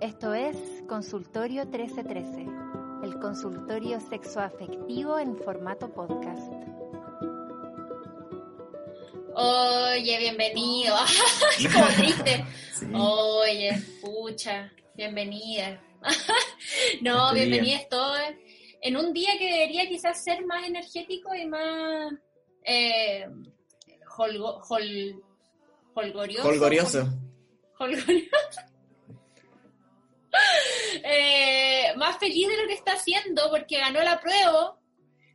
Esto es Consultorio 1313, el consultorio sexoafectivo en formato podcast. Oye, bienvenido. Como triste. Oye, pucha, bienvenida. no, bienvenida estoy en un día que debería quizás ser más energético y más eh, holgo, hol, holgorioso. Holgorioso. Holgorioso. Eh, más feliz de lo que está haciendo porque ganó la prueba,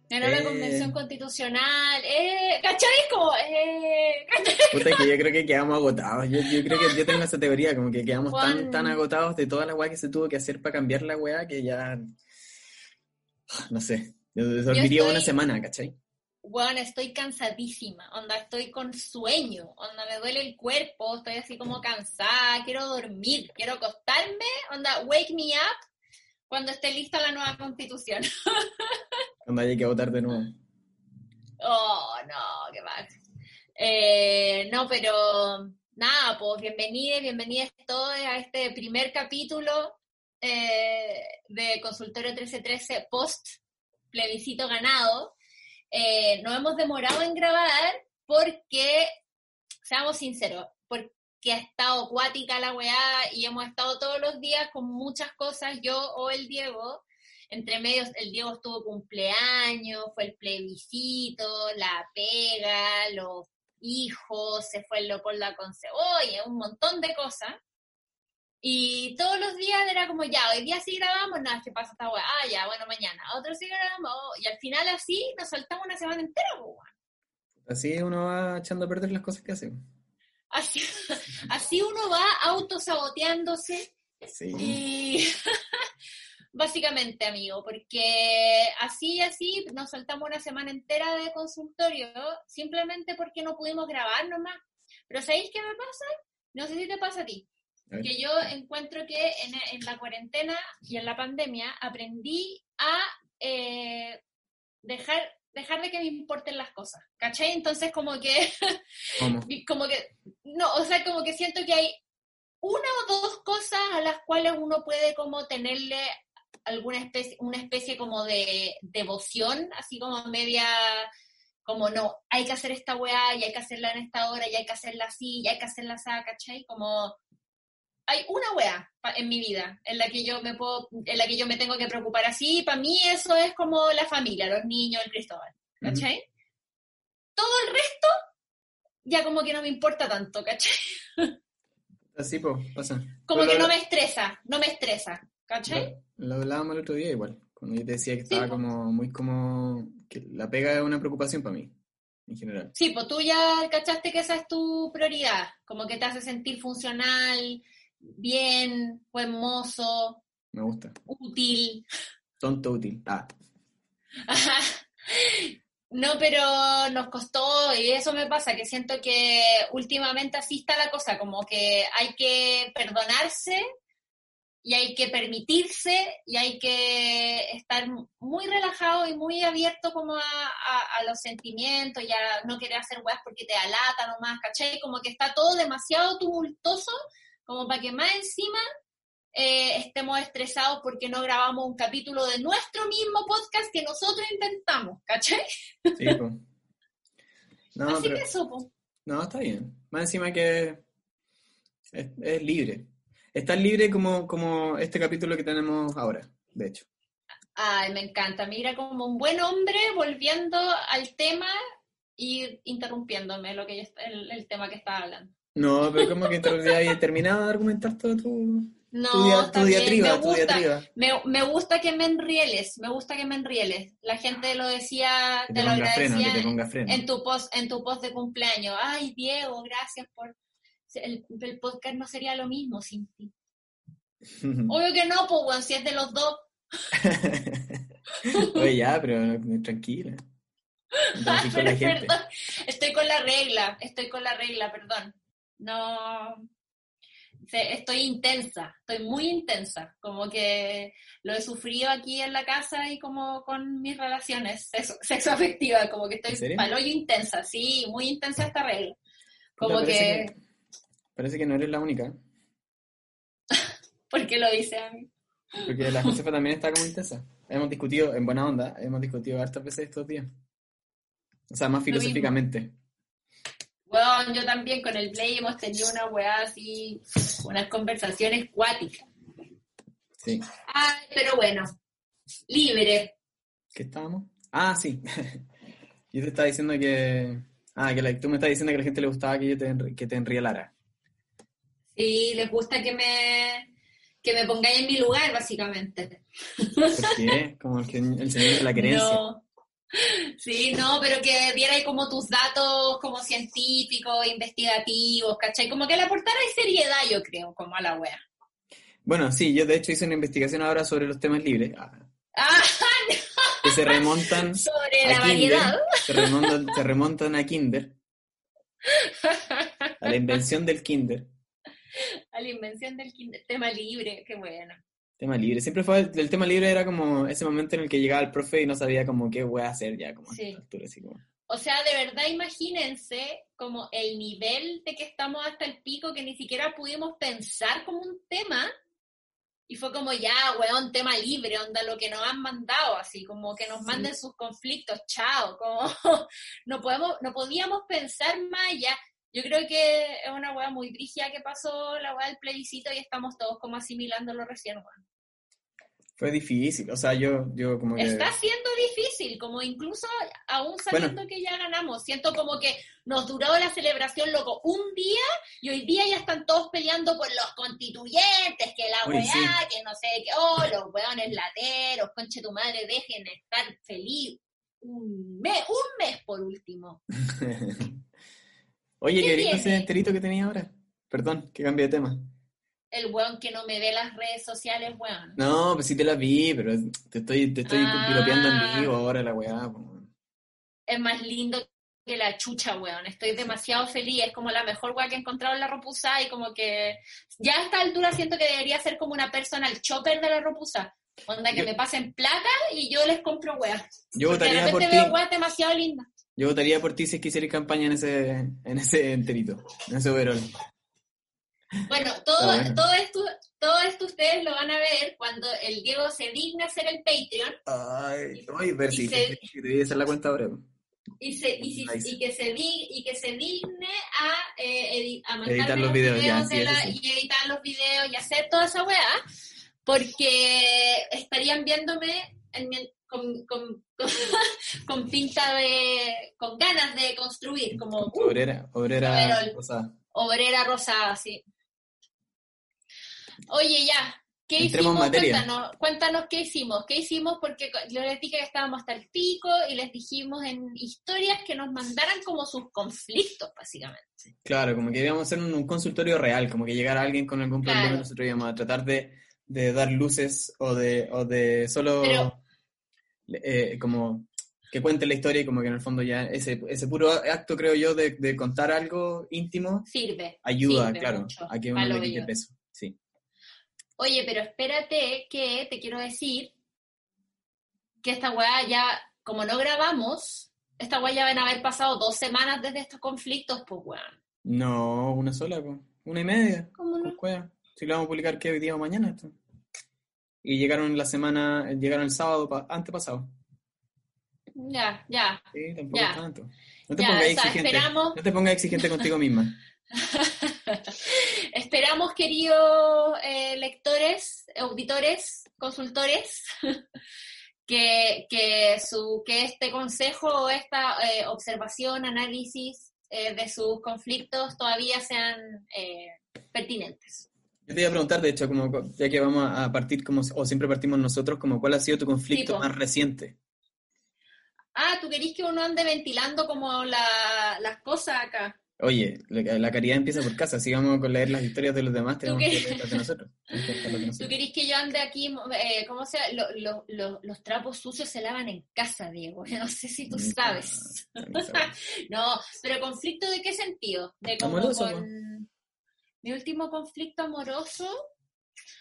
ganó la Eh. convención constitucional, eh, ¿cachai? Como, eh, ¿cachai? Puta que yo creo que quedamos agotados. Yo, yo creo que yo tengo esa teoría, como que quedamos tan, Juan. tan agotados de toda la weá que se tuvo que hacer para cambiar la weá que ya. No sé. Yo dormiría estoy- una semana, ¿cachai? Bueno, estoy cansadísima, onda, estoy con sueño, onda, me duele el cuerpo, estoy así como cansada, quiero dormir, quiero acostarme, onda, wake me up cuando esté lista la nueva constitución. Cuando haya que votar de nuevo. Oh, no, qué mal. Eh, no, pero nada, pues bienvenidos, bienvenidas todos a este primer capítulo eh, de Consultorio 1313 post plebiscito ganado. Eh, nos hemos demorado en grabar porque, seamos sinceros, porque ha estado acuática la weá y hemos estado todos los días con muchas cosas, yo o el Diego, entre medios, el Diego estuvo cumpleaños, fue el plebiscito, la pega, los hijos, se fue el Leopoldo con cebolla, un montón de cosas. Y todos los días era como, ya, hoy día sí grabamos, nada, ¿qué pasa esta weá? Ah, ya, bueno, mañana. Otro sí grabamos, oh, y al final así nos saltamos una semana entera, weón. Así uno va echando a perder las cosas que hace. Así, así uno va autosaboteándose Sí. Y básicamente, amigo, porque así, así nos saltamos una semana entera de consultorio simplemente porque no pudimos grabar nomás. Pero ¿sabéis qué me pasa? No sé si te pasa a ti. Que yo encuentro que en, en la cuarentena y en la pandemia aprendí a eh, dejar, dejar de que me importen las cosas. ¿Cachai? Entonces como que ¿Cómo? como que, no, o sea, como que siento que hay una o dos cosas a las cuales uno puede como tenerle alguna especie, una especie como de devoción, así como media, como no, hay que hacer esta weá, y hay que hacerla en esta hora, y hay que hacerla así, y hay que hacerla así, ¿cachai? Como, hay una weá pa- en mi vida en la que yo me puedo, en la que yo me tengo que preocupar así, y para mí eso es como la familia, los niños, el Cristóbal, ¿cachai? Todo el resto ya como que no me importa tanto, ¿cachai? Así, pues, pasa. Como Pero que no me estresa, no me estresa, ¿cachai? Lo, hablábamos el otro día igual, cuando yo te decía que Sí, estaba po. como muy como... que la pega es una preocupación para mí, en general. Sí, pues tú ya cachaste que esa es tu prioridad, como que te hace sentir funcional, bien, buen mozo, Me gusta. útil. Tonto útil. Ah. No, pero nos costó, y eso me pasa, que siento que últimamente así está la cosa, como que hay que perdonarse y hay que permitirse y hay que estar muy relajado y muy abierto como a, a- a los sentimientos y a no querer hacer weas porque te da lata nomás, ¿cachai? Como que está todo demasiado tumultuoso como para que más encima eh, estemos estresados porque no grabamos un capítulo de nuestro mismo podcast que nosotros inventamos, ¿cachai? sí, pues. No, Así pero... que eso, po. No, está bien. Más encima que es, es libre. Es tan libre como, como este capítulo que tenemos ahora, de hecho. Ay, me encanta. Mira, como un buen hombre volviendo al tema y interrumpiéndome lo que yo, el, el tema que estaba hablando. No, pero como que te habías terminado de argumentar todo tu, No, tu, dia- tu diatriba, me tu gusta. diatriba. Me, me gusta que me enrieles, me gusta que me enrieles. La gente lo decía, Que te te lo agradecía freno. en tu post, en tu post de cumpleaños. Ay, Diego, gracias por el, el podcast no sería lo mismo sin ti. Obvio que no, pues weón, si es de los dos. Oye, ya, pero tranquila. No te metas con la gente. Perdón, estoy con la regla, estoy con la regla, perdón. No, estoy intensa, estoy muy intensa, como que lo he sufrido aquí en la casa y como con mis relaciones sexo, sexoafectivas, como que ¿En estoy paloyo intensa, sí, muy intensa esta regla. Como que, parece Parece que no eres la única. ¿Por qué lo dice a mí? Porque la Josefa también está como intensa. Hemos discutido, en buena onda, hemos discutido hartas veces estos días. O sea, más filosóficamente. Yo también con el Play hemos tenido una weá así, unas conversaciones cuáticas. Sí. Ay, pero bueno, libre. ¿Qué estábamos? Ah, sí. yo te estaba diciendo que... Ah, que la- tú me estás diciendo que a la gente le gustaba que yo te, que te enrielara. Sí, les gusta que me, que me pongáis en mi lugar, básicamente. ¿Por qué? Como el, que- el señor de la querencia. No. Sí, no, pero que dierais como tus datos como científicos, investigativos, ¿cachai? Como que le aportarais seriedad, yo creo, como a la wea. Bueno, sí, yo de hecho hice una investigación ahora sobre los temas libres, ah, Ah, que se remontan sobre a la variedad. se remontan, se remontan a Kinder, a la invención del Kinder. A la invención del kinder- tema libre, qué bueno. Tema libre. Siempre fue, el tema libre era como ese momento en el que llegaba el profe y no sabía como qué voy a hacer ya, como Sí. altura, así como. O sea, de verdad imagínense como el nivel de que estamos hasta el pico que ni siquiera pudimos pensar como un tema. Y fue como ya, weón, tema libre, onda lo que nos han mandado, así como que nos Sí. manden sus conflictos, chao, como no podemos, no podíamos pensar más allá. Yo creo que es una weá muy brígida que pasó la weá del plebiscito y estamos todos como asimilándolo recién, weón. Fue difícil, o sea, yo, yo como que... Está siendo difícil, como incluso aún sabiendo que ya ganamos. Siento como que nos duró la celebración, loco, un día y hoy día ya están todos peleando por los constituyentes, que la weá, sí. que no sé qué, oh, los weones lateros, conche tu madre, dejen de estar feliz un mes, un mes por último. Oye, ¿Qué ¿qué ese enterito que tenía ahora? Perdón, que cambie de tema. El weón que no me ve las redes sociales, weón. No, pues sí te la vi, pero te estoy, te estoy Ah. piropeando en vivo ahora la weá. Es más lindo que la chucha, weón. Estoy demasiado feliz. Es como la mejor weá que he encontrado en la Ropusa y como que ya a esta altura siento que debería ser como una personal chopper de la Ropusa. Onda que Yo- me pasen plata y yo les compro weas. Yo Porque de votaría por ti. veo demasiado lindas. Yo votaría por ti si es que hicieras campaña en ese, en ese enterito, en ese overall. Bueno, todo, bueno. todo, esto, todo esto ustedes lo van a ver cuando el Diego se digna hacer el Patreon Ay, a ver si se- que hacer la cuenta ahora. y, se, y, si- Nice. y que se di- y que se digne a, eh, edi- a Editar los videos, ya, de sí, la- sí. y editar los videos y hacer toda esa weá, porque estarían viéndome en mi- con, con, con, con pinta de, con ganas de construir, como Obrera, obrera, sea, obrera rosada, sí. Oye, ya. ¿Qué Entremos hicimos? Cuéntanos, cuéntanos qué hicimos. ¿Qué hicimos? Porque yo les dije que estábamos hasta el pico y les dijimos en historias que nos mandaran como sus conflictos, básicamente. claro, como que íbamos a hacer un, un consultorio real, como que llegara alguien con algún problema Claro. y nosotros íbamos a tratar de, de dar luces o de, o de solo Pero- eh, como que cuente la historia y como que en el fondo ya ese, ese puro acto, creo yo, de, de contar algo íntimo, Sirve. ayuda, sirve claro, mucho a que uno le quite peso. Sí. Oye, pero espérate que te quiero decir que esta weá ya, como no grabamos, esta weá ya van a haber pasado dos semanas desde estos conflictos, pues weón. No, una sola, po. una y media. ¿Cómo no? Si lo vamos a publicar, ¿qué? Hoy día o mañana. esto? Y llegaron la semana, llegaron el sábado pa- antepasado. Ya, ya. Sí, tampoco Ya. tanto. No te Ya, pongas o sea, exigente. esperamos- No te pongas exigente contigo misma. Esperamos, queridos eh, lectores, auditores, consultores, que, que, su, que este consejo o esta eh, observación, análisis eh, de sus conflictos todavía sean pertinentes. Yo te iba a preguntar, de hecho, como co- ya que vamos a partir, como, o siempre partimos nosotros, como cuál ha sido tu conflicto Sí, más reciente. Ah, ¿tú querís que uno ande ventilando como la- las cosas acá? Oye, la, caridad empieza por casa. Si vamos con leer las historias de los demás, tenemos que leer las de nosotros. ¿Tú querís que yo ande aquí, eh, cómo sea? Lo- lo- lo- los trapos sucios se lavan en casa, Diego. No sé si tú sabes. No, pero conflicto de qué sentido? De como Amoroso, con mi último conflicto amoroso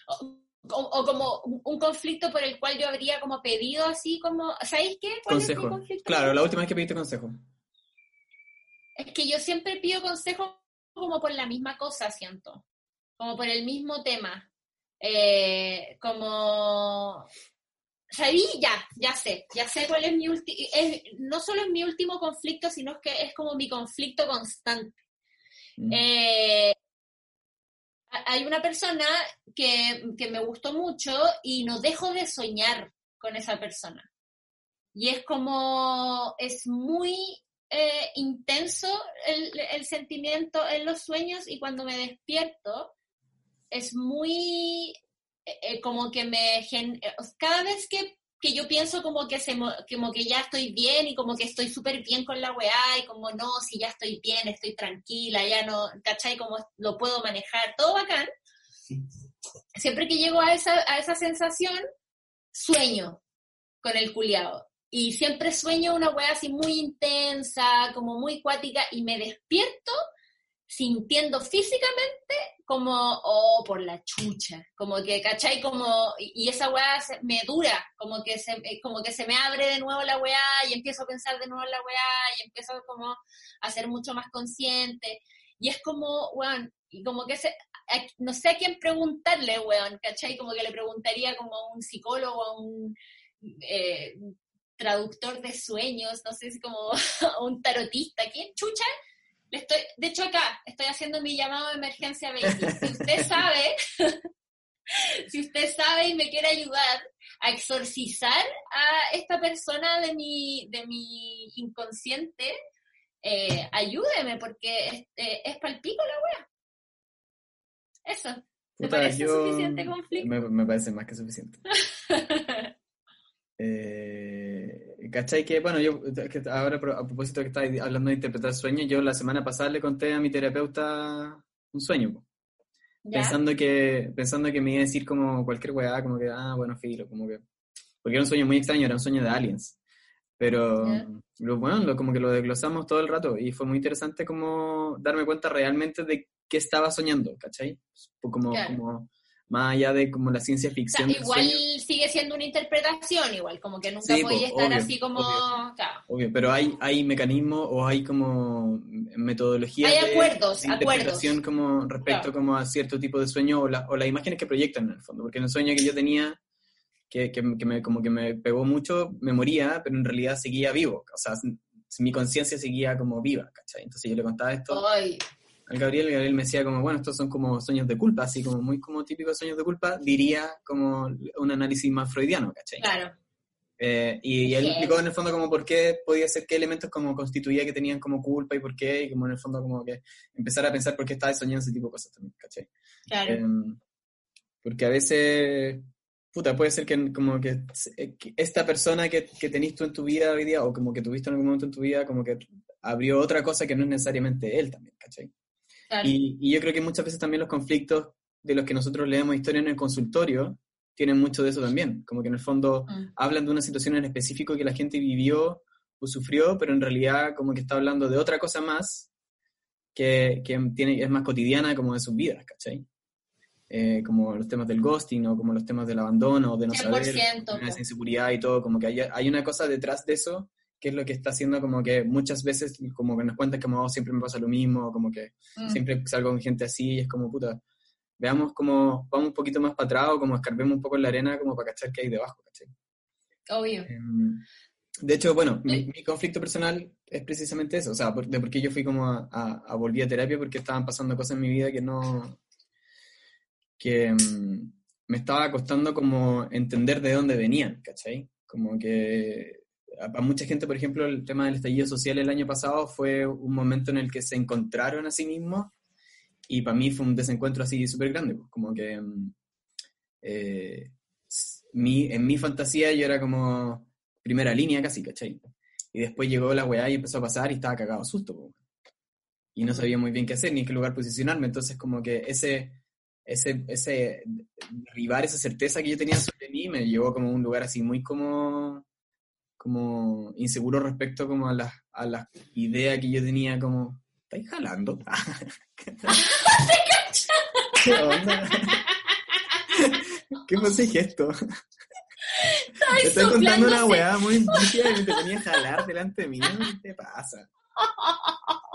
o, o- o como un, conflicto por el cual yo habría como pedido así como, ¿sabéis qué? ¿Cuál es mi Consejo. conflicto Claro, la última vez que pediste consejo. Es que yo siempre pido consejo como por la misma cosa, siento. Como por el mismo tema. Eh, como sabí, ya, ya sé, ya sé cuál es mi último, no solo es mi último conflicto, sino que es como mi conflicto constante. Mm. Eh, hay una persona que, me gustó mucho y no dejo de soñar con esa persona. Y es como, es muy eh, intenso el, sentimiento en los sueños y cuando me despierto es muy eh, como que me... cada vez que, yo pienso como que, se, como que ya estoy bien y como que estoy súper bien con la weá y como no, si ya estoy bien, estoy tranquila, ya no, ¿cachai? Como lo puedo manejar, todo bacán. Siempre que llego a esa, a esa sensación, sueño con el culiado. Y siempre sueño una weá así muy intensa, como muy cuática, y me despierto sintiendo físicamente como, oh, por la chucha, como que, ¿cachai? Como, y esa weá me dura, como que, se, como que se me abre de nuevo la weá y empiezo a pensar de nuevo en la weá y empiezo como a ser mucho más consciente. Y es como, weón, y como que se, no sé a quién preguntarle, weón, ¿cachai? Como que le preguntaría como a un psicólogo, a un eh, traductor de sueños, no sé si como un tarotista, ¿quién chucha? estoy, de hecho acá, estoy haciendo mi llamado de emergencia Si usted sabe, si usted sabe y me quiere ayudar a exorcizar a esta persona de mi, de mi inconsciente, eh, ayúdeme, porque es, eh, es palpico la wea. Eso. ¿Te parece suficiente conflicto? me parece más que suficiente. Eh, ¿Cachai? Que, bueno, yo ahora a propósito que estaba hablando de interpretar sueños, yo la semana pasada le conté a mi terapeuta un sueño. Pensando que, pensando que me iba a decir como cualquier weá, como que, ah, bueno, filo, como que... Porque era un sueño muy extraño, era un sueño de aliens. Pero, bueno, como que lo desglosamos todo el rato y fue muy interesante como darme cuenta realmente de qué estaba soñando, ¿cachai? Como, como más allá de como la ciencia ficción. igual sigue siendo una interpretación, igual, como que nunca voy a estar así como... Obvio, pero hay, hay mecanismos o hay como metodologías hay acuerdos, de interpretación como respecto como a cierto tipo de sueño o, o las imágenes que proyectan en el fondo, porque en el sueño que yo tenía, que, que, me, como que me pegó mucho, me moría, pero en realidad seguía vivo, o sea, mi conciencia seguía como viva, ¿cachai? Entonces yo le contaba esto al Gabriel, Gabriel me decía como, bueno, estos son como sueños de culpa, así como muy como típicos sueños de culpa, diría como un análisis más freudiano, ¿cachai? Claro. Eh, y, él explicó en el fondo como por qué podía ser, qué elementos como constituía que tenían como culpa y por qué, y como en el fondo como que empezar a pensar por qué estaba soñando ese tipo de cosas también, ¿cachai? Claro. Em, porque a veces, puta, puede ser que como que, esta persona que, que tú en tu vida hoy día, o como que tuviste en algún momento en tu vida, como que abrió otra cosa que no es necesariamente él también, ¿cachai? Y, yo creo que muchas veces también los conflictos de los que nosotros leemos historia en el consultorio tienen mucho de eso también, como que en el fondo mm. hablan de una situación en específico que la gente vivió o sufrió, pero en realidad como que está hablando de otra cosa más que, que tiene, es más cotidiana como de sus vidas, ¿cachai? Eh, como los temas del ghosting o como los temas del abandono, de no saber, de esa inseguridad y todo, como que hay, hay una cosa detrás de eso que es lo que está haciendo como que muchas veces como que nos cuentan que oh, siempre me pasa lo mismo, como que mm. siempre salgo con gente así y es como puta, veamos como, vamos un poquito más para atrás o como escarbemos un poco en la arena como para cachar qué hay debajo, ¿cachai? Obvio. Em, de hecho, bueno, mi, conflicto personal es precisamente eso, o sea, de por qué yo fui como a, a, volver a terapia porque estaban pasando cosas en mi vida que no, que em, me estaba costando como entender de dónde venían, ¿cachai? Como que a mucha gente, por ejemplo, el tema del estallido social el año pasado fue un momento en el que se encontraron a sí mismos y para mí fue un desencuentro así súper grande, pues, como que mm, eh, en mi fantasía yo era como primera línea casi, ¿cachai? Y después llegó la weá y empezó a pasar y estaba cagado susto, pues. y no sabía muy bien qué hacer ni en qué lugar posicionarme, entonces como que ese, ese, ese derribar esa certeza que yo tenía sobre mí me llevó como a un lugar así muy como como inseguro respecto como a las a la ideas que yo tenía como, ¿estáis jalando? ¿Qué onda? ¿Qué fue ese gesto? Te estoy contando una weá muy nítida y te ponía a jalar delante de mí. ¿Qué te pasa?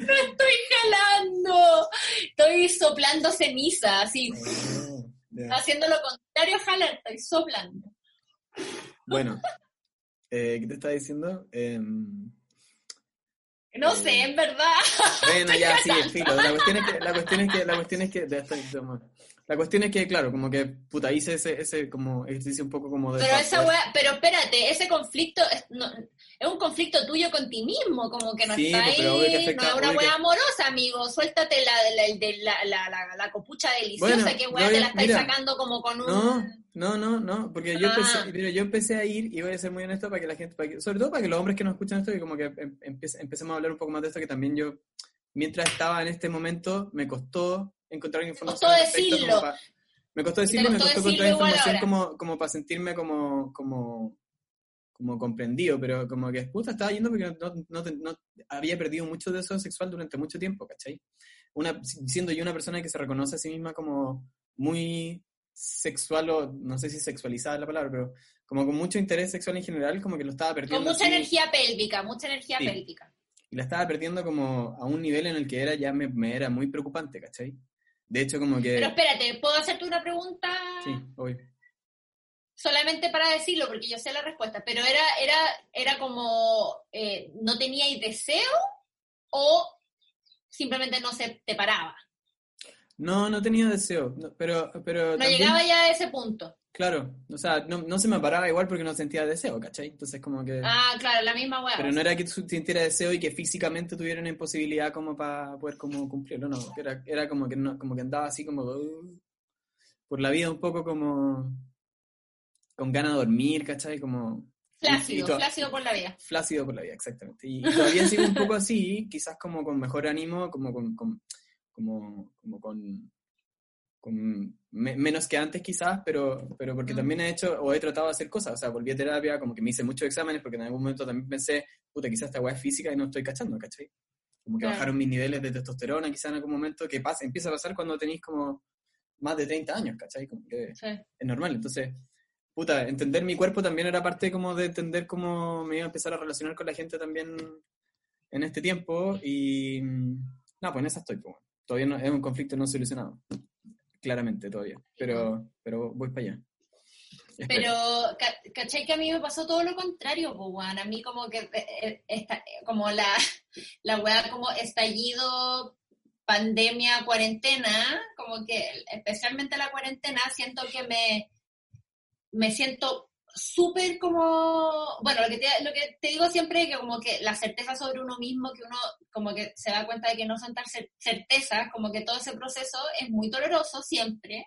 No estoy jalando. Estoy soplando ceniza, así. Está haciendo lo contrario, Haller, estoy soplando. Bueno, eh, ¿qué te estaba diciendo? Em, no sé, en verdad. Bueno, ya, sí, filo. La cuestión es que, la cuestión es que, la cuestión es que, la cuestión es que, claro, como que, puta, hice ese, ese como ejercicio un poco como de... Pero esa wea, pero espérate, ese conflicto es, no, es, un conflicto tuyo con ti mismo, como que no está pues, ahí, no es una wea amorosa, amigo, suéltate la, la, la, la, copucha deliciosa, que wea te la estáis sacando como con un... No, no, no, no, porque yo, empecé, ah. yo empecé a ir, y voy a ser muy honesto para que la gente, para que, sobre todo para que los hombres que nos escuchan esto, y como que em, empecemos a hablar un poco más de esto, que también yo, mientras estaba en este momento, me costó encontrar información. Me costó decirlo. me costó decirlo, me costó encontrar información como, como para sentirme como, como, como comprendido, pero como que puta estaba yendo porque no, no, había perdido mucho de eso sexual durante mucho tiempo, ¿cachai? Una, siendo yo una persona que se reconoce a sí misma como muy sexual o no sé si sexualizada la palabra, pero como con mucho interés sexual en general, como que lo estaba perdiendo. Con mucha energía pélvica, mucha energía pélvica. Y la estaba perdiendo como a un nivel en el que era ya me, me era muy preocupante, ¿cachai? De hecho, como que... Pero espérate, ¿puedo hacerte una pregunta? Sí, hoy. Solamente para decirlo, porque yo sé la respuesta, pero era, era, era como, eh, ¿no teníais deseo o simplemente no se te paraba? No, no tenía deseo, pero... pero no llegaba ya a ese punto. Claro, o sea, no, no, se me paraba igual porque no sentía deseo, ¿cachai? Entonces como que... Ah, claro, la misma hueá. Pero no era que sintiera deseo y que físicamente tuviera una imposibilidad como para poder como cumplirlo, no, era, era como que no, como que andaba así como uh, por la vida un poco como con ganas de dormir, ¿cachai? Como... Flácido, flácido por la vida. Flácido por la vida, exactamente. Y, todavía sigo un poco así, quizás como con mejor ánimo, como con, como, como con menos que antes quizás, pero, pero porque mm. también he hecho o he tratado de hacer cosas, o sea, volví a terapia, como que me hice muchos exámenes, porque en algún momento también pensé, puta, quizás esta weá es física y no estoy cachando, ¿cachai? Como que bajaron mis niveles de testosterona quizás en algún momento, que pasa, empieza a pasar cuando tenéis como más de 30 años, ¿cachai? Como que es normal, entonces, puta, entender mi cuerpo también era parte como de entender cómo me iba a empezar a relacionar con la gente también en este tiempo y, no, pues en esa estoy, pues, todavía no, es un conflicto no solucionado claramente todavía, pero, pero voy para allá. Pero, ¿cachai que a mí me pasó todo lo contrario, pues, A mí como que, eh, eh, como la, la weá como estallido, pandemia, cuarentena, como que especialmente la cuarentena, siento que me, me siento súper como, bueno, lo que, te, lo que te digo siempre es que como que la certeza sobre uno mismo, que uno como que se da cuenta de que no son tan certezas, como que todo ese proceso es muy doloroso siempre,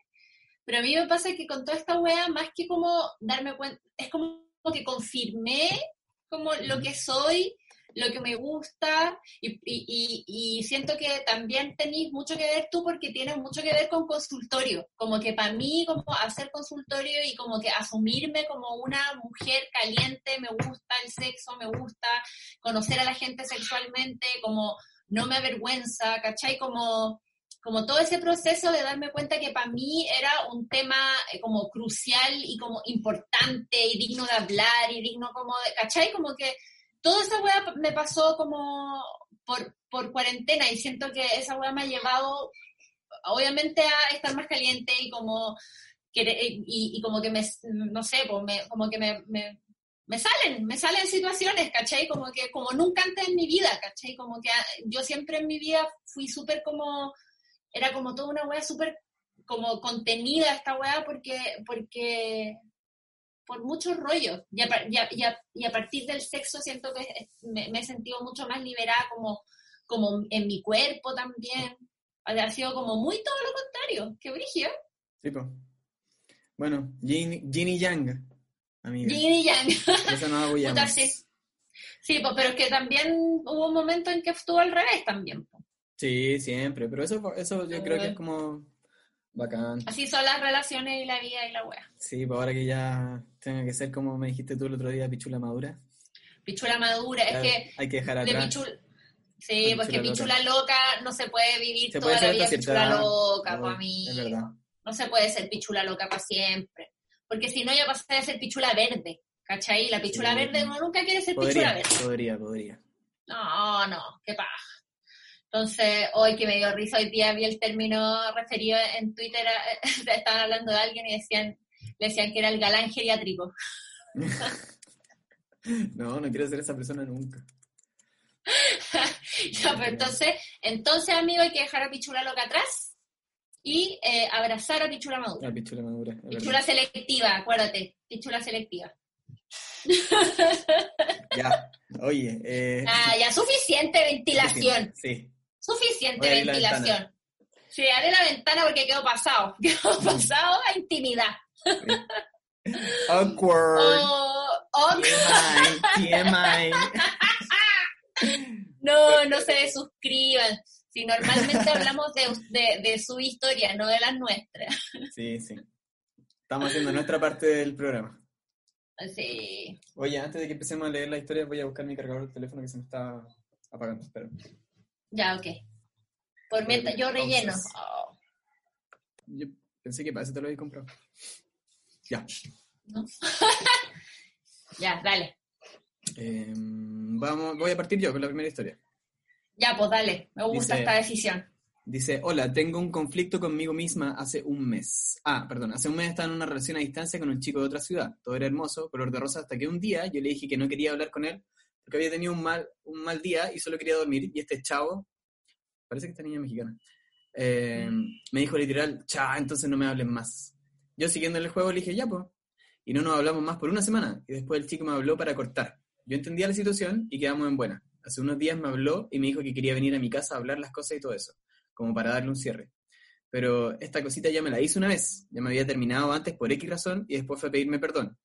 pero a mí me pasa que con toda esta wea, más que como darme cuenta, es como que confirmé como lo que soy lo que me gusta y, y, siento que también tenéis mucho que ver tú porque tienes mucho que ver con consultorio, como que para mí como hacer consultorio y como que asumirme como una mujer caliente, me gusta el sexo, me gusta conocer a la gente sexualmente, como no me avergüenza, ¿cachai? Como como todo ese proceso de darme cuenta que para mí era un tema eh, como crucial y como importante y digno de hablar y digno como de, ¿cachai? Como que toda esa weá me pasó como por, por cuarentena y siento que esa weá me ha llevado, obviamente, a estar más caliente y como, y, y como que me, no sé, pues como que me, me, salen, me salen situaciones, ¿cachai? Como que, como nunca antes en mi vida, ¿cachai? Como que yo siempre en mi vida fui súper como, era como toda una weá súper como contenida esta weá porque, porque por muchos rollos. Y a, partir del sexo siento que me, he sentido mucho más liberada como, como en mi cuerpo también. Ha sido como muy todo lo contrario. ¿Qué brigio? Sí, pues. Bueno, Ginny Yang, amiga. Ginny Yang. Eso no voy a sí, sí pues, pero es que también hubo un momento en que estuvo al revés también. Sí, siempre, pero eso, eso yo creo que es como Bacán. Así son las relaciones y la vida y la wea. Sí, pues ahora que ya tenga que ser como me dijiste tú el otro día, pichula madura. Pichula madura, es que... Hay que dejar atrás. Sí, porque pichula loca. no se puede vivir toda la vida pichula loca, para mí. Es verdad. No se puede ser pichula loca para siempre. Porque si no, ya pasaría a ser pichula verde. ¿Cachai? La pichula verde uno nunca quiere ser pichula verde. Podría, podría. No, no, qué paja. Entonces, hoy que me dio risa, hoy día vi el término referido en Twitter, estaban hablando de alguien y decían, le decían que era el galán geriátrico. no, no quiero ser esa persona nunca. ya, pues entonces, entonces, amigo, hay que dejar a Pichula loca atrás y eh, abrazar a Pichula madura. A Pichula madura. Pichula selectiva, acuérdate, Pichula selectiva. ya, oye. Eh... Ah, ya, suficiente ventilación. Sí. Suficiente ventilación. Sí, abre la ventana porque quedó pasado. Quedó pasado a intimidad. Awkward. Oh, TMI. no, no se suscriban. Si normalmente hablamos de, de, su historia, no de las nuestras. Sí, sí. Estamos haciendo nuestra parte del programa. Sí. Oye, antes de que empecemos a leer la historia, voy a buscar mi cargador del teléfono que se me está apagando. Espera. Ya, ok. Por mientras, yo relleno. Oh. Yo pensé que para eso te lo había comprado. Ya. ¿No? ya, dale. Em, vamos, voy a partir yo con la primera historia. Ya, pues dale, me gusta esta decisión. Dice, hola, tengo un conflicto conmigo misma hace un mes. Ah, perdón, hace un mes estaba en una relación a distancia con un chico de otra ciudad. Todo era hermoso, color de rosa, hasta que un día yo le dije que no quería hablar con él porque había tenido un mal, un mal día y solo quería dormir. Y este chavo, parece que esta niña mexicana, eh, me dijo literal, cha, entonces no me hablen más. Yo siguiendo el juego le dije, ya, pues. Y no nos hablamos más por una semana. Y después el chico me habló para cortar. Yo entendía la situación y quedamos en buena. Hace unos días me habló y me dijo que quería venir a mi casa a hablar las cosas y todo eso, como para darle un cierre. Pero esta cosita ya me la hizo una vez, ya me había terminado antes por X razón y después fue a pedirme perdón.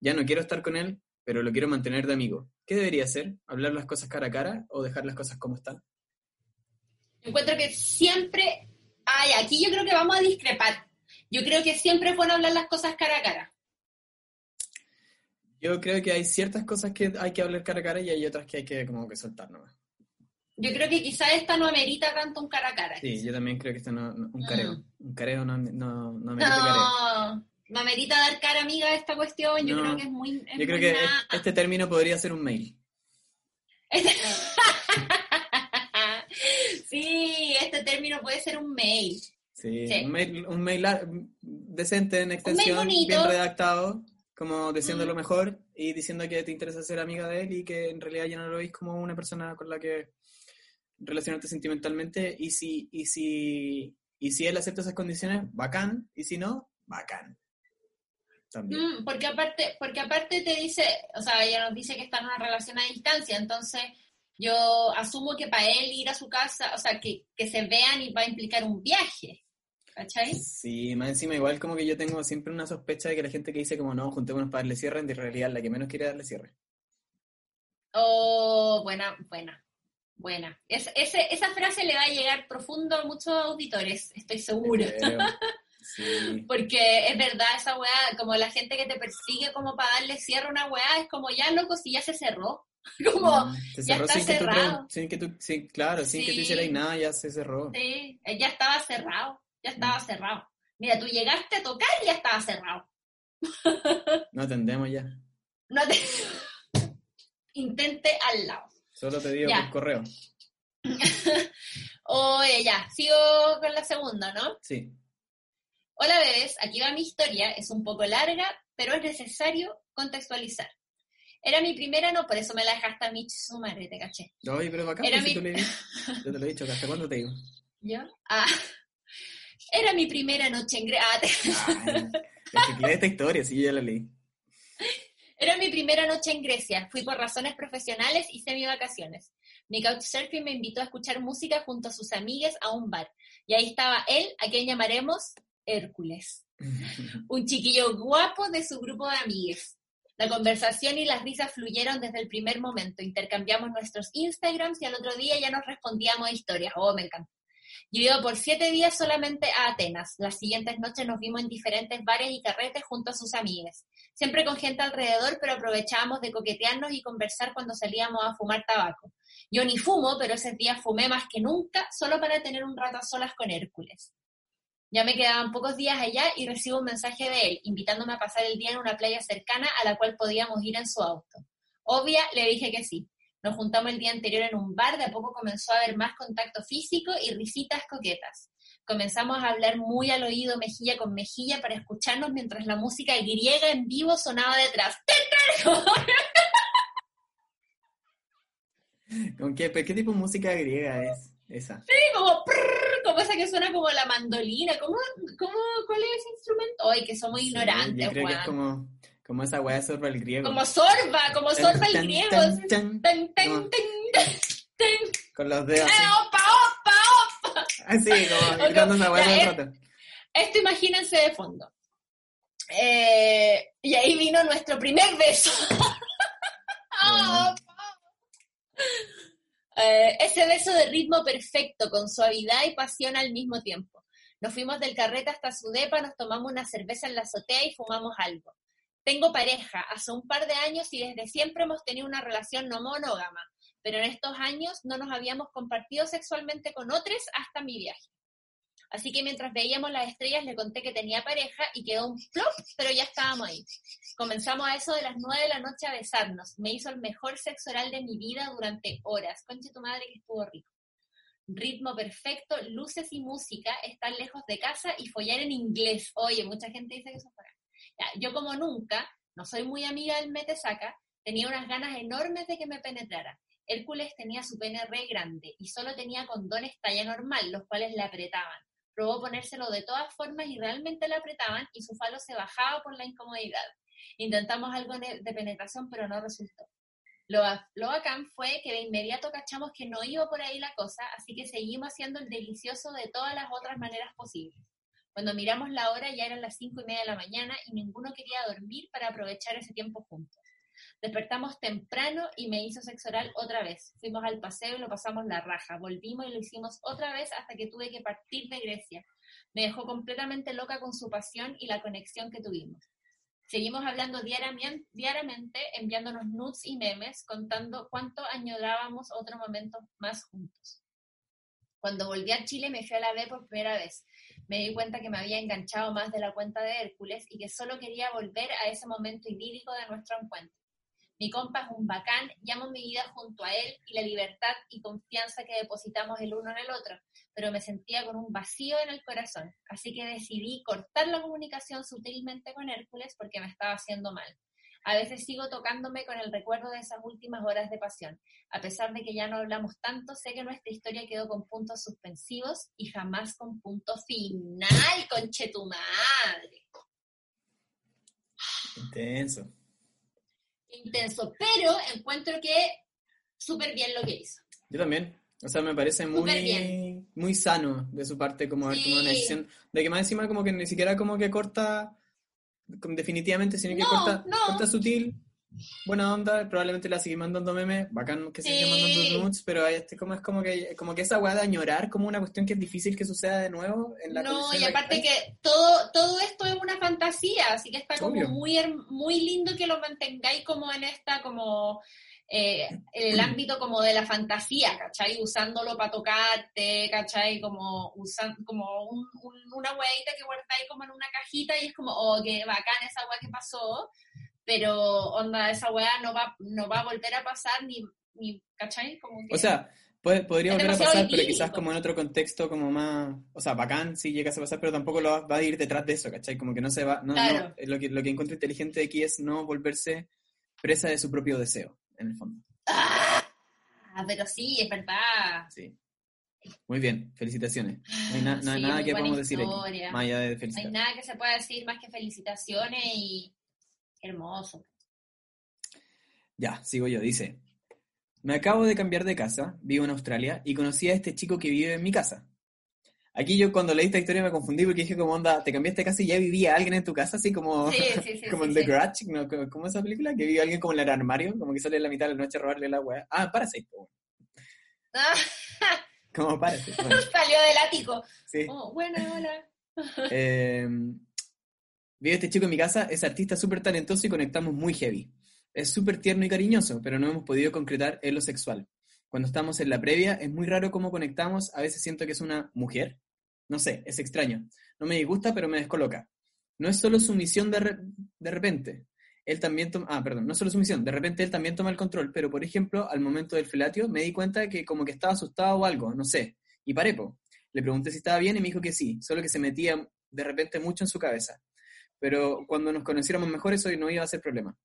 Ya no quiero estar con él, pero lo quiero mantener de amigo. ¿Qué debería hacer? ¿Hablar las cosas cara a cara o dejar las cosas como están? Encuentro que siempre... Ay, aquí yo creo que vamos a discrepar. Yo creo que siempre es bueno hablar las cosas cara a cara. Yo creo que hay ciertas cosas que hay que hablar cara a cara y hay otras que hay que como que soltar nomás. Yo creo que quizá esta no amerita tanto un cara a cara. Sí, yo también creo que esta no, un careo. Mm. Un careo no, no, no amerita no, No amerita dar cara amiga a esta cuestión, yo creo que es muy... yo creo que este término podría ser un mail. Este sí, este término puede ser un mail. Sí, Un, mail, un mail decente en extensión, bien redactado como diciendo lo mejor y diciendo que te interesa ser amiga de él y que en realidad ya no lo veis como una persona con la que relacionarte sentimentalmente. Y si, y si, y si él acepta esas condiciones, bacán, y si no, bacán. También. Mm, porque aparte, porque aparte te dice, o sea, ella nos dice que está en una relación a distancia, entonces yo asumo que para él ir a su casa, o sea, que, que se vean y va a implicar un viaje. ¿cachai? Sí, más encima igual como que yo tengo siempre una sospecha de que la gente que dice como no, juntémonos para darle cierre, en realidad la que menos quiere darle cierre. Oh, buena, buena, buena. ese, esa frase le va a llegar profundo a muchos auditores, estoy segura. Sí. Porque es verdad esa weá, como la gente que te persigue como para darle cierre a una weá, es como ya loco si ya se cerró. como mm, se ya está cerrado. sin que tú, sí, claro, sin que tú hicieras nada, ya se cerró. Sí, ya estaba cerrado ya estaba cerrado. Mira, tú llegaste a tocar y ya estaba cerrado. No atendemos ya. No te... Intente al lado. Solo te digo por correo. Oye, ya, sigo con la segunda, ¿no? Sí. Hola bebés, aquí va mi historia, es un poco larga, pero es necesario contextualizar. Era mi primera, no, por eso me la dejaste a mí, su madre, te caché. Oye, pero bacán, Era pues, mi... Yo te lo he dicho, ¿hasta cuándo te digo? ¿Yo? Ah, era mi primera noche en Grecia. esta historia, sí, ya la leí. Era mi primera noche en Grecia. Fui por razones profesionales y semi vacaciones. Mi couchsurfing me invitó a escuchar música junto a sus amigas a un bar. Y ahí estaba él, a quien llamaremos Hércules. un chiquillo guapo de su grupo de amigas. La conversación y las risas fluyeron desde el primer momento. Intercambiamos nuestros Instagrams y al otro día ya nos respondíamos historias. Oh, me encantó. Yo iba por siete días solamente a Atenas. Las siguientes noches nos vimos en diferentes bares y carretes junto a sus amigas. Siempre con gente alrededor, pero aprovechábamos de coquetearnos y conversar cuando salíamos a fumar tabaco. Yo ni fumo, pero ese día fumé más que nunca, solo para tener un rato a solas con Hércules. Ya me quedaban pocos días allá y recibo un mensaje de él, invitándome a pasar el día en una playa cercana a la cual podíamos ir en su auto. Obvia, le dije que sí. Nos juntamos el día anterior en un bar, de a poco comenzó a haber más contacto físico y risitas coquetas. Comenzamos a hablar muy al oído, mejilla con mejilla, para escucharnos mientras la música griega en vivo sonaba detrás. ¿Con qué, ¿Qué tipo de música griega es esa? Sí, como, esa que suena como la mandolina. ¿Cómo, cómo, ¿Cuál es ese instrumento? Ay, que somos ignorantes, yo creo que es como, como esa weá sorba el griego. Como sorba, como sorba el griego. Con los dedos. Así. ¡Opa, opa, opa! Así, como gritando esa weá el rato. Esto imagínense de fondo. Eh, y ahí vino nuestro primer beso. oh, eh, ese beso de ritmo perfecto, con suavidad y pasión al mismo tiempo. Nos fuimos del carrete hasta su depa, nos tomamos una cerveza en la azotea y fumamos algo. Tengo pareja hace un par de años y desde siempre hemos tenido una relación no monógama, pero en estos años no nos habíamos compartido sexualmente con otros hasta mi viaje. Así que mientras veíamos las estrellas le conté que tenía pareja y quedó un flop, pero ya estábamos ahí. Comenzamos a eso de las nueve de la noche a besarnos. Me hizo el mejor sexo oral de mi vida durante horas. Conche tu madre que estuvo rico. Ritmo perfecto, luces y música, estar lejos de casa y follar en inglés. Oye, mucha gente dice que eso fue. yo como nunca, no soy muy amiga del metesaca, tenía unas ganas enormes de que me penetrara. Hércules tenía su pene re grande y solo tenía condones talla normal, los cuales le apretaban. Probó ponérselo de todas formas y realmente le apretaban y su falo se bajaba por la incomodidad. Intentamos algo de penetración, pero no resultó. Lo, lo bacán fue que de inmediato cachamos que no iba por ahí la cosa, así que seguimos haciendo el delicioso de todas las otras maneras posibles. Cuando miramos la hora ya eran las cinco y media de la mañana y ninguno quería dormir para aprovechar ese tiempo juntos. Despertamos temprano y me hizo sexo oral otra vez. Fuimos al paseo y lo pasamos la raja. Volvimos y lo hicimos otra vez hasta que tuve que partir de Grecia. Me dejó completamente loca con su pasión y la conexión que tuvimos. Seguimos hablando diariamente, enviándonos nudes y memes, contando cuánto añorábamos otro momento más juntos. Cuando volví a Chile me fui a la B por primera vez. Me di cuenta que me había enganchado más de la cuenta de Hércules y que solo quería volver a ese momento idílico de nuestro encuentro. Mi compa es un bacán, llamo mi vida junto a él y la libertad y confianza que depositamos el uno en el otro, pero me sentía con un vacío en el corazón, así que decidí cortar la comunicación sutilmente con Hércules porque me estaba haciendo mal. A veces sigo tocándome con el recuerdo de esas últimas horas de pasión. A pesar de que ya no hablamos tanto, sé que nuestra historia quedó con puntos suspensivos y jamás con punto final, conche tu madre. Intenso intenso, pero encuentro que súper bien lo que hizo. Yo también. O sea, me parece muy, muy sano de su parte como haber tomado una decisión. De que más encima como que ni siquiera como que corta definitivamente, sino que corta, corta sutil, buena onda, probablemente la sigue mandando memes, bacán que se siga mandando nudes, pero este como es como que como que esa weá de añorar como una cuestión que es difícil que suceda de nuevo en la No, y aparte que todo, todo esto es una fantasía, así que está como muy muy lindo que lo mantengáis como en esta como eh, el ámbito como de la fantasía, ¿cachai? Usándolo para tocarte, ¿cachai? Como, usan, como un, una huevita que guardáis como en una cajita y es como, oh, qué bacán esa hueá que pasó, pero onda, esa weá no va, no va a volver a pasar ni, ni ¿cachai? Como o sea, puede, podría volver a pasar, pero quizás como en otro contexto como más, o sea, bacán si llega a pasar, pero tampoco lo va, a ir detrás de eso, ¿cachai? Como que no se va, no, no, lo, que, lo que encuentro inteligente aquí es no volverse presa de su propio deseo, en el fondo. Ah, pero sí, es verdad. Sí. Muy bien, felicitaciones. No hay, hay nada que podamos decir aquí, más allá de felicitaciones. No hay nada que se pueda decir más que felicitaciones y Hermoso. Ya, sigo yo. Dice, me acabo de cambiar de casa, vivo en Australia y conocí a este chico que vive en mi casa. Aquí yo cuando leí esta historia me confundí porque dije como onda, te cambiaste de casa y ya vivía alguien en tu casa, así como, como en The Grudge, ¿no? ¿Cómo esa película? Que vive alguien como en el armario, como que sale en la mitad de la noche a robarle la weá. Ah, Parasite. como Parasite. Salió del ático. Sí. Oh, bueno, hola. eh, Vive este chico en mi casa, es artista súper talentoso y conectamos muy heavy. Es súper tierno y cariñoso, pero no hemos podido concretar en lo sexual. Cuando estamos en la previa, es muy raro cómo conectamos, a veces siento que es una mujer. No sé, es extraño. No me disgusta, pero me descoloca. No es solo sumisión de, de repente. él también toma, ah, perdón, no solo sumisión, de repente él también toma el control, pero por ejemplo, al momento del felatio me di cuenta que como que estaba asustado o algo, no sé, y paré, po. Le pregunté si estaba bien y me dijo que sí, solo que se metía de repente mucho en su cabeza. Pero cuando nos conociéramos mejor eso no iba a ser problema.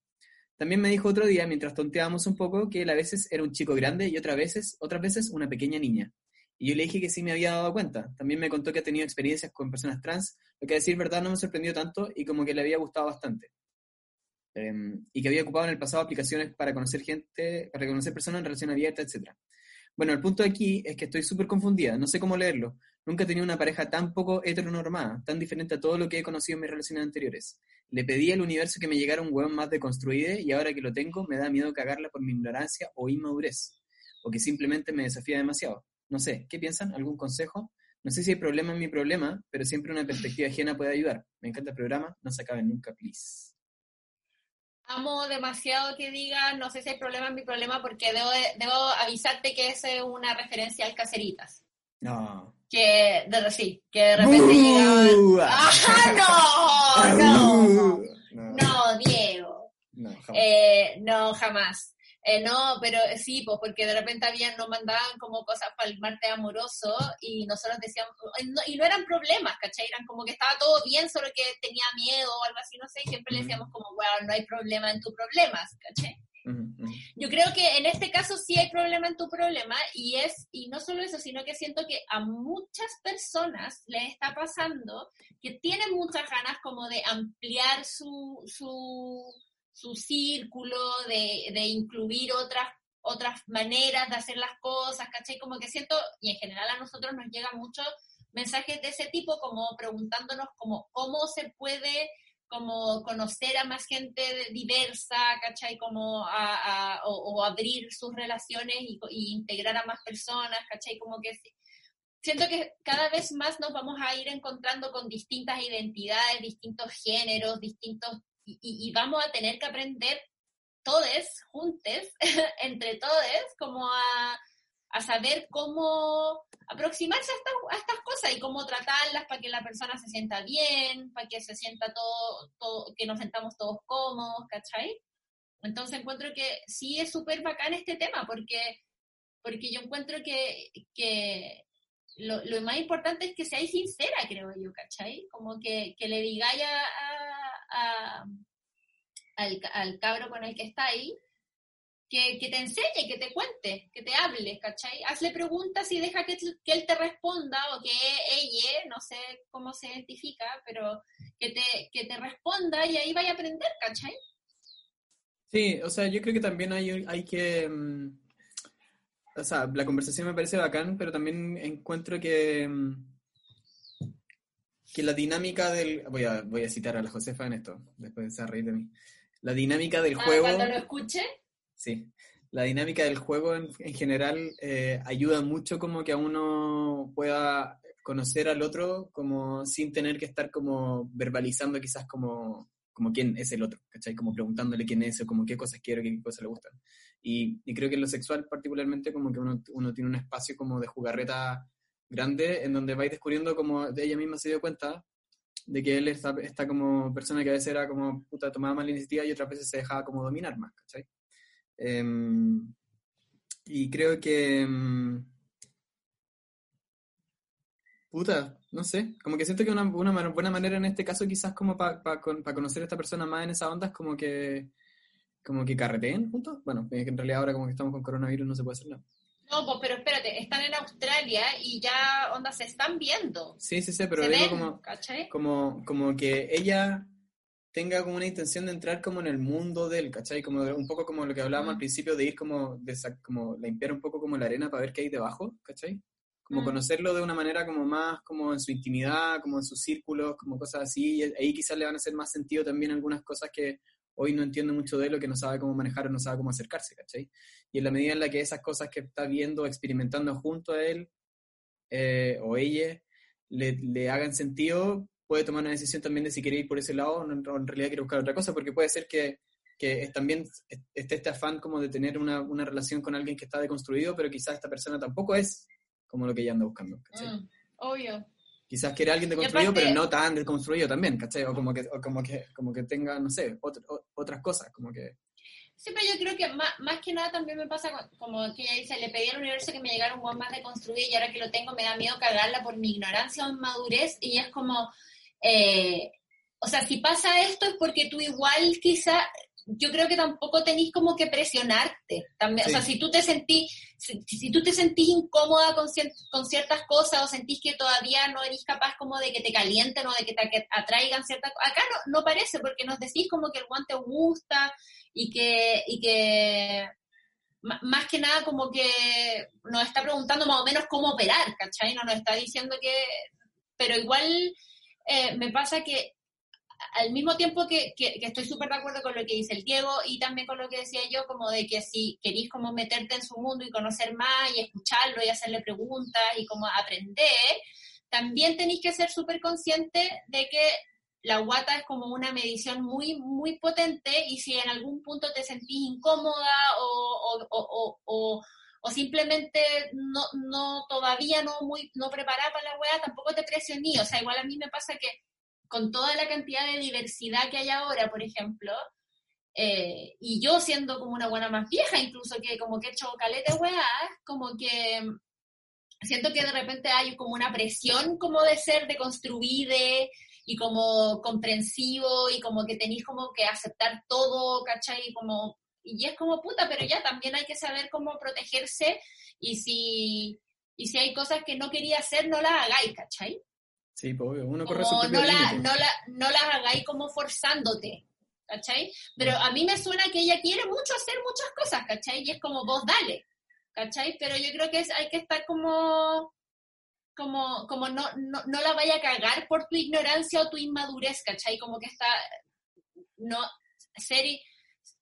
También me dijo otro día, mientras tonteábamos un poco, que él a veces era un chico grande y otras veces, otras veces una pequeña niña. Y yo le dije que sí me había dado cuenta. También me contó que ha tenido experiencias con personas trans, lo que a decir verdad no me sorprendió tanto y como que le había gustado bastante. Em, y que había ocupado en el pasado aplicaciones para conocer gente, para conocer personas en relación abierta, etc. Bueno, el punto aquí es que estoy súper confundida, no sé cómo leerlo. Nunca he tenido una pareja tan poco heteronormada, tan diferente a todo lo que he conocido en mis relaciones anteriores. Le pedí al universo que me llegara un hueón más deconstruido y ahora que lo tengo me da miedo cagarla por mi ignorancia o inmadurez, o que simplemente me desafía demasiado. No sé, ¿qué piensan? ¿Algún consejo? No sé si hay problema en mi problema, pero siempre una perspectiva ajena puede ayudar. Me encanta el programa, no se acabe nunca, please. Amo demasiado que diga, no sé si hay problema en mi problema, porque debo, debo avisarte que es una referencia al Caseritas. No. Que de, sí, que de repente llegaba. ¡Ah, no! No, no, no Diego. No, jamás. Eh, no, jamás. Eh, no, pero sí, pues porque de repente habían, nos mandaban como cosas para el martes amoroso y nosotros decíamos, y no eran problemas, ¿cachai? Eran como que estaba todo bien, solo que tenía miedo o algo así, no sé, y siempre le decíamos como, bueno, no hay problema en tus problemas, ¿cachai? Yo creo que en este caso sí hay problema en tu problema y es, y no solo eso, sino que siento que a muchas personas les está pasando que tienen muchas ganas como de ampliar su, su su círculo, de, de incluir otras, otras maneras de hacer las cosas, ¿cachai? Como que siento, y en general a nosotros nos llegan muchos mensajes de ese tipo, como preguntándonos como cómo se puede como conocer a más gente diversa, ¿cachai? Como a, o, abrir sus relaciones y, y, integrar a más personas, ¿cachai? Como que siento que cada vez más nos vamos a ir encontrando con distintas identidades, distintos géneros, distintos y, vamos a tener que aprender todos, juntos, entre todos, como a, saber cómo aproximarse a, estas cosas y cómo tratarlas para que la persona se sienta bien, para que se sienta todo, todo que nos sentamos todos cómodos, ¿cachai? Entonces encuentro que sí es súper bacán este tema, porque, porque yo encuentro que, que lo, lo, más importante es que seáis sincera, creo yo, ¿cachai? Como que, que le digáis a al, al, cabro con el que está ahí, que, que, te enseñe, que te cuente, que te hable, ¿cachai? Hazle preguntas y deja que, que, él te responda o que ella, no sé cómo se identifica, pero que te, que te responda y ahí vaya a aprender, ¿cachai? Sí, o sea, yo creo que también hay, hay que... Mm, o sea, la conversación me parece bacán, pero también encuentro que... Mm, que la dinámica del... Voy a, voy a citar a la Josefa en esto, después de reír de mí. La dinámica del ah, juego... Cuando lo escuche. Sí. La dinámica del juego en, general eh, ayuda mucho como que a uno pueda conocer al otro como sin tener que estar como verbalizando quizás como, como quién es el otro, ¿cachai? Como preguntándole quién es o como qué cosas quiere, qué cosas le gustan. Y, creo que en lo sexual particularmente como que uno, uno tiene un espacio como de jugarreta grande en donde vais descubriendo como ella misma se dio cuenta de que él está, está como persona que a veces era como puta tomaba más la iniciativa y otras veces se dejaba como dominar más, ¿cachai? Em, y creo que em, puta, no sé, como que siento que una, una buena manera en este caso quizás como para conocer a esta persona más en esa onda es como que como que carreteen juntos. Bueno, en realidad ahora como que estamos con coronavirus no se puede hacer nada. No, pues, pero espérate, están en Australia y ya, onda, se están viendo. Sí, sí, sí, pero digo como, como, como que ella tenga como una intención de entrar como en el mundo del, ¿cachai? Como un poco como lo que hablábamos al principio, de ir como, de, como limpiar un poco como la arena para ver qué hay debajo, ¿cachai? Como conocerlo de una manera como más, como en su intimidad, como en sus círculos, como cosas así, y ahí quizás le van a hacer más sentido también algunas cosas que hoy no entiende mucho de lo que no sabe cómo manejar o no sabe cómo acercarse, ¿cachai? Y en la medida en la que esas cosas que está viendo, experimentando junto a él eh, o ella, le, le, hagan sentido, puede tomar una decisión también de si quiere ir por ese lado o en, realidad quiere buscar otra cosa, porque puede ser que, que también esté este afán como de tener una, una, relación con alguien que está deconstruido, pero quizás esta persona tampoco es como lo que ella anda buscando. Mm, obvio. Quizás quiere alguien deconstruido, pero no tan deconstruido también, ¿cachai? O como que, o como que, como que tenga, no sé, otras cosas, como que... Sí, pero yo creo que más, más que nada también me pasa como que ella dice, le pedí al universo que me llegara un buen más deconstruido y ahora que lo tengo me da miedo cagarla por mi ignorancia o inmadurez y es como, eh, o sea, si pasa esto es porque tú igual quizá yo creo que tampoco tenéis como que presionarte. También, O sea, si tú te sentís, si, tú te sentís incómoda con, con, ciertas cosas o sentís que todavía no eres capaz como de que te calienten o de que te atraigan ciertas cosas, acá no, no parece porque nos decís como que el guante gusta y que, y que más que nada como que nos está preguntando más o menos cómo operar, ¿cachai? No nos está diciendo que... Pero igual eh, me pasa que al mismo tiempo que, estoy súper de acuerdo con lo que dice el Diego y también con lo que decía yo, como de que si queréis como meterte en su mundo y conocer más y escucharlo y hacerle preguntas y como aprender, también tenéis que ser súper consciente de que la guata es como una medición muy, muy potente y si en algún punto te sentís incómoda o simplemente no, no, todavía no muy, no preparada para la weá, tampoco te presioní. O sea, igual a mí me pasa que con toda la cantidad de diversidad que hay ahora, por ejemplo, eh, y yo siendo como una buena más vieja, incluso que como que he hecho calete weá, como que siento que de repente hay como una presión como de ser de construir y como comprensivo y como que tenéis como que aceptar todo, ¿cachai? Como, y es como puta, pero ya también hay que saber cómo protegerse y si, y si hay cosas que no quería hacer, no las hagáis, ¿cachai? Sí, pues uno corre su propio no, la, no, la, no las hagáis como forzándote, ¿cachai? Pero a mí me suena que ella quiere mucho hacer muchas cosas, ¿cachai? Y es como vos dale, ¿cachai? Pero yo creo que es, hay que estar como, como, como no, no, no la vaya a cagar por tu ignorancia o tu inmadurez, ¿cachai? Como que está, no, ser,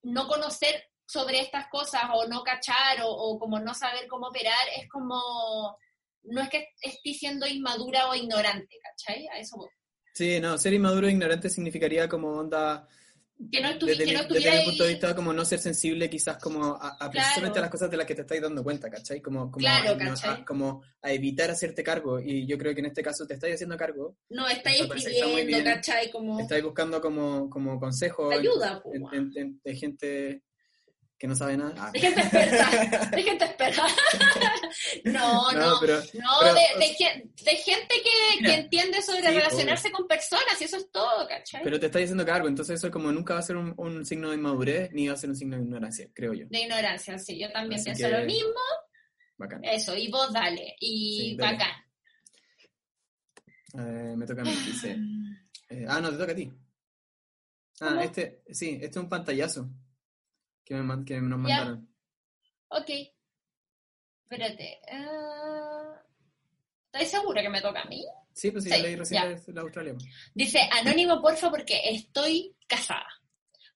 no conocer sobre estas cosas o no cachar o, o como no saber cómo operar es como no es que esté siendo inmadura o ignorante, ¿cachai? A eso voy. Sí, no, ser inmaduro o ignorante significaría como onda... Que no, desde, que no desde mi punto de vista, como no ser sensible quizás como a, precisamente a las cosas de las que te estáis dando cuenta, ¿cachai? Como, como, a, como a evitar hacerte cargo, y yo creo que en este caso te estáis haciendo cargo. No, estáis escribiendo, ¿cachai? Como... Estáis buscando como, como consejo. Ayuda, de gente que no sabe nada. Ah. De gente experta, de gente experta. no, no, no, pero, no de, de, gente que, que, entiende sobre relacionarse con personas y eso es todo, ¿cachai? Pero te está diciendo cargo, entonces eso como nunca va a ser un, un, signo de inmadurez ni va a ser un signo de ignorancia, creo yo. De ignorancia, sí, yo también pienso lo mismo. Bacán. Eso, y vos dale, y bacán. Eh, me toca a mí, dice. Eh, ah, no, te toca a ti. Ah, este, sí, este es un pantallazo que, me, que nos mandaron. Ok. Espérate. Uh... ¿Estás segura que me toca a mí? Sí, pues sí, sí leí recién la Australia. Dice, anónimo, porfa, porque estoy casada.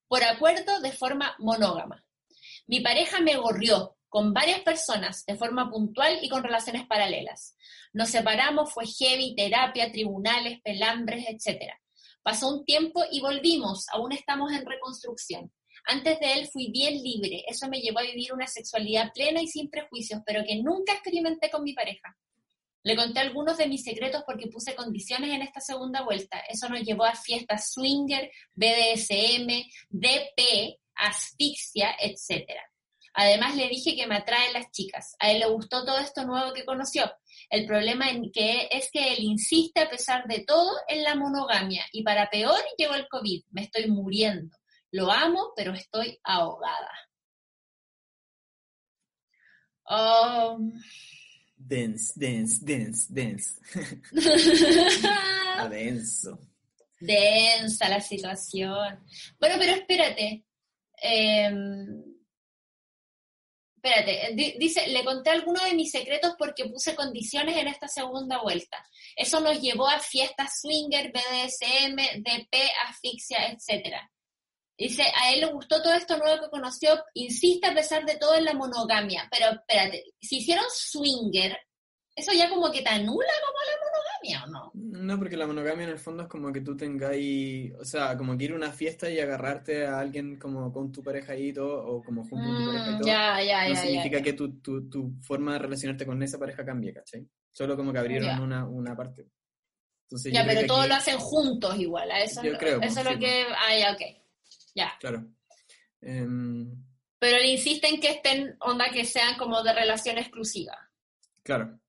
Por acuerdo de forma monógama. Mi pareja me gorrió con varias personas de forma puntual y con relaciones paralelas. Nos separamos, fue heavy, terapia, tribunales, pelambres, etc. Pasó un tiempo y volvimos, aún estamos en reconstrucción. Antes de él fui bien libre, eso me llevó a vivir una sexualidad plena y sin prejuicios, pero que nunca experimenté con mi pareja. Le conté algunos de mis secretos porque puse condiciones en esta segunda vuelta. Eso nos llevó a fiestas swinger, BDSM, DP, asfixia, etc. Además le dije que me atraen las chicas. A él le gustó todo esto nuevo que conoció. El problema que es que él insiste a pesar de todo en la monogamia y para peor llegó el COVID. Me estoy muriendo. Lo amo, pero estoy ahogada. Um, dance, dance, dance, dance. denso. Densa la situación. Bueno, pero espérate. Em, espérate, dice, le conté algunos de mis secretos porque puse condiciones en esta segunda vuelta. Eso nos llevó a fiestas swinger, BDSM, DP, asfixia, etcétera. Dice, a él le gustó todo esto nuevo que conoció, insiste a pesar de todo en la monogamia. Pero espérate, si hicieron swinger, ¿eso ya como que te anula como la monogamia o no? No, porque la monogamia en el fondo es como que tú tengáis, o sea, como que ir a una fiesta y agarrarte a alguien como con tu pareja y todo, o como junto con tu pareja y mm, todo. Ya, ya, no significa que tu, tu, tu, forma de relacionarte con esa pareja cambie, ¿cachai? Solo como que abrieron una, una parte. Entonces, Ya, pero todos aquí- lo hacen juntos igual, a eso, Yo creo, eso es sí, lo que... Ah, ya, ok. Ya. Claro. Em, Pero él insiste en que estén, onda, que sean como de relación exclusiva. Claro.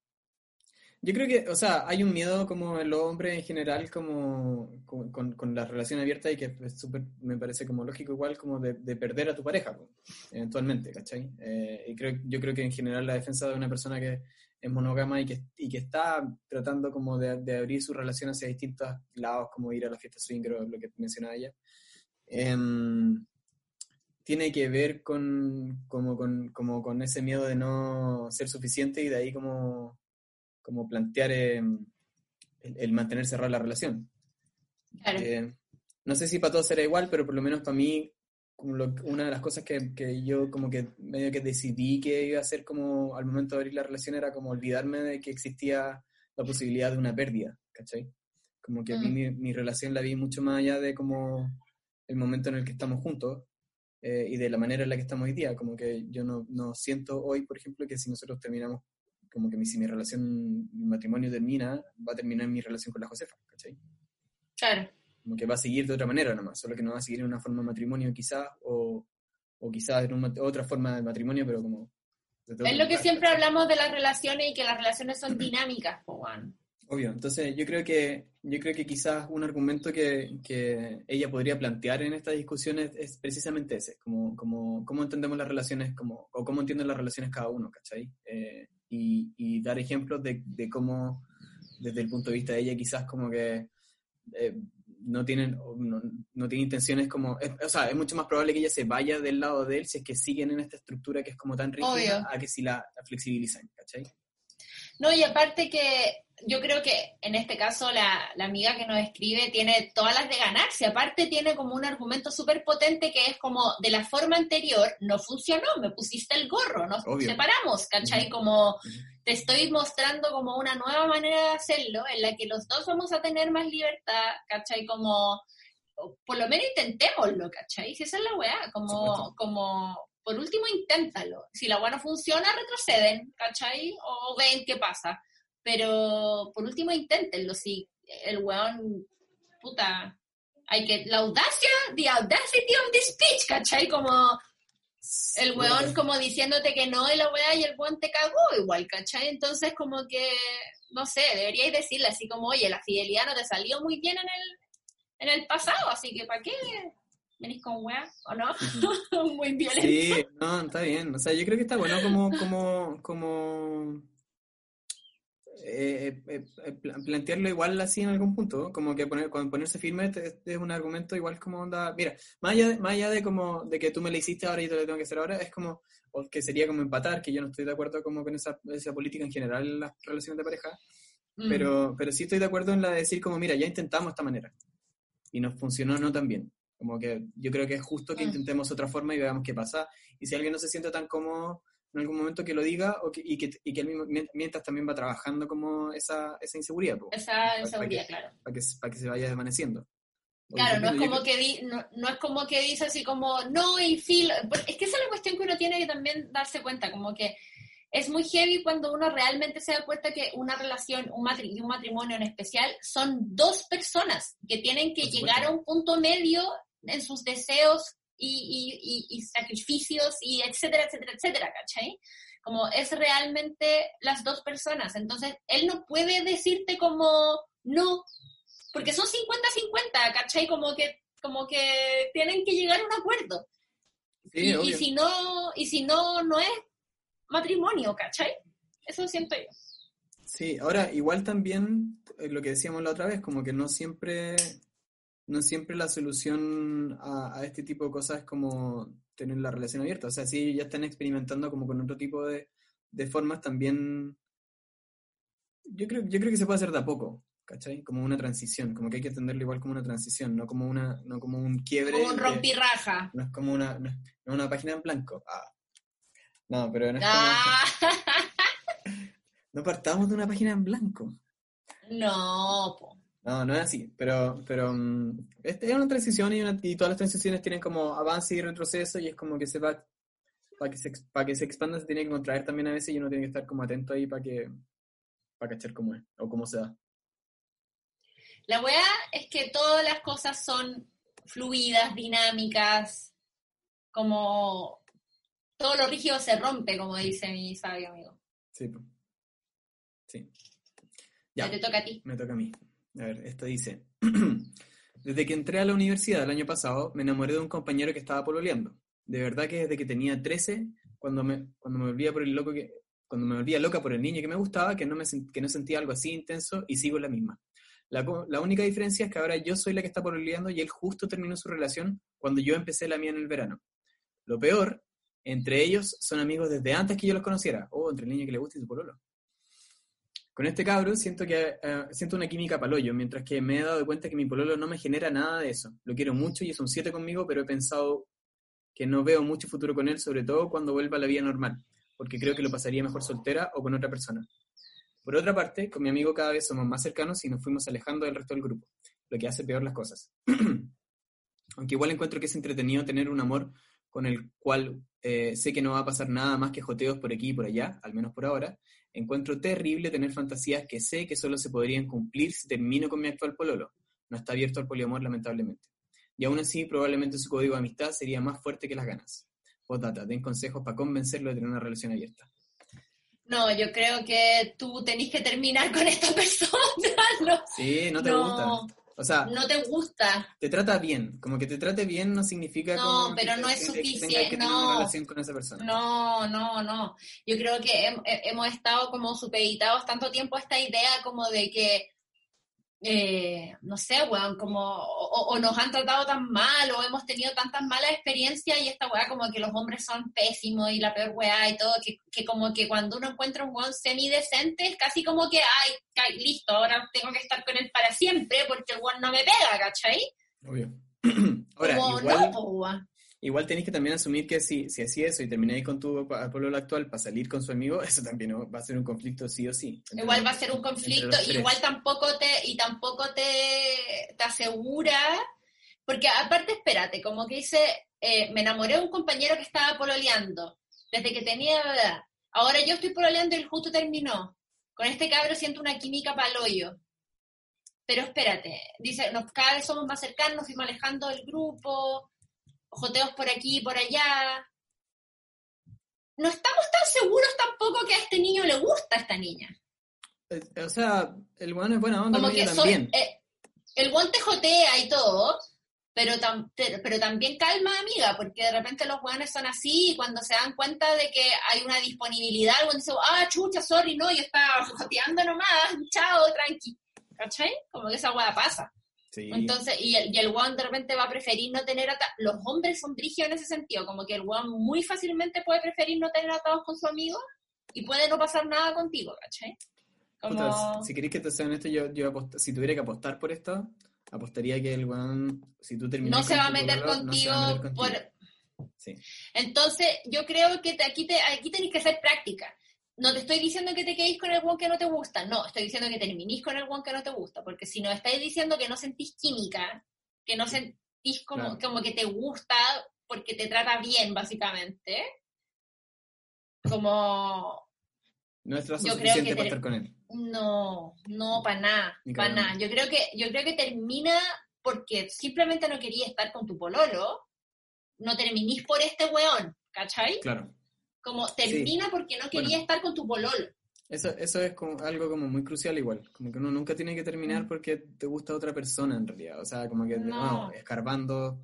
Yo creo que, o sea, hay un miedo como en los hombres en general, como, como con, con la relación abierta y que es súper, me parece como lógico igual, como de, de perder a tu pareja, eventualmente, ¿cachai? Eh, y creo, yo creo que en general la defensa de una persona que es monógama y que, y que está tratando como de, de abrir su relación hacia distintos lados, como ir a la fiesta swinger o lo que mencionaba ella, em, tiene que ver con, como, con, como con ese miedo de no ser suficiente y de ahí como, como plantear eh, el, el mantener cerrada la relación. Claro. Eh, no sé si para todos será igual, pero por lo menos para mí, como lo- una de las cosas que, que yo como que medio que decidí que iba a hacer como al momento de abrir la relación era como olvidarme de que existía la posibilidad de una pérdida, ¿cachai? Como que vi Mm. mi, mi relación la vi mucho más allá de como el momento en el que estamos juntos eh, y de la manera en la que estamos hoy día. Como que yo no, no siento hoy, por ejemplo, que si nosotros terminamos, como que mi, si mi relación, mi matrimonio termina, va a terminar mi relación con la Josefa, ¿cachai? Claro. Como que va a seguir de otra manera nomás, solo que no va a seguir en una forma de matrimonio quizás, o, o quizás en una, otra forma de matrimonio, pero como... Es lo que siempre hablamos de las relaciones y que las relaciones son dinámicas, weón. Obvio, entonces yo creo que yo creo que quizás un argumento que, que ella podría plantear en estas discusiones es precisamente ese, como, como cómo entendemos las relaciones, como, o cómo entienden las relaciones cada uno, ¿cachai? Eh, y, y dar ejemplos de, de cómo, desde el punto de vista de ella, quizás como que eh, no tienen no, no tiene intenciones como, es- o sea, es mucho más probable que ella se vaya del lado de él si es que siguen en esta estructura que es como tan rígida Obvio. a que si la, la flexibilizan, ¿cachai? No, y aparte que yo creo que en este caso la, la amiga que nos escribe tiene todas las de ganarse. Aparte tiene como un argumento súper potente que es como de la forma anterior no funcionó, me pusiste el gorro, nos Obvio. separamos, ¿cachai? Como te estoy mostrando como una nueva manera de hacerlo en la que los dos vamos a tener más libertad, ¿cachai? Como, por lo menos intentémoslo, ¿cachai? Si esa es la weá, como, como, por último inténtalo. Si la weá no funciona, retroceden, ¿cachai? O ven qué pasa. Pero por último inténtenlo, si el weón, puta, hay que, la audacia, the audacity of the speech, ¿cachai? Como el weón como diciéndote que no y la weá y el weón te cagó igual, ¿cachai? Entonces como que, no sé, deberíais decirle así como, oye, la fidelidad no te salió muy bien en el, en el pasado, así que ¿para qué venís con weá? ¿O no? muy violento. Sí, no, está bien. O sea, yo creo que está bueno como, como, como eh, eh, eh, pla- plantearlo igual así en algún punto, como que poner, ponerse firme te- es un argumento igual como onda, mira, más allá de, más allá de como de que tú me lo hiciste ahora y yo te lo tengo que hacer ahora, es como, o que sería como empatar, que yo no estoy de acuerdo como con esa, esa política en general en las relaciones de pareja, Mm. pero, pero sí estoy de acuerdo en la de decir como, mira, ya intentamos esta manera y nos funcionó no tan bien. Como que yo creo que es justo que Mm. intentemos otra forma y veamos qué pasa. Y si alguien no se siente tan cómodo en algún momento que lo diga o que, y, que, y que él mismo, mien- mientras también va trabajando como esa, esa inseguridad, po, Esa para inseguridad, que- claro. para que, para que se vaya desvaneciendo. Claro, no es como que di- no, no es como que dice así como no y feel es que esa es la cuestión que uno tiene que también darse cuenta como que es muy heavy cuando uno realmente se da cuenta que una relación un matri- y un matrimonio en especial son dos personas que tienen que llegar a un punto medio en sus deseos y, y- y- y sacrificios y etcétera etcétera etcétera ¿cachai? como es realmente las dos personas entonces él no puede decirte como no porque son 50-50, ¿cachai? Como que, como que tienen que llegar a un acuerdo. Sí, y, si no, y si no, no es matrimonio, ¿cachai? Eso siento yo. Sí, ahora igual también eh, lo que decíamos la otra vez, como que no siempre, no siempre la solución a, a este tipo de cosas es como tener la relación abierta. O sea, si ya están experimentando como con otro tipo de, de formas, también yo creo, yo creo que se puede hacer de a poco, ¿cachai? Como una transición, como que hay que entenderlo igual como una transición, no como una, no como un quiebre. Como un rompirraja. no es como una, no una página en blanco. Ah. No, pero no es como, Ah, no partamos de una página en blanco. no, po. No, no es así, pero, pero este es una transición y, una- y todas las transiciones tienen como avance y retroceso y es como que se va, para que se, para que se expanda se tiene que contraer también a veces y uno tiene que estar como atento ahí para que, para cachar cómo es o cómo se da. La weá es que todas las cosas son fluidas, dinámicas, como todo lo rígido se rompe, como dice mi sabio amigo. Sí. Sí. Ya Ya, te toca a ti. me toca a mí. A ver, esto dice. Desde que entré a la universidad el año pasado, me enamoré de un compañero que estaba pololeando. De verdad que desde que tenía 13, cuando me, cuando me volvía por el loco que, cuando me volvía loca por el niño que me gustaba, que no, me, que no sentía algo así intenso y sigo la misma. La, la única diferencia es que ahora yo soy la que está pololeando y él justo terminó su relación cuando yo empecé la mía en el verano. Lo peor, entre ellos son amigos desde antes que yo los conociera. O entre el niño que le gusta y su pololo. Con este cabro siento que eh, siento una química paloyo, mientras que me he dado cuenta que mi pololo no me genera nada de eso. Lo quiero mucho y es un 7 conmigo, pero he pensado que no veo mucho futuro con él, sobre todo cuando vuelva a la vida normal, porque creo que lo pasaría mejor soltera o con otra persona. Por otra parte, con mi amigo cada vez somos más cercanos y nos fuimos alejando del resto del grupo, lo que hace peor las cosas. Aunque igual encuentro que es entretenido tener un amor con el cual eh, sé que no va a pasar nada más que joteos por aquí y por allá, al menos por ahora, encuentro terrible tener fantasías que sé que solo se podrían cumplir si termino con mi actual pololo. No está abierto al poliamor, lamentablemente. Y aún así, probablemente su código de amistad sería más fuerte que las ganas. Postdata, den consejos para convencerlo de tener una relación abierta. No, yo creo que tú tenés que terminar con esta persona. No, Sí, no te No. gusta. O sea, no te gusta. te trata bien. Como que te trate bien no significa No, como pero que, no es suficiente, que no. una relación con esa persona. No, no, no. Yo creo que hem- he- hemos estado como supeditados tanto tiempo a esta idea como de que, eh, no sé, weón, como, o, o nos han tratado tan mal, o hemos tenido tantas malas experiencias, y esta weá como que los hombres son pésimos y la peor weá y todo, que, que como que cuando uno encuentra un weón semidecente, es casi como que, ay, listo, ahora tengo que estar con él para siempre, porque el weón no me pega, ¿cachai? Obvio. Ahora, como, igual, no, po. Igual tenéis que también asumir que si, si así eso y termináis con tu pololo actual para salir con su amigo, eso también va a ser un conflicto sí o sí. entre Igual va a ser un conflicto, igual tampoco te, y tampoco te, te asegura, porque aparte, espérate, como que dice, eh, me enamoré de un compañero que estaba pololeando, desde que tenía edad. Ahora yo estoy pololeando y él justo terminó. Con este cabro siento una química paloyo. Pero espérate, dice, nos, cada vez somos más cercanos, nos fuimos alejando del grupo, joteos por aquí y por allá. No estamos tan seguros tampoco que a este niño le gusta a esta niña. Eh, O sea, el bueno es buena onda, como que soy, eh, el guante jotea y todo, pero, tam- pero, también calma, amiga, porque de repente los guanes son así y cuando se dan cuenta de que hay una disponibilidad, el dice, ah, chucha, sorry, no, yo estaba joteando nomás, chao, tranqui. ¿Cachai? Como que esa hueá pasa. Sí. Entonces, y el, y el guan de repente va a preferir no tener atados. Los hombres son brígidos en ese sentido, como que el guan muy fácilmente puede preferir no tener atados con su amigo y puede no pasar nada contigo, ¿cachai? Como... Puta, si queréis que te sea honesto, yo, yo apost- si tuviera que apostar por esto, apostaría que el weón, si tú terminas no se va a meter pololo, no se va a contigo por... Sí. Entonces, yo creo que te- aquí, te, aquí tenéis que hacer práctica. No te estoy diciendo que te quedéis con el one que no te gusta, no, estoy diciendo que terminís con el one que no te gusta, porque si nos estáis diciendo que no sentís química, que no sentís como, como que te gusta porque te trata bien, básicamente, como No es creo suficiente que para estar con él. No, no, para nada, para nada. Yo creo que, yo creo que termina porque simplemente no quería estar con tu pololo, no terminís por este weón, ¿cachai? Claro. Como termina porque no quería Bueno. estar con tu pololo. Eso, eso es como algo como muy crucial igual. Como que uno nunca tiene que terminar Mm. porque te gusta otra persona en realidad. O sea, como que No. nuevo, escarbando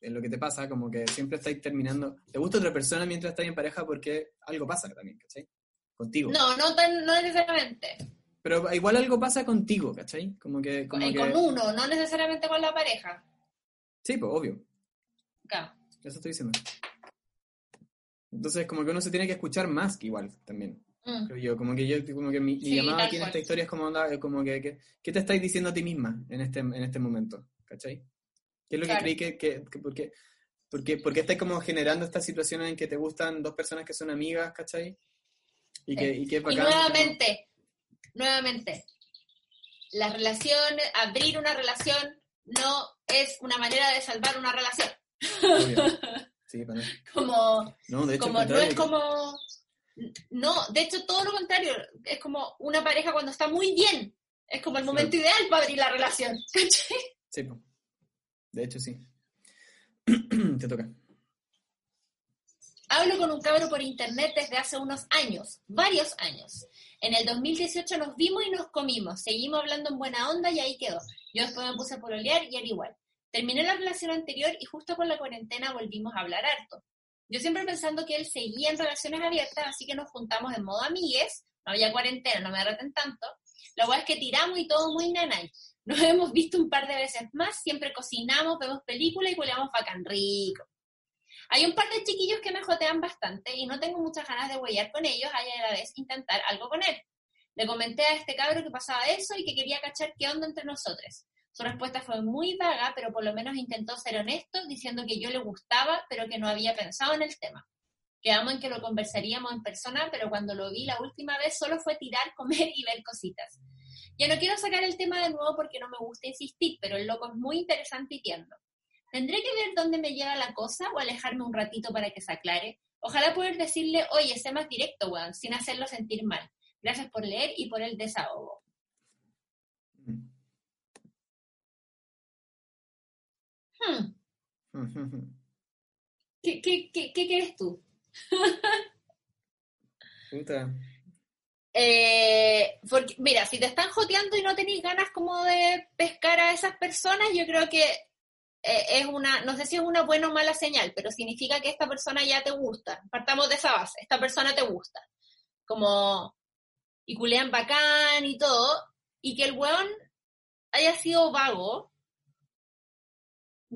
en lo que te pasa, como que siempre estáis terminando. Te gusta otra persona mientras estás en pareja porque algo pasa también, ¿cachai? Contigo. No, no tan, no necesariamente. Pero igual algo pasa contigo, ¿cachai? Como que... Como Eh, que... Con uno, no necesariamente con la pareja. Sí, pues obvio. Claro. Eso estoy diciendo. Entonces, como que uno se tiene que escuchar más que igual también. Mm. Creo yo, como que yo, como que mi, mi Sí, llamada aquí en esta historia es como, onda, como que, que- ¿qué te estáis diciendo a ti misma en este, en este momento? ¿Cachai? ¿Qué es lo Claro. que creí que, que, que porque, porque, porque estáis como generando estas situaciones en que te gustan dos personas que son amigas, ¿cachai? Y que, y que es Y bacán. nuevamente, nuevamente, la relación, abrir una relación no es una manera de salvar una relación. como- obvio. Sí, para nada. Como, No, de hecho, como no es como no, de hecho todo lo contrario, es como una pareja cuando está muy bien, Es como el momento ideal para abrir la relación, ¿cachai? Sí, de hecho sí. Te toca. Hablo con un cabro por internet desde hace unos años, varios años. En el 2018 nos vimos y nos comimos, seguimos hablando en buena onda y ahí quedó. Yo después me puse a pololear y era igual. Terminé la relación anterior y justo por la cuarentena volvimos a hablar harto. Yo siempre pensando que él seguía en relaciones abiertas, así que nos juntamos en modo amigues, no había cuarentena, no me derroten tanto. La verdad es que tiramos y todo muy nanay. Nos hemos visto un par de veces más, siempre cocinamos, vemos películas y culeamos bacán rico. Hay un par de chiquillos que me jotean bastante y no tengo muchas ganas de huellar con ellos, hay a la vez intentar algo con él. Le comenté a este cabro que pasaba eso y que quería cachar qué onda entre nosotros. Su respuesta fue muy vaga, pero por lo menos intentó ser honesto, diciendo que yo le gustaba, pero que no había pensado en el tema. Quedamos en que lo conversaríamos en persona, pero cuando lo vi la última vez solo fue tirar, comer y ver cositas. Ya no quiero sacar el tema de nuevo porque no me gusta insistir, pero el loco es muy interesante y tierno. ¿Tendré que ver dónde me lleva la cosa o alejarme un ratito para que se aclare? Ojalá poder decirle, oye, sé más directo, weón, sin hacerlo sentir mal. Gracias por leer y por el desahogo. Hmm. ¿Qué, qué, qué, qué quieres tú? Puta. Eh, porque, mira, si te están joteando y no tenéis ganas como de pescar a esas personas, yo creo que eh, es una, no sé si es una buena o mala señal, pero significa que esta persona ya te gusta. Partamos de esa base, esta persona te gusta. Como, y culean bacán y todo, y que el weón haya sido vago,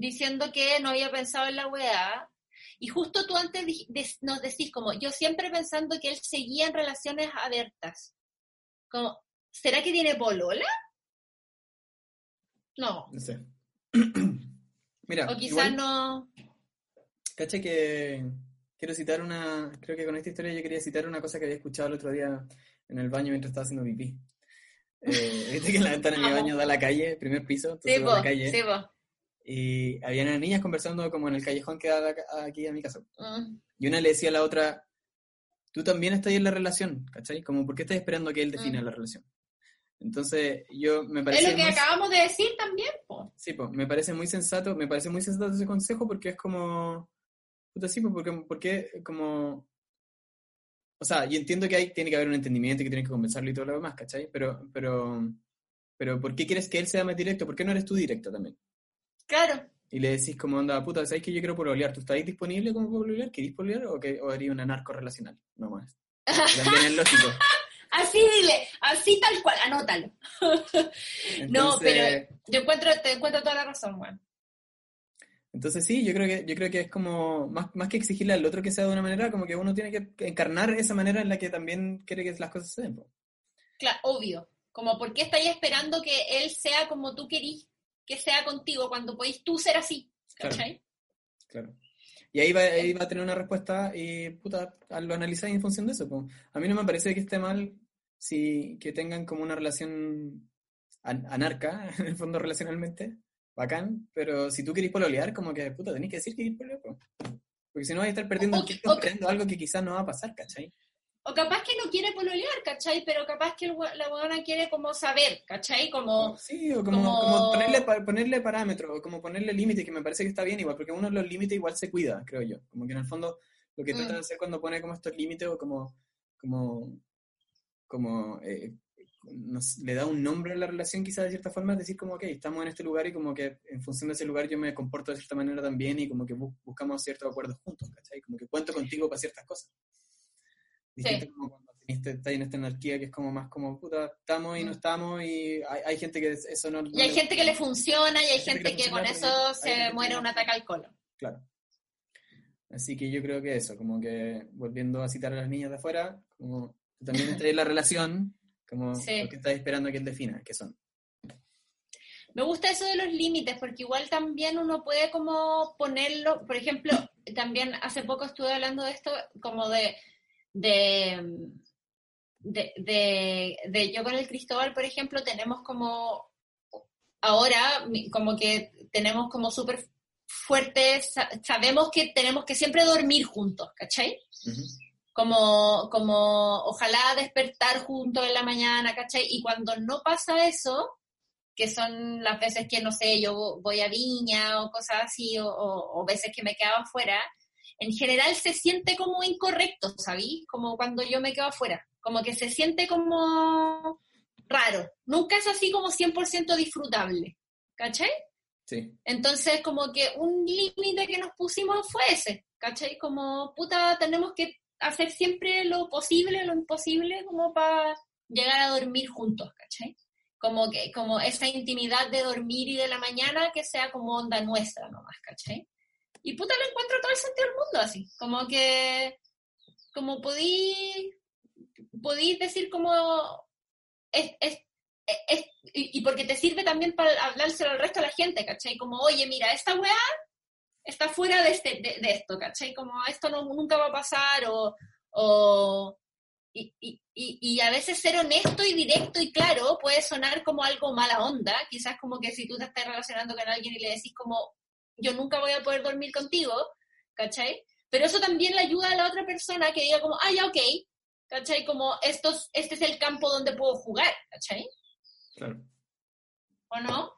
diciendo que no había pensado en la weá, y justo tú antes nos decís como, yo siempre pensando que él seguía en relaciones abiertas. Como, ¿será que tiene polola? No. No sé. Mira, O quizás no... caché que quiero citar una, creo que con esta historia yo quería citar una cosa que había escuchado el otro día en el baño mientras estaba haciendo pipí. Eh, Viste que la ventana de mi baño da a la calle, primer piso, entonces Sí, a la calle. sí. Y había unas niñas conversando como en el callejón que da aquí a mi casa. Mm. Y una le decía a la otra, tú también estás en la relación, ¿cachai? Como, ¿por qué estás esperando que él defina Mm. la relación? Entonces, yo me Es parece lo que muy- acabamos de decir también, po. Sí, pues, me parece muy sensato, me parece muy sensato ese consejo porque es como, puta, sí, pues, porque, porque como, o sea, yo entiendo que hay, tiene que haber un entendimiento y que tienes que conversarlo y todo lo demás, ¿cachai? Pero, pero, pero, ¿por qué quieres que él sea más directo? ¿Por qué no eres tú directo también? Claro. Y le decís como, onda, puta, ¿sabes que yo quiero pololear? ¿Tú estás disponible como pololear? ¿Querís pololear o, que, o haría una narco relacional? No más. También es lógico. Así dile, así tal cual, anótalo. No, pero yo encuentro, te encuentro toda la razón, weón. Entonces sí, yo creo que, yo creo que es como, más, más que exigirle al otro que sea de una manera, como que uno tiene que encarnar esa manera en la que también quiere que las cosas se den. Claro, obvio. Como, ¿por qué estáis esperando que él sea como tú querís que sea contigo cuando podéis tú ser así? Claro. ¿Cachai? Claro. Y ahí va, ahí va a tener una respuesta y puta, lo analizáis en función de eso. A mí no me parece que esté mal si que tengan como una relación an- anarca, en el fondo relacionalmente, bacán, pero si tú querés pololear, como que puta, tenés que decir que querés pololear. po. Porque si no vas a estar perdiendo O el que- tiempo algo que quizás no va a pasar, ¿cachai? O capaz que no quiere pololear, ¿cachai? Pero capaz que el la buena quiere como saber, ¿cachai? Como, Sí, o como, como- como ponerle, ponerle parámetros, o como ponerle límites, que me parece que está bien igual, porque uno los límites igual se cuida, creo yo. Como que en el fondo lo que trata Mm. de hacer cuando pone como estos límites o como, como, como eh, nos- le da un nombre a la relación quizás de cierta forma, es decir como, ok, estamos en este lugar y como que en función de ese lugar yo me comporto de cierta manera también y como que bu- buscamos ciertos acuerdos juntos, ¿cachai? Como que cuento contigo para ciertas cosas. Distinto como cuando estás en esta anarquía que es como más como, puta, estamos y no Mm. estamos y hay, hay gente que eso no... y hay le- gente que le funciona y hay Hay gente gente que que con eso se que muere un ataque al colon. Claro. Así que yo creo que eso, como que volviendo a citar a las niñas de afuera, como también estás en la relación, como Sí. porque estás esperando que él defina qué son. Me gusta eso de los límites, porque igual también uno puede como ponerlo, por ejemplo, también hace poco estuve hablando de esto, como de, de, de, de- de yo con el Cristóbal, por ejemplo, tenemos como, ahora, como que tenemos como súper fuertes, sa- sabemos que tenemos que siempre dormir juntos, ¿cachai? Ujú. Como, como ojalá despertar juntos en la mañana, ¿cachai? Y cuando no pasa eso, que son las veces que, no sé, yo voy a Viña o cosas así, o, o, veces que me quedaba afuera, en general se siente como incorrecto, ¿sabí? Como cuando yo me quedo afuera, como que se siente como raro, nunca es así como 100% disfrutable, ¿cachai? Sí. Entonces, como que un límite que nos pusimos fue ese, ¿cachai? Como, puta, tenemos que hacer siempre lo posible, lo imposible, como para llegar a dormir juntos, ¿cachai? Como que, como esa intimidad de dormir y de la mañana que sea como onda nuestra nomás, ¿cachai? Y puta, lo encuentro todo el sentido del mundo así, como que, como podí, podí decir como, es, es, es, y, porque te sirve también para hablárselo al resto de la gente, ¿cachai? Como, oye, mira, esta weá está fuera de, este, de, esto, ¿cachai? Como esto no, nunca va a pasar o... o y, y, y, a veces ser honesto y directo y claro puede sonar como algo mala onda, quizás como que si tú te estás relacionando con alguien y le decís como, yo nunca voy a poder dormir contigo, ¿cachai? Pero eso también le ayuda a la otra persona que diga como, ah, ya, ok, ¿cachai? Como, estos, este es el campo donde puedo jugar, ¿cachai? Claro. ¿O no?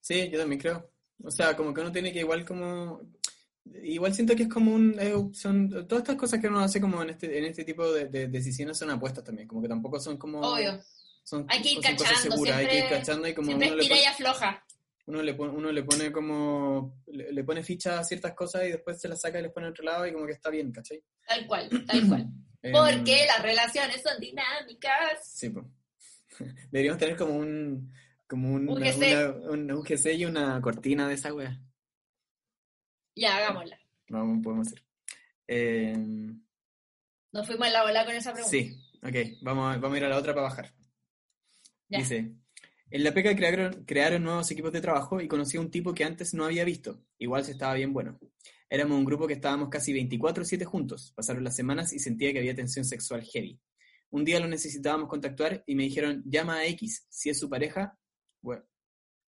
Sí, yo también creo. O sea, como que uno tiene que igual como... Igual siento que es como un... Eh, son Todas estas cosas que uno hace como en este, en este tipo de, decisiones son apuestas también, como que tampoco son como... Obvio. Son, hay que ir cachando, seguras, hay que ir cachando y como... Siempre uno y afloja. Uno le, pone, uno le pone como... Le, pone ficha a ciertas cosas y después se las saca y les pone a otro lado y como que está bien, ¿cachai? Tal cual, tal cual. Porque em, las relaciones son dinámicas. Sí, pues. Deberíamos tener como un, como un, GC. y una cortina de esa wea. Ya, hagámosla. Vamos, podemos hacer. Eh... Nos fuimos a la ola con esa pregunta. Sí, ok. Vamos, vamos a ir a la otra para bajar. Dice, en la PECA crearon, crearon nuevos equipos de trabajo y conocí a un tipo que antes no había visto. Igual se estaba bien bueno. Éramos un grupo que estábamos casi 24-7 juntos. Pasaron las semanas y sentía que había tensión sexual heavy. Un día lo necesitábamos contactar y me dijeron, llama a X, si es su pareja. Bueno,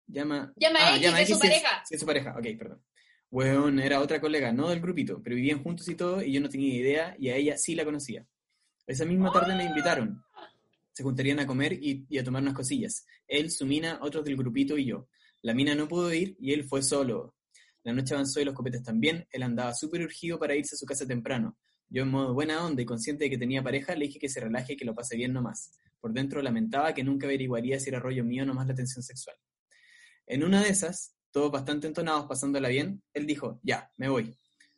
llama, llama a ah, X, si es su pareja. Si es, su pareja, ok, perdón. Bueno, era otra colega, no del grupito, pero vivían juntos y todo, y yo no tenía idea, y a ella sí la conocía. Esa misma tarde me invitaron. Se juntarían a comer y, a tomar unas cosillas. Él, su mina, otros del grupito y yo. La mina no pudo ir y él fue solo. La noche avanzó y los copetes también. Él andaba súper urgido para irse a su casa temprano. Yo en modo buena onda y consciente de que tenía pareja, le dije que se relaje y que lo pase bien nomás. Por dentro lamentaba que nunca averiguaría si era rollo mío nomás la tensión sexual. En una de esas, todos bastante entonados pasándola bien, él dijo, ya, me voy.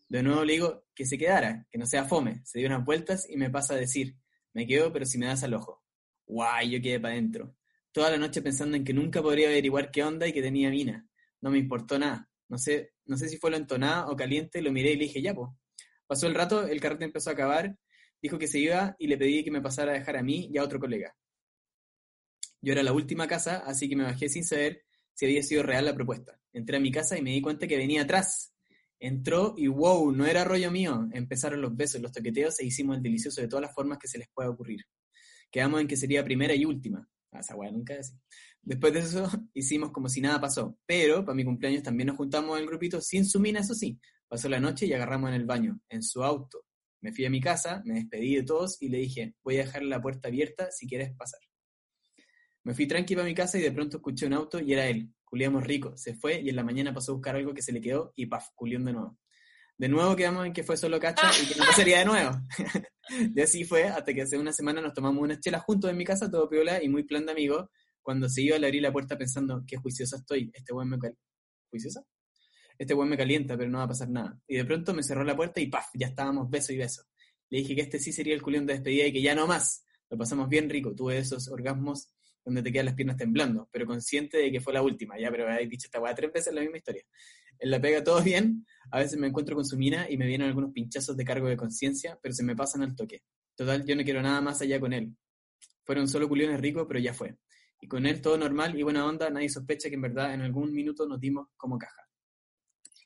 De nuevo le digo que se quedara, que no sea fome. Se dio unas vueltas y me pasa a decir, me quedo pero si me das al ojo. Guay, yo quedé para adentro. Toda la noche pensando en que nunca podría averiguar qué onda y que tenía mina. No me importó nada. No sé, no sé si fue lo entonada o caliente, lo miré y le dije, ya, pues, Pasó el rato, el carrete empezó a acabar, dijo que se iba y le pedí que me pasara a dejar a mí y a otro colega. Yo era la última casa, así que me bajé sin saber si había sido real la propuesta. Entré a mi casa y me di cuenta que venía atrás. Entró y wow, no era rollo mío. Empezaron los besos, los toqueteos e hicimos el delicioso de todas las formas que se les pueda ocurrir. Quedamos en que sería primera y última. Ah, esa nunca así. Después de eso hicimos como si nada pasó. Pero para mi cumpleaños también nos juntamos el grupito sin su mina, eso sí, Pasó la noche y agarramos en el baño, en su auto. Me fui a mi casa, me despedí de todos y le dije, voy a dejar la puerta abierta si quieres pasar. Me fui tranquilo a mi casa y de pronto escuché un auto y era él. Culiamos rico. Se fue y en la mañana pasó a buscar algo que se le quedó y paf, culión de nuevo. De nuevo quedamos en que fue solo cacha y que no pasaría de nuevo. y así fue hasta que hace una semana nos tomamos unas chelas juntos en mi casa, todo piola y muy plan de amigo. Cuando se iba le abrí la puerta pensando, qué juiciosa estoy, este buen me... ¿Juiciosa? este buen me calienta, pero no va a pasar nada. Y de pronto me cerró la puerta y ¡paf! Ya estábamos beso y beso. Le dije que este sí sería el culión de despedida y que ya no más. Lo pasamos bien rico. Tuve esos orgasmos donde te quedan las piernas temblando, pero consciente de que fue la última. Ya, pero habéis dicho esta weá tres veces la misma historia. En la pega todo bien. A veces me encuentro con su mina y me vienen algunos pinchazos de cargo de conciencia, pero se me pasan al toque. Total, yo no quiero nada más allá con él. Fueron solo culiones ricos, pero ya fue. Y con él todo normal y buena onda, nadie sospecha que en verdad en algún minuto nos dimos como caja.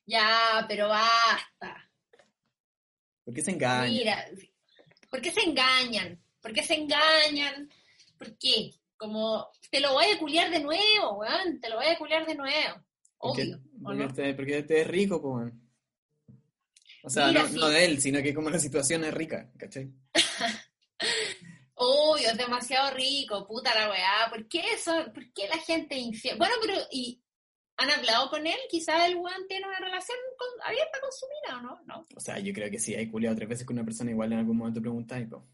Ya, pero basta. ¿Por qué se engañan? Mira, ¿por qué se engañan? ¿Por qué se engañan? ¿Por qué? Como, te lo voy a culiar de nuevo, weón, te lo voy a culiar de nuevo. Obvio. Porque, porque, te, porque te es rico, weón. O sea, Mira, no, sí. no de él, sino que como la situación es rica, ¿cachai? Uy, es demasiado rico, puta la weá. ¿Por qué eso? ¿Por qué la gente infiel? Bueno, pero ¿y han hablado con él? Quizás el weón tiene una relación con- abierta con su mina, ¿o no? No. O sea, yo creo que sí, hay culiado tres veces con una persona igual en algún momento preguntáis, po.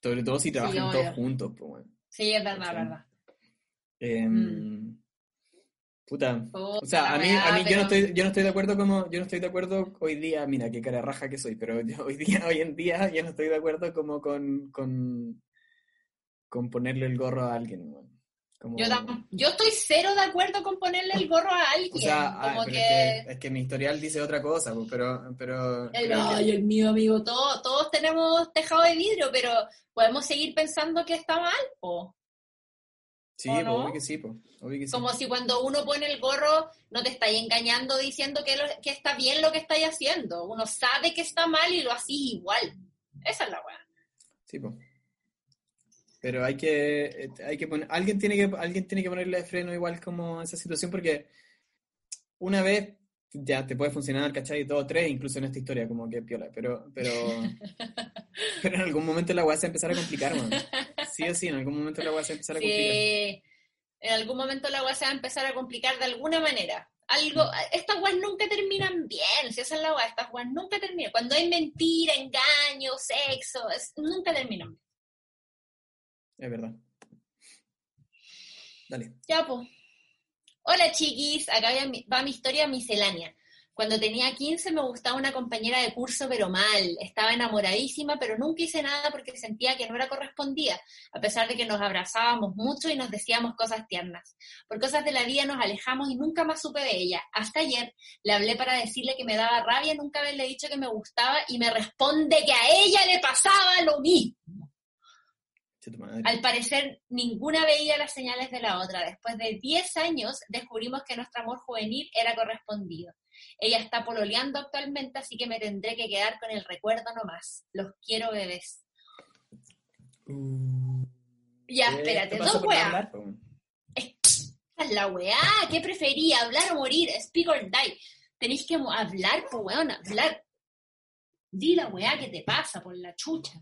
Sobre todo si trabajan todos juntos, pues, bueno. Sí, es verdad, Sí. verdad. Em, Puta. Puta O sea, a mí, a mí yo, no estoy, yo no estoy de acuerdo como, yo no estoy de acuerdo hoy día, mira qué cara raja que soy, pero yo hoy día, hoy en día, yo no estoy de acuerdo como con, con, con ponerle el gorro a alguien, weón. Como- Yo, yo estoy cero de acuerdo con ponerle el gorro a alguien. o sea, como que... es, que, es que mi historial dice otra cosa, pero, pero, El, ay, el mío, amigo, todos, todos tenemos tejado de vidrio, pero podemos seguir pensando que está mal, po. Sí, ¿o pues, no? obvio que sí, pues, obvio que sí. Como si cuando uno pone el gorro no te estáis engañando diciendo que, lo- que está bien lo que estáis haciendo. Uno sabe que está mal y lo hacís igual. Esa es la weá. Sí, pues. Pero hay que, hay que poner, alguien tiene que, alguien tiene que ponerle freno igual como a esa situación porque una vez ya te puede funcionar, ¿cachai? Todo, tres, incluso en esta historia, como que piola, pero, pero, pero en algún momento la weá se empezar a complicar, man. Sí o sí, en algún momento la weá se va a empezar a complicar. Sí, en algún momento la weá se va a empezar a complicar de alguna manera. Algo, estas weas nunca terminan bien, si esa es la weá, estas weas nunca terminan. Cuando hay mentira, engaño, sexo, es- nunca terminan bien. Es verdad. Dale. Ya, pues. Hola, chiquis. Acá va mi, va mi historia miscelánea. Cuando tenía 15 me gustaba una compañera de curso, pero mal. Estaba enamoradísima, pero nunca hice nada porque sentía que no era correspondida, a pesar de que nos abrazábamos mucho y nos decíamos cosas tiernas. Por cosas de la vida nos alejamos y nunca más supe de ella. Hasta ayer le hablé para decirle que me daba rabia nunca haberle dicho que me gustaba y me responde que a ella le pasaba lo mismo. Al parecer, ninguna veía las señales de la otra. Después de 10 años, descubrimos que nuestro amor juvenil era correspondido. Ella está pololeando actualmente, así que me tendré que quedar con el recuerdo nomás. Los quiero, bebés. Uh, Ya, ¿qué espérate, dos? Esa es la weá. ¿Qué prefería? ¿Hablar o morir? Speak or die. Tenéis que hablar, po weón, hablar. Di la weá que te pasa por la chucha.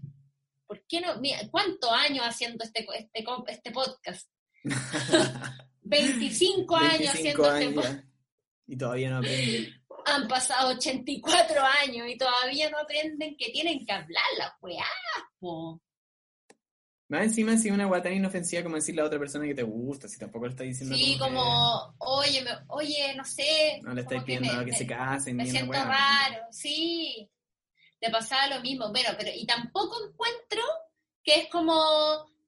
¿Por qué no? Mira, ¿cuántos años haciendo este, este, este podcast? 25 años 25 haciendo este años podcast. ya, Y todavía no aprendí. Han pasado 84 años y todavía no aprenden que tienen que hablar las weá, po. Más encima, si una tan inofensiva como decirle a otra persona que te gusta, si tampoco le estás diciendo Sí, como, oye, me- oye, no sé. No le estáis como que pidiendo me- que me- se casen Me ni siento raro, sí. Te pasaba lo mismo. Bueno, pero y tampoco encuentro que es como,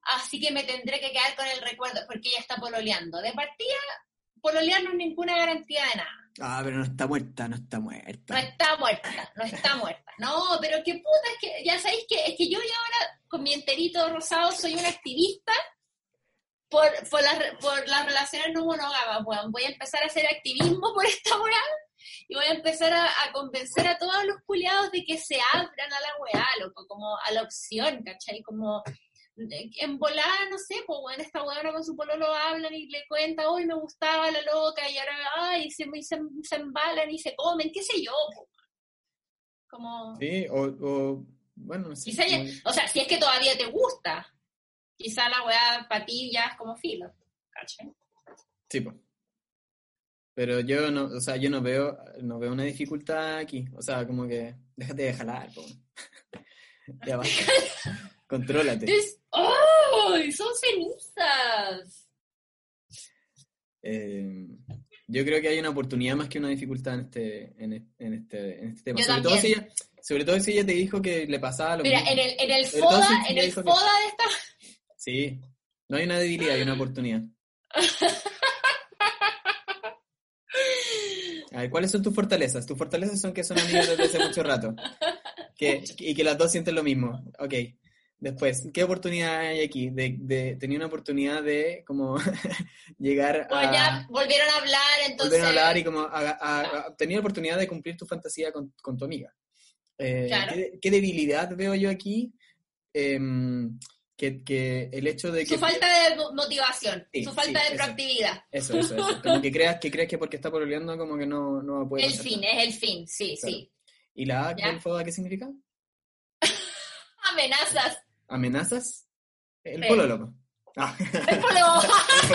así que me tendré que quedar con el recuerdo, porque ella está pololeando. De partida, pololear no es ninguna garantía de nada. Ah, pero no está muerta, no está No muerta. está muerta, no está muerta. No, pero qué puta, es que ya sabéis que es que yo ya ahora con mi enterito rosado soy una activista por, por, las, por las relaciones no monógamas, weón. Voy a empezar a hacer activismo por esta weá y voy a empezar a, a convencer a todos los culiados de que se abran a la weá, loco, como a la opción, ¿cachai? Como en volada, no sé, pues bueno, esta weá con su pololo hablan y le cuenta, hoy me gustaba la loca y ahora, ay, se, se, se embalan y se comen, qué sé yo, po. como... Sí, o, o bueno, no sé. Quizá ya- o sea, si es que todavía te gusta, quizá la weá para ti ya es como filo, ¿cachai? Sí, po. Pero yo no, o sea, yo no veo, no veo una dificultad aquí. O sea, como que déjate de jalar, po. ya basta. Contrólate. Es- ¡Ay! ¡Son cenizas! Eh, yo creo que hay una oportunidad más que una dificultad en este, en e- en este, en este tema. Yo sobre todo, si ella, sobre todo si ella te dijo que le pasaba lo Mira, mismo. en el, en el Sobre FODA, si en el que- FODA de esta... Sí, no hay una debilidad, hay una oportunidad. A ver, ¿cuáles son tus fortalezas? Tus fortalezas son que son amigas desde hace mucho rato. Que, y que las dos sienten lo mismo. Ok. Después, ¿qué oportunidad hay aquí? De, de, tenía una oportunidad de como llegar Bueno, a ya volvieron a hablar, entonces... volver a hablar y como a, a- a- tenía la oportunidad de cumplir tu fantasía con, con tu amiga. Eh, Claro. ¿qué, qué debilidad veo yo aquí? Em, que, que el hecho de que Su falta de mo- motivación, Sí, su falta sí, de eso. proactividad. Eso, eso, eso. Como que creas que crees que porque está pololeando como que no, no puede El fin, nada. es el fin, sí, sí. ¿Y la A, por favor, qué significa? Amenazas. ¿Amenazas? El Sí. Ah, El pololo.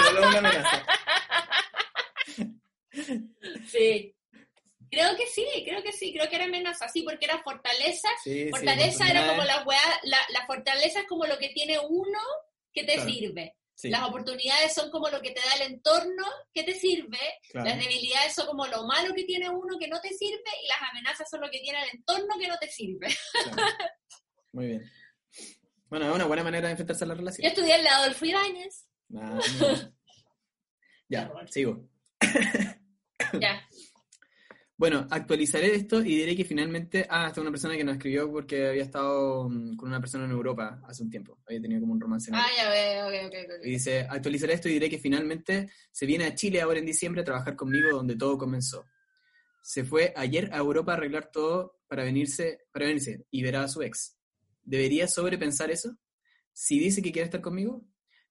el una amenaza. Sí. Creo que sí, creo que sí, creo que era amenaza, sí, porque era fortaleza. Sí, sí, Fortaleza era como la weá, la, la fortaleza es como lo que tiene uno que te Claro. sirve. Sí, Las oportunidades son como lo que te da el entorno que te sirve. claro. Las debilidades son como lo malo que tiene uno que no te sirve. Y las amenazas son lo que tiene el entorno que no te sirve. claro. Muy bien. Bueno, es una buena manera de enfrentarse a la Yo relación. estudié en la Adolfo Ibáñez. Ah, muy bien. ya, sigo. Ya. Bueno, actualizaré esto y diré que finalmente. Ah, esta es una persona que nos escribió porque había estado mm, con una persona en Europa hace un tiempo. Había tenido como un romance en Ah, ya veo, ok, ok, ok. Y dice: actualizaré esto y diré que finalmente se viene a Chile ahora en diciembre a trabajar conmigo donde todo comenzó. Se fue ayer a Europa a arreglar todo para venirse, para venirse y verá a su ex. ¿Debería sobrepensar eso? Si dice que quiere estar conmigo,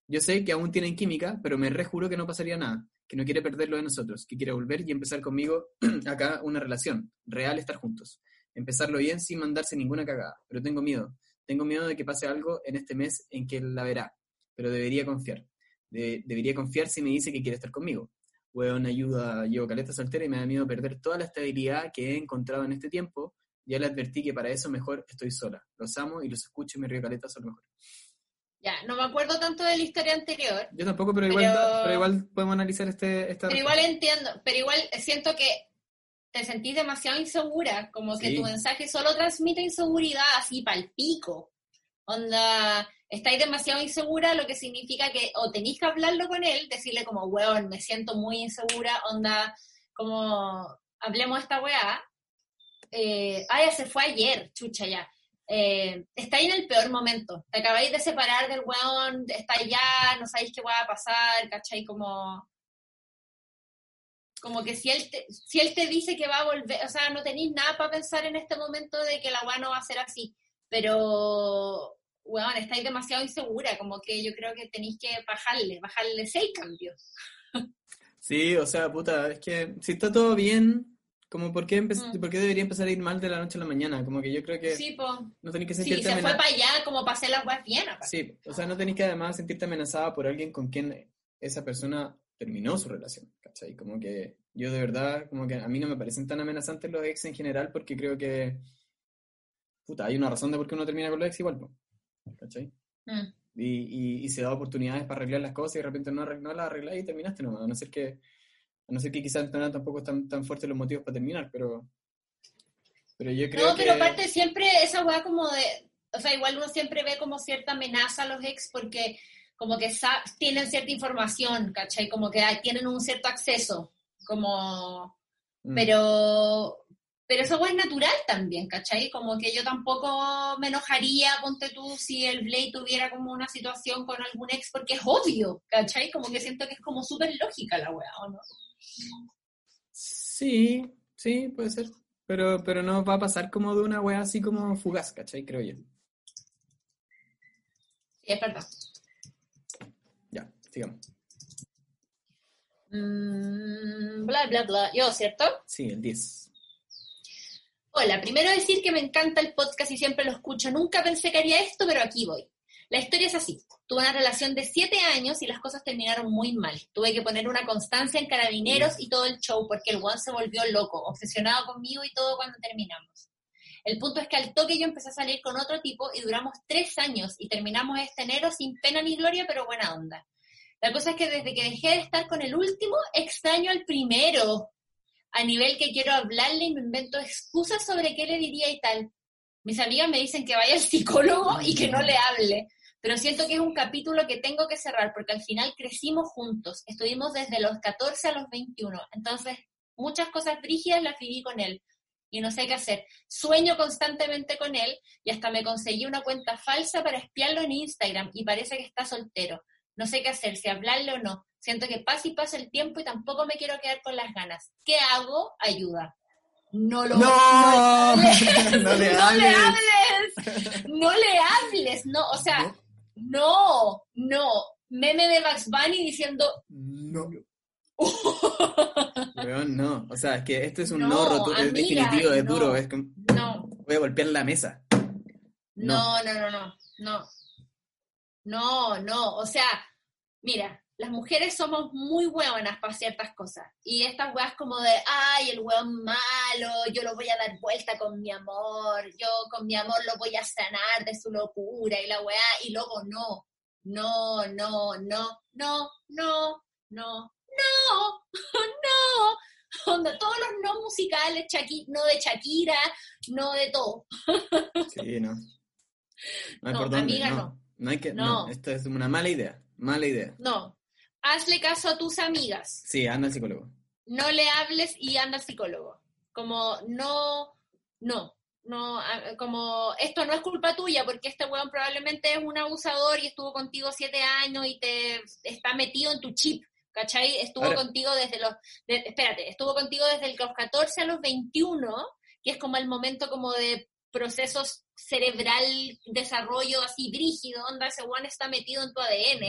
yo sé que aún tienen química, pero me rejuro que no pasaría nada, que no quiere perderlo de nosotros, que quiere volver y empezar conmigo acá una relación, real estar juntos. Empezarlo bien sin mandarse ninguna cagada, pero tengo miedo. Tengo miedo de que pase algo en este mes en que la verá, pero debería confiar. De- debería confiar si me dice que quiere estar conmigo. Weón, ayuda, llevo caleta soltera y me da miedo perder toda la estabilidad que he encontrado en este tiempo. Ya le advertí que para eso mejor estoy sola. Los amo y los escucho y me río caleta son mejor. Ya, no me acuerdo tanto de la historia anterior. Yo tampoco, pero igual, Pero- igual podemos analizar este, esta... Pero igual entiendo, pero igual siento que te sentís demasiado insegura, como que tu mensaje solo transmite inseguridad así pal pico. Onda, estáis demasiado insegura, lo que significa que o tenéis que hablarlo con él, decirle como, weón, me siento muy insegura, onda, como, hablemos de esta weá. Eh, ah, ya se fue ayer, chucha ya. Eh, estáis en el peor momento. Te acabáis de separar del weón, estáis ya, no sabéis qué va a pasar, ¿cachai? Como, como que si él, te, si él te dice que va a volver, o sea, no tenéis nada para pensar en este momento de que la weá no va a ser así, pero, weón, estáis demasiado insegura, como que yo creo que tenéis que bajarle, bajarle seis cambios. Sí, o sea, puta, es que si está todo bien, como por qué, Mm. por qué debería empezar a ir mal de la noche a la mañana? Como que yo creo que Sí, po. no tenéis que Sí, sentirte se fue para allá como para hacer las weas bien, aparte. Sí, o sea, no tenéis que además sentirte amenazada por alguien con quien esa persona terminó su relación, ¿cachai? Como que yo de verdad, como que a mí no me parecen tan amenazantes los ex en general porque creo que, puta, hay una razón de por qué uno termina con los ex igual, ¿cachai? Mm. Y, y, y se da oportunidades para arreglar las cosas y de repente no, no las arreglas y terminaste nomás, a no ser que, a no ser que quizás no tampoco tan, tan fuertes los motivos para terminar, pero, pero yo creo No, que... pero aparte siempre esa weá como de, o sea, igual uno siempre ve como cierta amenaza a los ex porque como que tienen cierta información, ¿cachai? Como que tienen un cierto acceso, como, Mm. pero, pero esa weá es natural también, ¿cachai? Como que yo tampoco me enojaría, ponte tú, si el Blade tuviera como una situación con algún ex, porque es obvio, ¿cachai? Como que siento que es como súper lógica la weá, ¿o no? Sí, sí, puede ser. Pero, pero no va a pasar como de una wea así como fugaz, ¿cachai? Creo yo. Sí, es verdad. Ya, sigamos. Mm, bla, bla, bla. Yo, ¿cierto? Sí, el 10. Hola, primero decir que me encanta el podcast y siempre lo escucho. Nunca pensé que haría esto, pero aquí voy. La historia es así. Tuve una relación de siete años y las cosas terminaron muy mal. Tuve que poner una constancia en carabineros y todo el show porque el one se volvió loco, obsesionado conmigo y todo cuando terminamos. El punto es que al toque yo empecé a salir con otro tipo y duramos tres años y terminamos este enero sin pena ni gloria, pero buena onda. La cosa es que desde que dejé de estar con el último, extraño al primero a nivel que quiero hablarle y me invento excusas sobre qué le diría y tal. Mis amigas me dicen que vaya al psicólogo y que no le hable, pero siento que es un capítulo que tengo que cerrar porque al final crecimos juntos, estuvimos desde los 14 a los 21, entonces muchas cosas brígidas las viví con él y no sé qué hacer. Sueño constantemente con él y hasta me conseguí una cuenta falsa para espiarlo en Instagram y parece que está soltero. No sé qué hacer, si hablarle o no. Siento que pasa y pasa el tiempo y tampoco me quiero quedar con las ganas. ¿Qué hago? Ayuda. No lo ¡No! No le no le hables. hables. No le hables. No, o sea, no, no. Meme de Bugs Bunny diciendo, No. Weón, no. O sea, es que esto es un no, es definitivo, es no. duro. Es como, No, voy a golpear la mesa. no, no, no, no, no. No, no, o sea, mira, las mujeres somos muy hueonas para ciertas cosas. Y estas weas como de, ay, el hueón malo, yo lo voy a dar vuelta con mi amor, yo con mi amor lo voy a sanar de su locura y la weá, y luego no, no, no, no, no, no, no, no, no. Onda, todos los no musicales, Shaki- no de Shakira, no de todo. Sí, no. No hay No, por dónde. amiga, no. no. No hay que, no. No. esto es una mala idea. Mala idea. No. Hazle caso a tus amigas. Sí, anda al psicólogo. No le hables y anda al psicólogo. Como no, no, no, ah, como esto no es culpa tuya porque este weón probablemente es un abusador y estuvo contigo siete años y te está metido en tu chip, ¿cachai? Estuvo Ahora- contigo desde los, de- espérate, estuvo contigo desde los 14 a los 21, que es como el momento como de procesos cerebral, desarrollo así brígido, onda, ese weón está metido en tu ADN,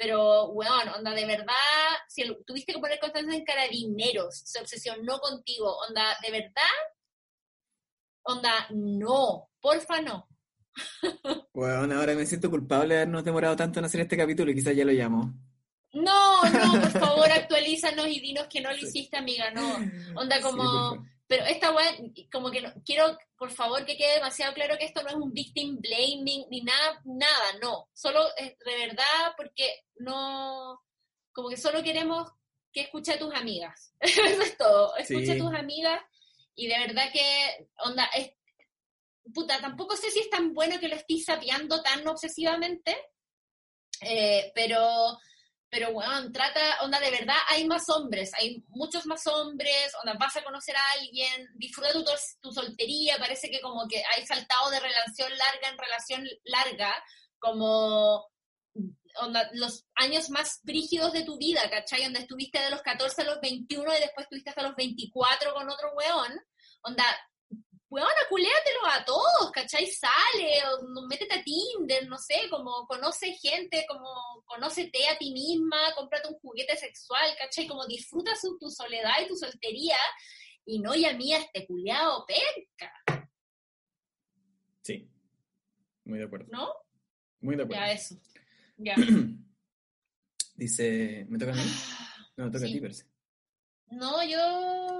pero, weón, onda, de verdad, si el- tuviste que poner constancia en carabineros, se obsesionó contigo, onda, de verdad, onda, no, porfa no. Bueno, ahora me siento culpable de habernos demorado tanto en hacer este capítulo y quizás ya lo llamo. No, no, por favor, actualízanos y dinos que no lo hiciste, amiga, no. Onda como. Pero esta weá, como que no, quiero, por favor, que quede demasiado claro que esto no es un victim blaming ni nada, nada, no. Solo es de verdad porque no, como que solo queremos que escuche a tus amigas. Eso es todo. Escucha Sí. a tus amigas y de verdad que, onda, es, puta, tampoco sé si es tan bueno que lo estés sapeando tan obsesivamente, eh, pero pero bueno, trata, onda, de verdad hay más hombres, hay muchos más hombres, onda, vas a conocer a alguien, disfruta tu, tu soltería, parece que como que hay saltado de relación larga en relación larga, como onda, los años más brígidos de tu vida, ¿cachai? Donde estuviste de los 14 a los 21 y después estuviste hasta los 24 con otro weón, onda, weón, aculéatelo a todos, ¿cachai? Sale, o métete a Tinder, no sé, como conoce gente, como conócete a ti misma, cómprate un juguete sexual, ¿cachai? Como disfruta su, tu soledad y tu soltería, y no ya mía este culiado penca, Sí. Muy de acuerdo. ¿no? Muy de acuerdo. Ya eso. Ya. Dice, ¿me toca a mí? No, me toca a ti, parece. No, yo.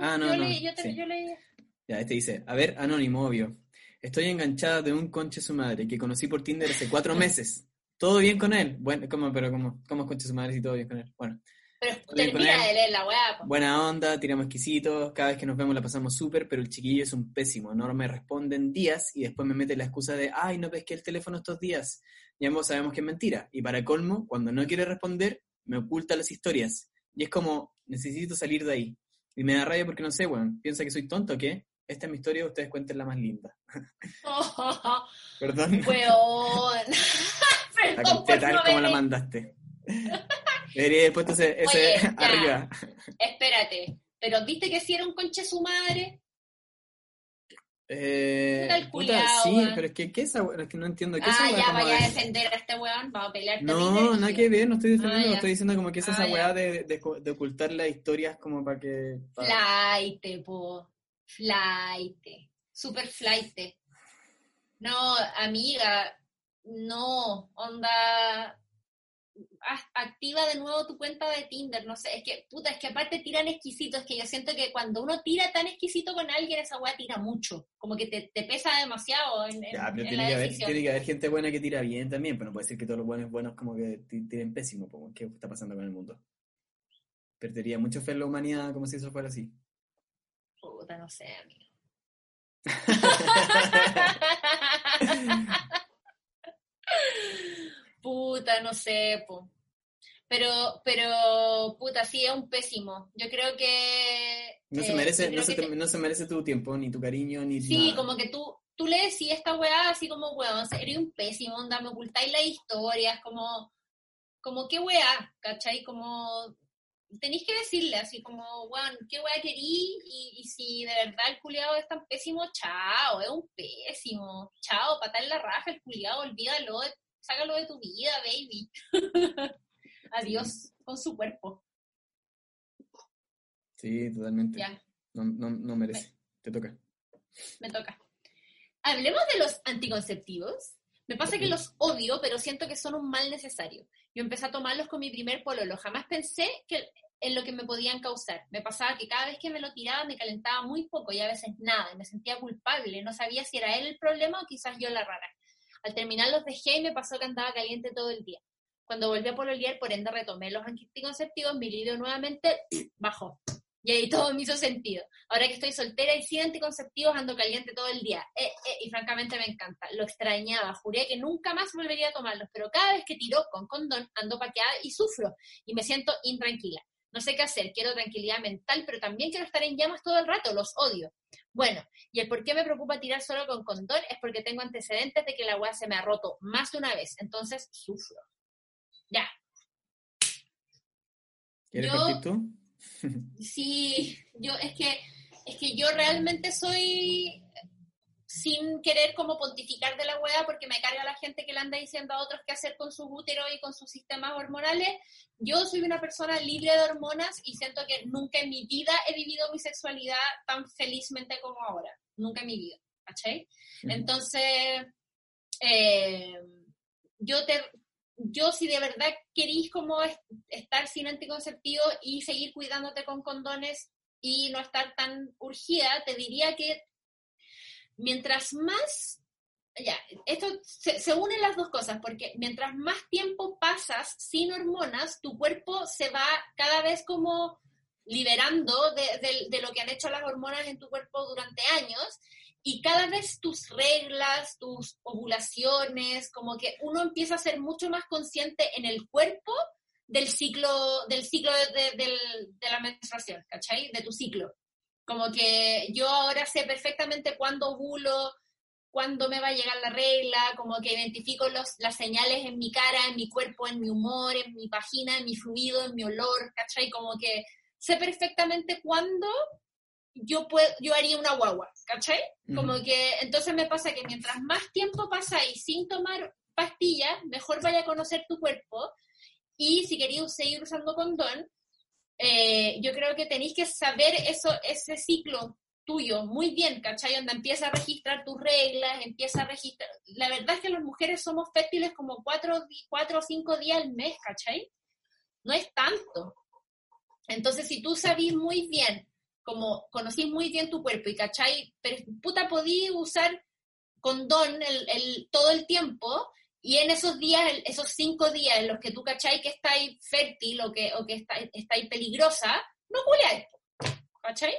Ah, no, yo, no, leí- yo, te- sí. yo leí. Ya, este dice, a ver, anónimo, obvio. Estoy enganchada de un conche su madre que conocí por Tinder hace cuatro meses. ¿Todo bien con él? Bueno, ¿cómo, pero cómo, cómo es conche su madre si todo bien con él? Bueno, Pero termina de leer la weá. buena onda, tiramos exquisitos, cada vez que nos vemos la pasamos súper, pero el chiquillo es un pésimo, no me responde en días y después me mete la excusa de, ay, no pesqué el teléfono estos días. Y ambos sabemos que es mentira. Y para colmo, cuando no quiere responder, me oculta las historias. Y es como, necesito salir de ahí. Y me da rabia porque no sé, weón, piensa que soy tonto o qué. Esta es mi historia, ustedes cuenten la más linda. Perdón, Weón. la Perdón conté por tal no como la mandaste. Debería haber puesto ese, ese Oye, ya. arriba. Espérate, pero ¿viste que si era un conche su madre? Eh, Puta sí, weón. pero es que, ¿qué esa weá? Es que no entiendo. ¿Qué Ah, esa weá ya vaya a de- defender a este weón, vamos a pelear. No, nada que ver, no estoy defendiendo, Ah, estoy diciendo como que es esa Ah, weá de, de, de ocultar las historias como para que... pa- Flight, po. Flight. Super flight. No, amiga, no, onda. Activa de nuevo tu cuenta de Tinder, no sé, es que, puta, es que aparte tiran exquisitos, que yo siento que cuando uno tira tan exquisito con alguien, esa weá tira mucho, como que te, te pesa demasiado en, en- Ya, pero en tiene la que, haber, tiene que haber gente buena que tira bien también, pero no puede ser que todos los buenos buenos como que ti- tiren pésimo, po, ¿qué está pasando con el mundo? Perdería mucho fe en la humanidad como si eso fuera así. Puta, no sé, amigo. Puta, no sé, po. Pero, pero, puta, sí, es un pésimo. Yo creo que... No se eh, merece, no se, que te- te- no se merece tu tiempo, ni tu cariño, ni Sí, nada. como que tú, tú le decís esta weá así como, weón, eres un pésimo, onda, me ocultáis las historias, como, como qué weá, ¿cachai? Como, tenéis que decirle así como, weón, qué weá querí, y, y si de verdad el culiado es tan pésimo, chao, es un pésimo, chao, patar la raja el culiado, olvídalo, sácalo de tu vida, baby. Adiós con su cuerpo. Sí, totalmente. Ya. No, no, no merece. Te toca. Me toca. Hablemos de los anticonceptivos. Me pasa que los odio, pero siento que son un mal necesario. Yo empecé a tomarlos con mi primer pololo. Jamás pensé que en lo que me podían causar. Me pasaba que cada vez que me lo tiraba me calentaba muy poco y a veces nada. Y me sentía culpable. No sabía si era él el problema o quizás yo la rara. Al terminar los dejé y me pasó que andaba caliente todo el día. Cuando volví a pololear, por ende retomé los anticonceptivos, mi libido nuevamente bajó. Y ahí todo me hizo sentido. Ahora que estoy soltera y sin anticonceptivos, ando caliente todo el día. Eh, eh, y francamente me encanta. Lo extrañaba. Juré que nunca más volvería a tomarlos. Pero cada vez que tiro con condón, ando paqueada y sufro. Y me siento intranquila. No sé qué hacer. Quiero tranquilidad mental, pero también quiero estar en llamas todo el rato. Los odio. Bueno, y el por qué me preocupa tirar solo con condón es porque tengo antecedentes de que la weá se me ha roto más de una vez. Entonces sufro. Ya. ¿Quieres Yo- partir tú? Sí, yo es que es que yo realmente soy sin querer como pontificar de la hueá porque me carga la gente que le anda diciendo a otros qué hacer con sus úteros y con sus sistemas hormonales. Yo soy una persona libre de hormonas y siento que nunca en mi vida he vivido mi sexualidad tan felizmente como ahora. Nunca en mi vida, ¿cachai? Entonces, eh, yo te, yo si de verdad querís como es- estar sin anticonceptivo y seguir cuidándote con condones y no estar tan urgida, te diría que mientras más, ya, esto se, unen las dos cosas, porque mientras más tiempo pasas sin hormonas, tu cuerpo se va cada vez como liberando de lo que han hecho las hormonas en tu cuerpo durante años y cada vez tus reglas, tus ovulaciones, como que uno empieza a ser mucho más consciente en el cuerpo del ciclo, del ciclo de, de- de la menstruación, ¿cachai? De tu ciclo. Como que yo ahora sé perfectamente cuándo ovulo, cuándo me va a llegar la regla, como que identifico los, las señales en mi cara, en mi cuerpo, en mi humor, en mi vagina, en mi fluido, en mi olor, ¿cachai? Como que sé perfectamente cuándo yo, puedo, yo haría una guagua, ¿cachai? Como que entonces me pasa que mientras más tiempo pasáis sin tomar pastillas, mejor vaya a conocer tu cuerpo. Y si queréis seguir usando condón, eh, yo creo que tenéis que saber eso, ese ciclo tuyo muy bien, ¿cachai? Donde empieza a registrar tus reglas, empieza a registrar... La verdad es que las mujeres somos fértiles como cuatro, cuatro o cinco días al mes, ¿cachai? No es tanto. Entonces, si tú sabís muy bien, como conocís muy bien tu cuerpo y, ¿cachai? Pero, puta, podí usar condón el, el- todo el tiempo y en esos días, esos cinco días en los que tú, ¿cachai? Que estáis fértil o que, o que estáis, estáis peligrosa, no culeáis, ¿cachai?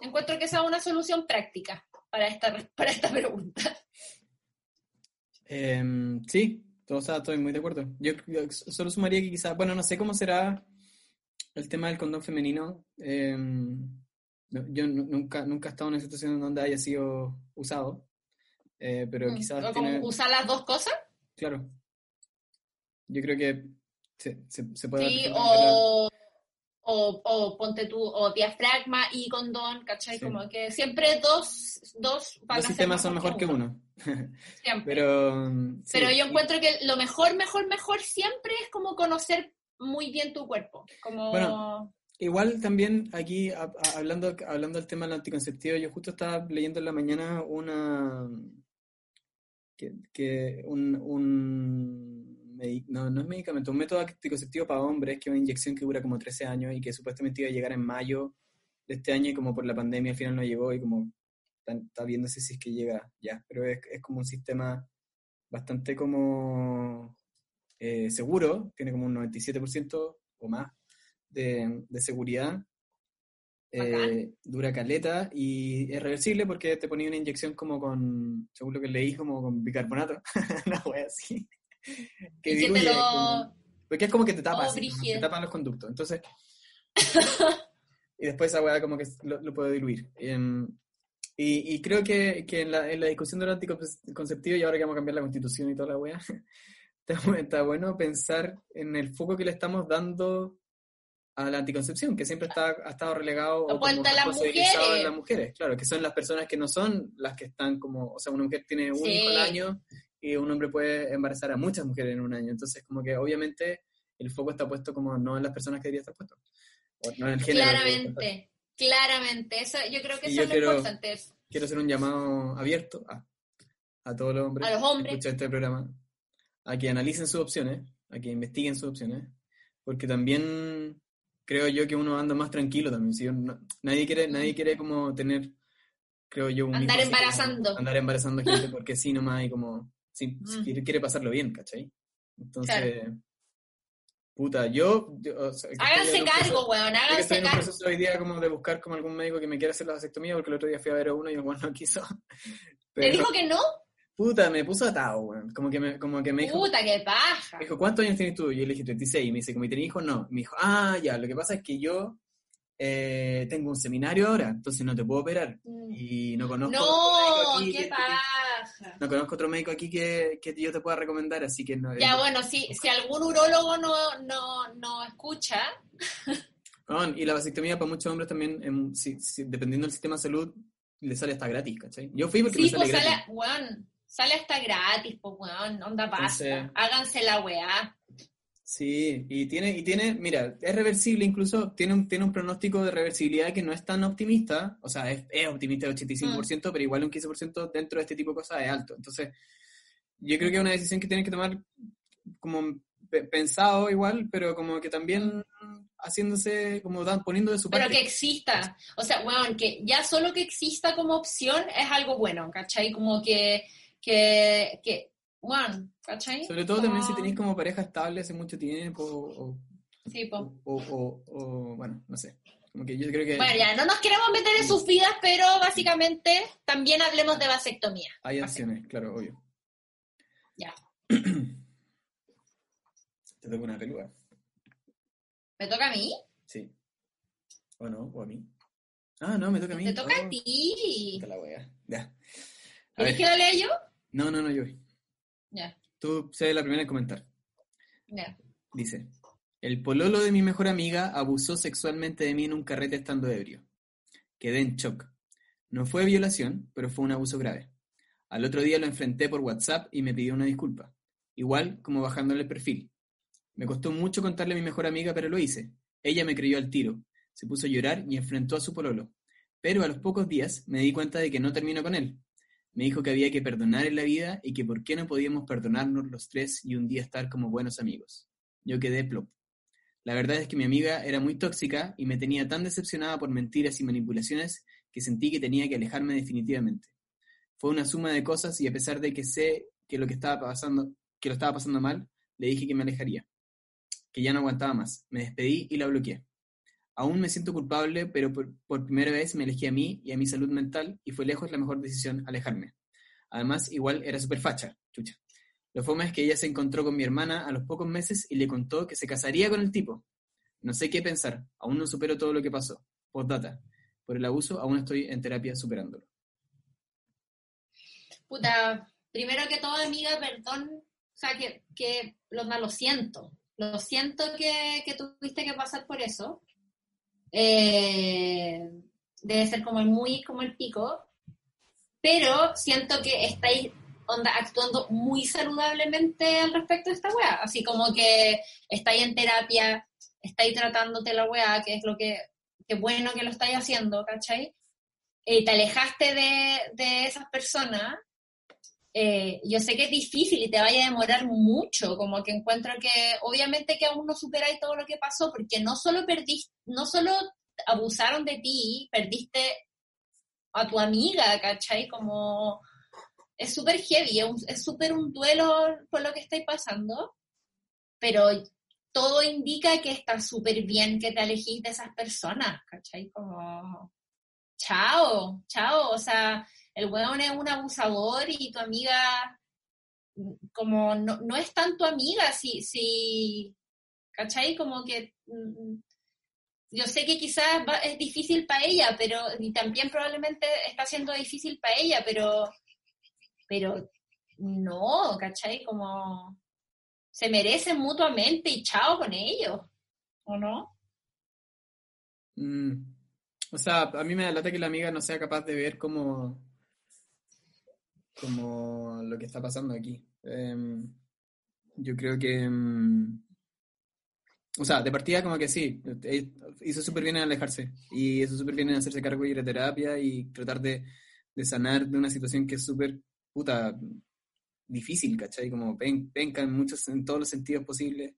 Encuentro que esa es una solución práctica para esta, para esta pregunta. Em, sí, o sea, estoy muy de acuerdo. Yo, yo solo sumaría que quizás, bueno, no sé cómo será el tema del condón femenino. em, no- yo nu- nunca, nunca he estado en una situación donde haya sido usado, eh, pero quizás Mm, como tiene, usar las dos cosas, claro. Yo creo que se, se, se puede sí, o, o, o ponte tú, o diafragma y condón, ¿cachai? Sí. Como que siempre dos, dos van Los a ser sistemas son mejor que uno. siempre. Pero, mm, sí, Pero yo encuentro que lo mejor, mejor, mejor siempre es como conocer muy bien tu cuerpo. Bueno, Igual también aquí, hablando, hablando del tema del anticonceptivo, yo justo estaba leyendo en la mañana una, que, un, no, no es medicamento, un método anticonceptivo para hombres, que es una inyección que dura como 13 años y que supuestamente iba a llegar en mayo de este año y como por la pandemia al final no llegó y como está, está viéndose si es que llega ya, pero es como un sistema bastante como eh, seguro, tiene como un 97% o más de, de seguridad. Eh, dura caleta y es reversible porque te ponía una inyección como con, según lo que leí, como con bicarbonato, una wea así. Que diluye, lo- como- porque es como que te tapa, Oh, así, te tapan los conductos. Entonces, y después esa weá como que lo, lo puede diluir. Em, y, y creo que, que en, la, en la discusión del anticonceptivo, y ahora que vamos a cambiar la constitución y toda la weá, está, está bueno pensar en el foco que le estamos dando a la anticoncepción, que siempre está, ha estado relegado o como a las responsabilizado en las mujeres, claro, que son las personas que no son las que están como, o sea, una mujer tiene un Sí. hijo al año y un hombre puede embarazar a muchas mujeres en un año, entonces como que obviamente el foco está puesto como no en las personas que debería estar puesto. O no en el género. que. Claramente, claramente. Eso, yo creo que Y eso es lo quiero- importante. Quiero hacer un llamado abierto a, a todos los hombres A los que hombres. escuchan este programa, a que analicen sus opciones, a que investiguen sus opciones, porque también creo yo que uno anda más tranquilo también. si uno- nadie quiere, nadie quiere como tener, creo yo, un Andar como embarazando. andar embarazando gente porque sí nomás y como si, si Mm. quiere, quiere pasarlo bien, ¿cachai? Entonces, puta, yo, yo, o sea, Háganse cargo, weón, que estoy háganse en un proceso hoy día como de buscar como algún médico que me quiera hacer la vasectomía, porque el otro día fui a ver a uno y el weón no quiso. ¿Te Pero, dijo que no? Puta, me puso atado, weón. Como que me, como que me dijo, Puta, qué paja. me dijo, ¿cuántos años tienes tú? Yo le dije 36. Y me dice, ¿como tenés hijos? No. Y me dijo, ah, ya, lo que pasa es que yo eh, tengo un seminario ahora, entonces no te puedo operar. Mm. Y no conozco No, aquí qué que- paja. no conozco otro médico aquí que, que yo te pueda recomendar, así que no. Ya, bueno, si, si algún urólogo no, no, no escucha, y la vasectomía para muchos hombres también, em, si- si- dependiendo del sistema de salud, le sale hasta gratis, ¿cachai? Yo fui porque sí, me sale pues gratis. sale, weón, sale hasta gratis, pues weón, onda pasa. Entonces- Háganse la weá. Sí, y tiene, y tiene, mira, es reversible incluso, tiene un, tiene un pronóstico de reversibilidad que no es tan optimista, o sea, es, es optimista de 85%, Mm. pero igual un 15% dentro de este tipo de cosas es alto. Entonces, yo creo que es una decisión que tienes que tomar como pe- pensado igual, pero como que también haciéndose, como dan, poniendo de su Pero parte. que exista. O sea, weón, que ya solo que exista como opción es algo bueno, ¿cachai? Como que, que, que, weón, ¿cachai? Sobre todo también si tenéis como pareja estable hace mucho tiempo, o, Sí, o, o- o- bueno, no sé. Como que yo creo que Bueno, ya, no nos queremos meter en sus vidas, pero básicamente también hablemos de vasectomía. hay opciones, claro, obvio. Ya. Te toca una peluda. ¿Me toca a mí? Sí. ¿O no? ¿O a mí? Ah, no, me toca a mí. Te toca Oh, a ti. puta la wea. Ya. ¿Quieres que lo lea yo? No, no, no, yo. Ya, Tú seas la primera en comentar. ya. Dice, el pololo de mi mejor amiga abusó sexualmente de mí en un carrete estando ebrio. Quedé en shock. No fue violación, pero fue un abuso grave. Al otro día lo enfrenté por WhatsApp y me pidió una disculpa. Igual como bajándole el perfil. Me costó mucho contarle a mi mejor amiga, pero lo hice. Ella me creyó al tiro. Se puso a llorar y enfrentó a su pololo. Pero a los pocos días me di cuenta de que no terminó con él. Me dijo que había que perdonar en la vida y que por qué no podíamos perdonarnos los tres y un día estar como buenos amigos. Yo quedé plop. La verdad es que mi amiga era muy tóxica y me tenía tan decepcionada por mentiras y manipulaciones que sentí que tenía que alejarme definitivamente. Fue una suma de cosas y a pesar de que sé que lo que estaba pasando, que lo estaba pasando mal, le dije que me alejaría, que ya no aguantaba más. Me despedí y la bloqueé. Aún me siento culpable, pero por, primera vez me elegí a mí y a mi salud mental y fue lejos la mejor decisión alejarme. Además, igual era súper facha, chucha. Lo fome es que ella se encontró con mi hermana a los pocos meses y le contó que se casaría con el tipo. No sé qué pensar, aún no supero todo lo que pasó. Postdata. Por el abuso aún estoy en terapia superándolo. Puta, primero que todo, amiga, perdón, o sea, que, que lo, siento. Lo siento que tuviste que pasar por eso. Eh, debe ser como muy, como el pico. Pero siento que estáis onda, actuando muy saludablemente al respecto de esta weá. Así como que estáis en terapia, estáis tratándote la weá, que es lo que, que bueno que lo estáis haciendo, ¿cachai? Eh, te alejaste de, de esas personas eh, yo sé que es difícil y te vaya a demorar mucho, como que encuentro que obviamente que aún no superáis todo lo que pasó, porque no solo perdiste, no solo abusaron de ti, perdiste a tu amiga, ¿cachai? Como es súper heavy, es súper un duelo por lo que estáis pasando, pero todo indica que está súper bien que te alejís de esas personas, ¿cachai? Como, chao, chao, o sea, el weón es un abusador y tu amiga como no, no es tan tu amiga, si, si, ¿cachai? Como que mm, yo sé que quizás es difícil para ella, pero y también probablemente está siendo difícil para ella, pero, pero no, ¿cachai? Como se merecen mutuamente y chao con ellos, ¿o no? Mm, O sea, a mí me da lata que la amiga no sea capaz de ver como, como lo que está pasando aquí. Em, yo creo que, em, o sea, de partida como que sí, eh, hizo súper bien en alejarse y hizo súper bien en hacerse cargo de ir a terapia y tratar de, de sanar de una situación que es súper, puta, difícil, ¿cachai? Como penca en, muchos, en todos los sentidos posibles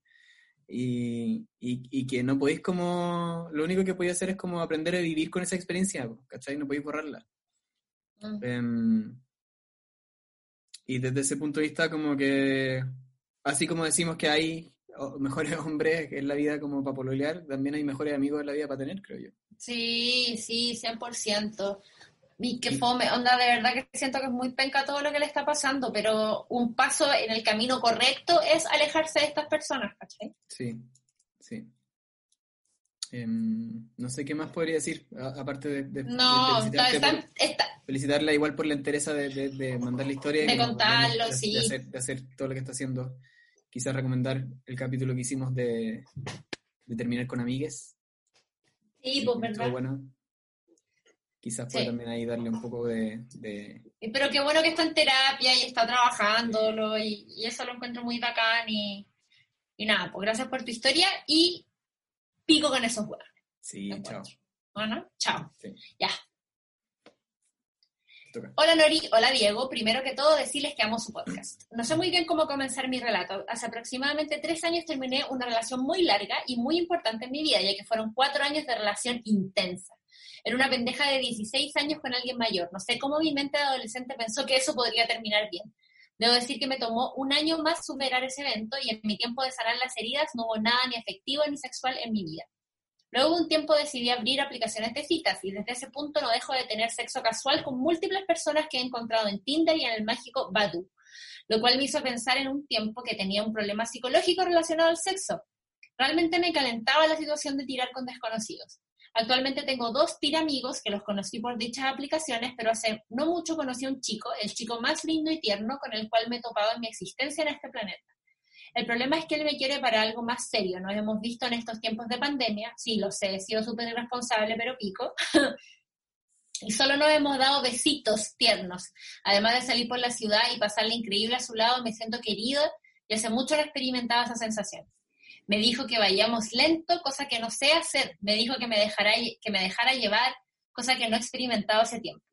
y, y, que no podéis como, lo único que podéis hacer es como aprender a vivir con esa experiencia, ¿cachai? No podéis borrarla. Mm. Em, y desde ese punto de vista como que, así como decimos que hay mejores hombres en la vida como para pololear, también hay mejores amigos en la vida para tener, creo yo. Sí, sí, 100%. Y que fome, onda, de verdad que siento que es muy penca todo lo que le está pasando, pero un paso en el camino correcto es alejarse de estas personas, ¿cachai? Sí, sí. Em, no sé qué más podría decir, aparte de, no, felicitarla igual por la interés de, de, mandar la historia. De contarlo, sí. Hacer, de hacer, todo lo que está haciendo. Quizás recomendar el capítulo que hicimos de, terminar con amigues. Sí, pues verdad. Bueno, quizás pueda también ahí darle un poco de, Pero qué bueno que está en terapia y está trabajándolo y, y eso lo encuentro muy bacán y, y, nada, pues gracias por tu historia y pico con esos huevos. Sí, chao. Bueno, chao. Ya. Hola Nori, hola Diego. Primero que todo, decirles que amo su podcast. No sé muy bien cómo comenzar mi relato. Hace aproximadamente tres años terminé una relación muy larga y muy importante en mi vida, ya que fueron cuatro años de relación intensa. Era una pendeja de 16 años con alguien mayor. No sé cómo mi mente de adolescente pensó que eso podría terminar bien. Debo decir que me tomó un año más superar ese evento y en mi tiempo de sanar las heridas no hubo nada ni afectivo ni sexual en mi vida. Luego de un tiempo decidí abrir aplicaciones de citas y desde ese punto no dejo de tener sexo casual con múltiples personas que he encontrado en Tinder y en el mágico Badu, lo cual me hizo pensar en un tiempo que tenía un problema psicológico relacionado al sexo. Realmente me calentaba la situación de tirar con desconocidos. Actualmente tengo dos tiramigos que los conocí por dichas aplicaciones, pero hace no mucho conocí a un chico, el chico más lindo y tierno con el cual me he topado en mi existencia en este planeta. El problema es que él me quiere para algo más serio. Nos hemos visto en estos tiempos de pandemia. Sí, lo sé, he sido súper irresponsable, pero pico. y solo nos hemos dado besitos tiernos. Además de salir por la ciudad y pasarle increíble a su lado, me siento querida y hace mucho que experimentaba esa sensación. Me dijo que vayamos lento, cosa que no sé hacer. Me dijo que me, dejara, que me dejara llevar, cosa que no he experimentado hace tiempo.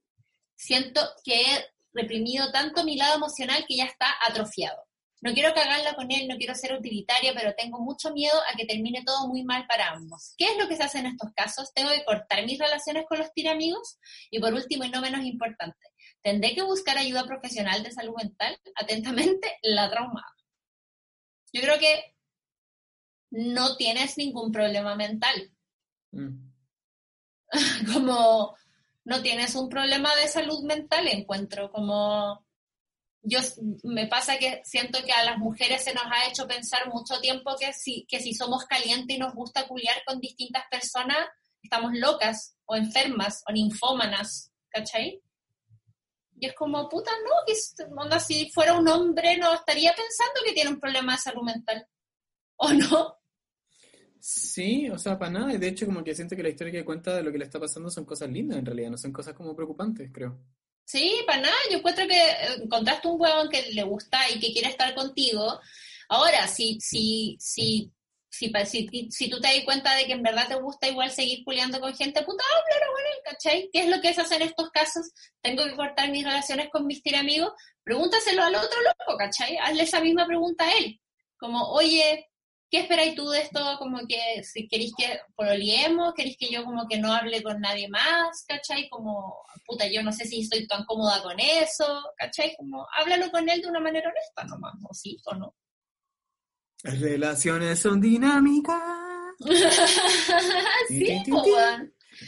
Siento que he reprimido tanto mi lado emocional que ya está atrofiado. No quiero cagarla con él, no quiero ser utilitaria, pero tengo mucho miedo a que termine todo muy mal para ambos. ¿Qué es lo que se hace en estos casos? ¿Tengo que cortar mis relaciones con los tiramigos? Y por último, y no menos importante, ¿tendré que buscar ayuda profesional de salud mental? Atentamente, la traumada. Yo creo que no tienes ningún problema mental. Mm. como no tienes un problema de salud mental, encuentro como yo me pasa que siento que a las mujeres se nos ha hecho pensar mucho tiempo que si, que si somos calientes y nos gusta culiar con distintas personas, estamos locas o enfermas o ninfómanas, ¿cachai? Y es como, puta, no, que si fuera un hombre no estaría pensando que tiene un problema de salud mental. ¿O no? Sí, o sea, para nada. De hecho, como que siento que la historia que cuenta de lo que le está pasando son cosas lindas en realidad, no son cosas como preocupantes, creo. Sí, para nada. Yo encuentro que eh, encontraste un huevón que le gusta y que quiere estar contigo. Ahora, si, si, si, si, si, tú te das cuenta de que en verdad te gusta igual seguir puleando con gente, puta, con él, ¿cachai? ¿Qué es lo que es hacer en estos casos? ¿Tengo que cortar mis relaciones con mis tiramigos? Pregúntaselo al otro loco, ¿cachai? Hazle esa misma pregunta a él. Como, oye, ¿Qué esperáis tú de esto? Como que si queréis que proliemos, queréis que yo como que no hable con nadie más, ¿cachai? Como, puta, yo no sé si estoy tan cómoda con eso, ¿cachai? Como, háblalo con él de una manera honesta nomás, ¿o sí o no? Las relaciones son dinámicas. sí,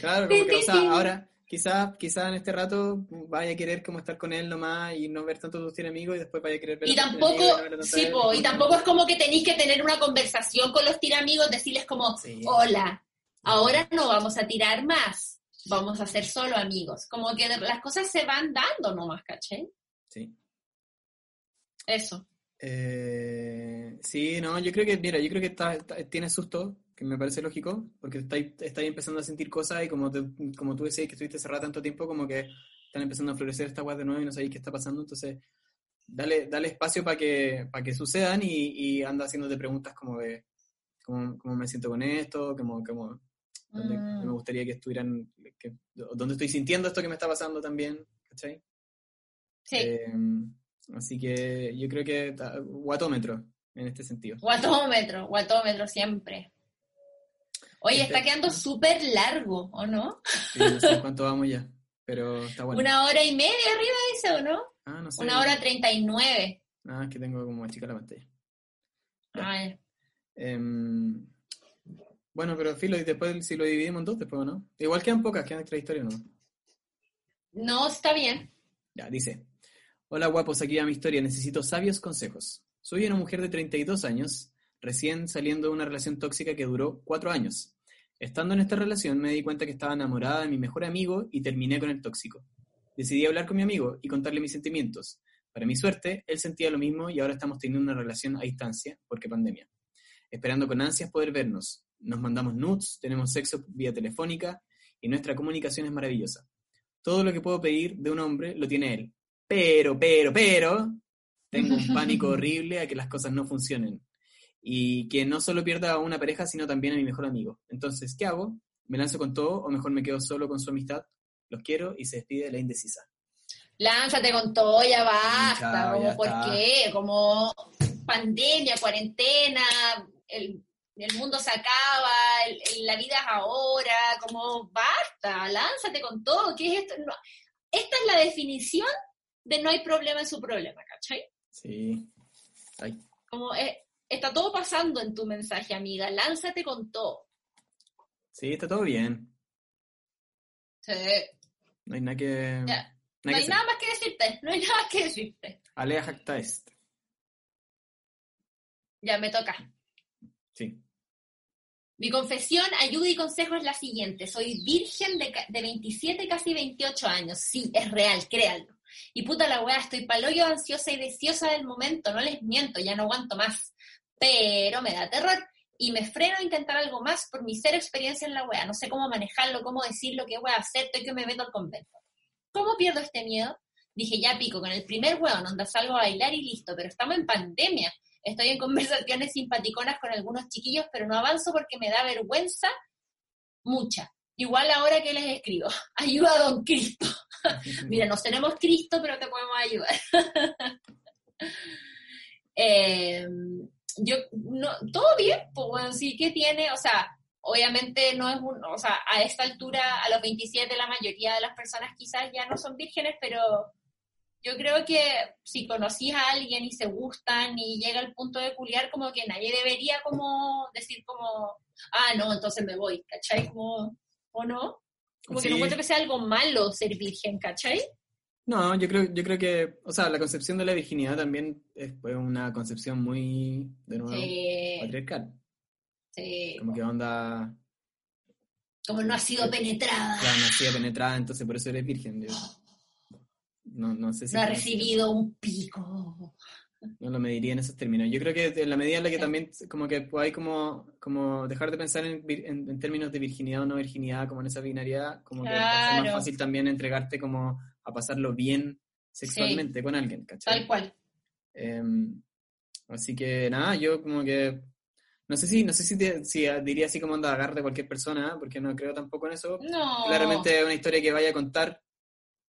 Claro, como que, o sea, ahora quizás quizá en este rato vaya a querer como estar con él nomás y no ver tanto tus tiramigos y después vaya a querer ver y tampoco sí, y tampoco es como que tenéis que tener una conversación con los tiramigos decirles como hola ahora no. vamos a tirar más vamos a ser solo amigos como que las cosas se van dando nomás ¿caché? sí. Eso. Eh, sí no yo creo que mira yo creo que está, tiene susto que me parece lógico, porque estáis, estáis empezando a sentir cosas y como, como tú decías que estuviste cerrada tanto tiempo, como que están empezando a florecer estas guas de nuevo y no sabéis qué está pasando, entonces dale, dale espacio para que, para que sucedan y, y anda haciéndote preguntas como de cómo, cómo me siento con esto, cómo, cómo, dónde Mm. me gustaría que estuvieran, que, dónde estoy sintiendo esto que me está pasando también, ¿cachai? Sí, Eh, así que yo creo que guatómetro en este sentido. guatómetro, guatómetro siempre. Oye, Este- está quedando súper largo, ¿o no? Sí, no sé cuánto vamos ya, pero está bueno. Una hora y media arriba dice, ¿o no? Ah, no sé. Una hora treinta y nueve. Ah, es que tengo como chica la pantalla. Ay, Em, bueno, pero filo, y después si lo dividimos en dos, después, ¿no? Igual quedan pocas, quedan tres historias, ¿no? no, está bien. Ya, dice. Hola guapos, aquí va mi historia, necesito sabios consejos. Soy una mujer de 32 años, recién saliendo de una relación tóxica que duró cuatro años. Estando en esta relación me di cuenta que estaba enamorada de mi mejor amigo y terminé con el tóxico. Decidí hablar con mi amigo y contarle mis sentimientos. Para mi suerte, él sentía lo mismo y ahora estamos teniendo una relación a distancia, porque pandemia. Esperando con ansias poder vernos. Nos mandamos nudes, tenemos sexo vía telefónica y nuestra comunicación es maravillosa. Todo lo que puedo pedir de un hombre lo tiene él. Pero, pero, pero, tengo un pánico horrible a que las cosas no funcionen. Y que no solo pierda a una pareja, sino también a mi mejor amigo. Entonces, ¿qué hago? ¿Me lanzo con todo o mejor me quedo solo con su amistad? Los quiero y se despide la indecisa. Lánzate con todo, ya basta. Chao, como, ya ¿por está. qué? Como pandemia, cuarentena, el, el mundo se acaba, el- el- la vida es ahora, como basta, lánzate con todo. ¿Qué es esto? No, esta es la definición de no hay problema en su problema, ¿cachai? Sí. Ay, Como eh, está todo pasando en tu mensaje, amiga, lánzate con todo. sí, está todo bien. Sí. No hay nada que... Ya. nada No que hay nada más que decirte, no hay nada más que decirte. Alea jacta est. Ya me toca. Sí. Mi confesión, ayuda y consejo es la siguiente. Soy virgen de, de 27, casi 28 años. Sí, es real, créanlo. Y puta la weá, estoy paloyo ansiosa y deseosa del momento. No les miento, ya no aguanto más. Pero me da terror y me freno a intentar algo más por mi cero experiencia en la weá. No sé cómo manejarlo, cómo decirlo, qué weá hacer, estoy que me meto al convento. ¿Cómo pierdo este miedo? Dije, ya pico, con el primer weón, onda salgo a bailar y listo, pero estamos en pandemia. Estoy en conversaciones simpaticonas con algunos chiquillos, pero no avanzo porque me da vergüenza mucha. Igual ahora que les escribo, ayuda a Don Cristo. Mira, no tenemos Cristo, pero te podemos ayudar. Eh, yo, no, todo bien, pues bueno, sí que tiene, o sea, obviamente no es un, o sea, a esta altura, a los 27, la mayoría de las personas quizás ya no son vírgenes, pero yo creo que si conocís a alguien y se gustan y llega el punto de culiar, como que nadie debería como decir como, ah, no, entonces me voy, ¿cachai? Como, ¿o no? Como que no encuentro que sea algo malo ser virgen, ¿cachai? No, yo creo, yo creo que, o sea, la concepción de la virginidad también es pues, una concepción muy, de nuevo, Sí, patriarcal. sí. Como que onda, Como no ha sido penetrada, ya nacida penetrada, entonces por eso eres virgen. yo- no, no sé si... no ha recibido un pico. No lo mediría en esos términos. Yo creo que en la medida en la que también como que hay como, como dejar de pensar en, en- en términos de virginidad o no virginidad, como en esa binariedad, como que ser más Claro. fácil también entregarte como a pasarlo bien sexualmente con alguien, ¿cachai? Tal cual. Em, así que nada, yo como que no sé si, no sé si, te- si diría así como anda agarre de cualquier persona, ¿eh? porque no creo tampoco en eso. No. Claramente es una historia que vaya a contar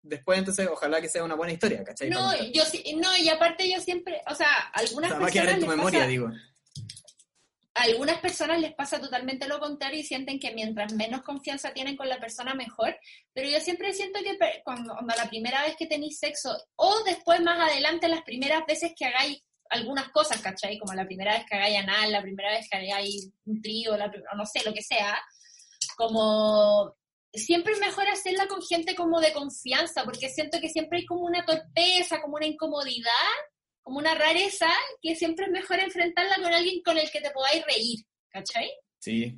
después, entonces ojalá que sea una buena historia, ¿cachai? No, yo sí, no, y aparte yo siempre, o sea, a o algunas sea, va a quedar en personas tu les memoria, pasa, digo. A algunas personas les pasa totalmente lo contrario y sienten que mientras menos confianza tienen con la persona mejor, pero yo siempre siento que cuando, cuando la primera vez que tenéis sexo o después más adelante las primeras veces que hagáis algunas cosas, ¿cachai? Como la primera vez que hagáis anal, la primera vez que hagáis un trío, la, no sé, lo que sea, como siempre es mejor hacerla con gente como de confianza, porque siento que siempre hay como una torpeza, como una incomodidad, como una rareza, que siempre es mejor enfrentarla con alguien con el que te podáis reír, ¿cachai? Sí.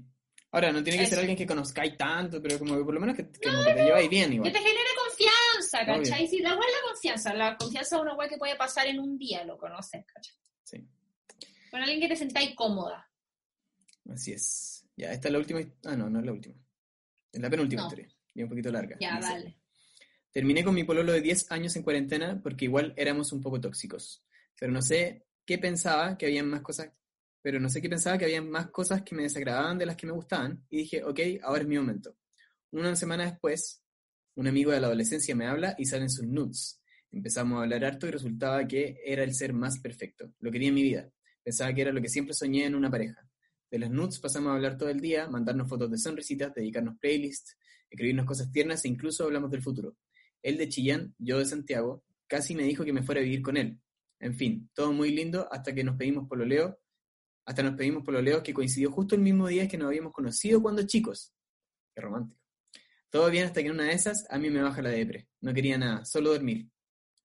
Ahora, no tiene que ser alguien que conozcáis tanto, pero como que por lo menos que, que que te lleváis bien Que igual. te genere confianza, Obvio. ¿cachai? Sí, la es la confianza, la confianza es una weá que puede pasar en un día, lo conoces, ¿cachai? Sí, Con alguien que te sentáis cómoda. así es. Ya, esta es la última. Ah, no, no es la última. Es la penúltima No. historia. Y un poquito larga. Ya, Dice, dale. Terminé con mi pololo de 10 años en cuarentena porque igual éramos un poco tóxicos. Pero no sé qué pensaba, que había más cosas pero no sé qué pensaba que había más cosas que me desagradaban de las que me gustaban, y dije, ok, ahora es mi momento. Una semana después, un amigo de la adolescencia me habla y salen sus nudes. Empezamos a hablar harto y resultaba que era el ser más perfecto. Lo quería en mi vida. Pensaba que era lo que siempre soñé en una pareja. De las nudes pasamos a hablar todo el día, mandarnos fotos de sonrisitas, dedicarnos playlists, escribirnos cosas tiernas e incluso hablamos del futuro. Él de Chillán, yo de Santiago, casi me dijo que me fuera a vivir con él. En fin, todo muy lindo hasta que nos pedimos por lo leo, hasta nos pedimos por lo leo que coincidió justo el mismo día que nos habíamos conocido cuando chicos. Qué romántico. Todo bien hasta que en una de esas a mí me baja la depre. No quería nada, solo dormir.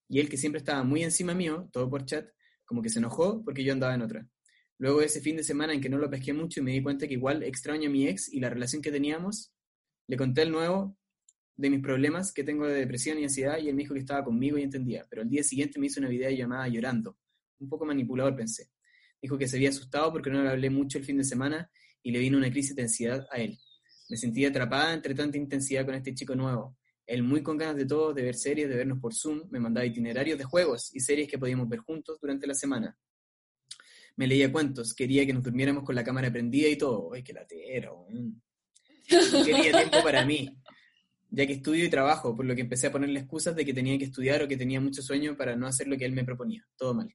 Y él que siempre estaba muy encima mío, todo por chat, como que se enojó porque yo andaba en otra. Luego de ese fin de semana en que no lo pesqué mucho y me di cuenta que igual extraño a mi ex y la relación que teníamos, le conté el nuevo de mis problemas que tengo de depresión y ansiedad y él me dijo que estaba conmigo y entendía, pero el día siguiente me hizo una videollamada llorando. Un poco manipulador pensé. Dijo que se había asustado porque no le hablé mucho el fin de semana y le vino una crisis de ansiedad a él. Me sentí atrapada entre tanta intensidad con este chico nuevo. Él muy con ganas de todo, de ver series, de vernos por Zoom, me mandaba itinerarios de juegos y series que podíamos ver juntos durante la semana. Me leía cuentos, quería que nos durmiéramos con la cámara prendida y todo. ¡Ay, qué latero! quería tiempo para mí, ya que estudio y trabajo, por lo que empecé a ponerle excusas de que tenía que estudiar o que tenía mucho sueño para no hacer lo que él me proponía. Todo mal.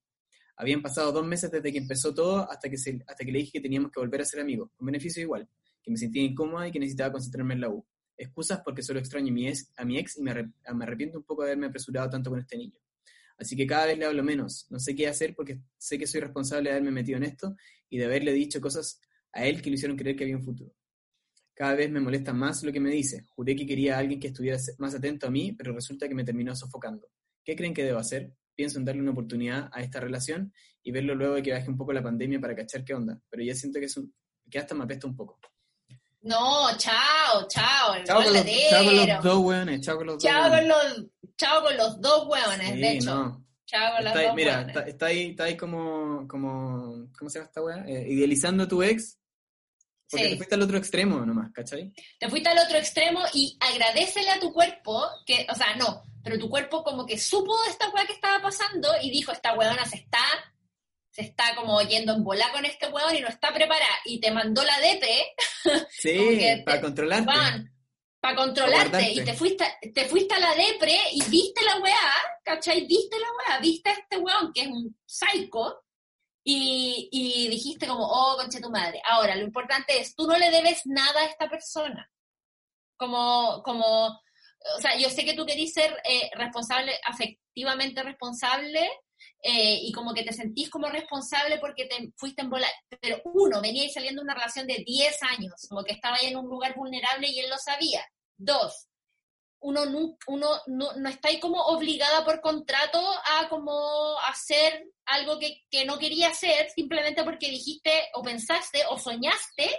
Habían pasado dos meses desde que empezó todo hasta que, hasta que le dije que teníamos que volver a ser amigos, con beneficio igual que me sentía incómoda y que necesitaba concentrarme en la U. Excusas porque solo extraño a mi ex, y me, arrepiento un poco de haberme apresurado tanto con este niño. Así que cada vez le hablo menos. No sé qué hacer porque sé que soy responsable de haberme metido en esto y de haberle dicho cosas a él que le hicieron creer que había un futuro. Cada vez me molesta más lo que me dice. Juré que quería a alguien que estuviera más atento a mí, pero resulta que me terminó sofocando. ¿Qué creen que debo hacer? Pienso en darle una oportunidad a esta relación y verlo luego de que baje un poco la pandemia para cachar qué onda, pero ya siento que, es que hasta me apesta un poco. No, chao, chao. chao, con los, chao con los dos hueones, chao con los chao dos con los, chao con los dos hueones, de hecho. No. Chao con los dos Mira, está, está, ahí, está ahí como, como, ¿cómo se llama esta hueá? Eh, idealizando a tu ex. Porque te fuiste al otro extremo nomás, ¿cachai? Te fuiste al otro extremo y agradecele a tu cuerpo que, o sea, no, pero tu cuerpo como que supo de esta hueá que estaba pasando y dijo, esta hueona se está se está como yendo en bola con este hueón y no está preparada y te mandó la depre. Sí, para controlarte. para controlarte y te fuiste, te fuiste a la depre y viste la weá, ¿cachai? Viste la weá, viste a este weón que es un psycho y, y dijiste como, oh, conche tu madre. Ahora, lo importante es, tú no le debes nada a esta persona. Como, como, o sea, yo sé que tú querís ser eh, responsable, afectivamente responsable, eh, y como que te sentís como responsable porque te fuiste en bola. Pero uno, venía saliendo de una relación de 10 años, como que estaba ahí en un lugar vulnerable y él lo sabía. Dos, uno, no, uno no, no está ahí como obligada por contrato a como hacer algo que, que no quería hacer simplemente porque dijiste o pensaste o soñaste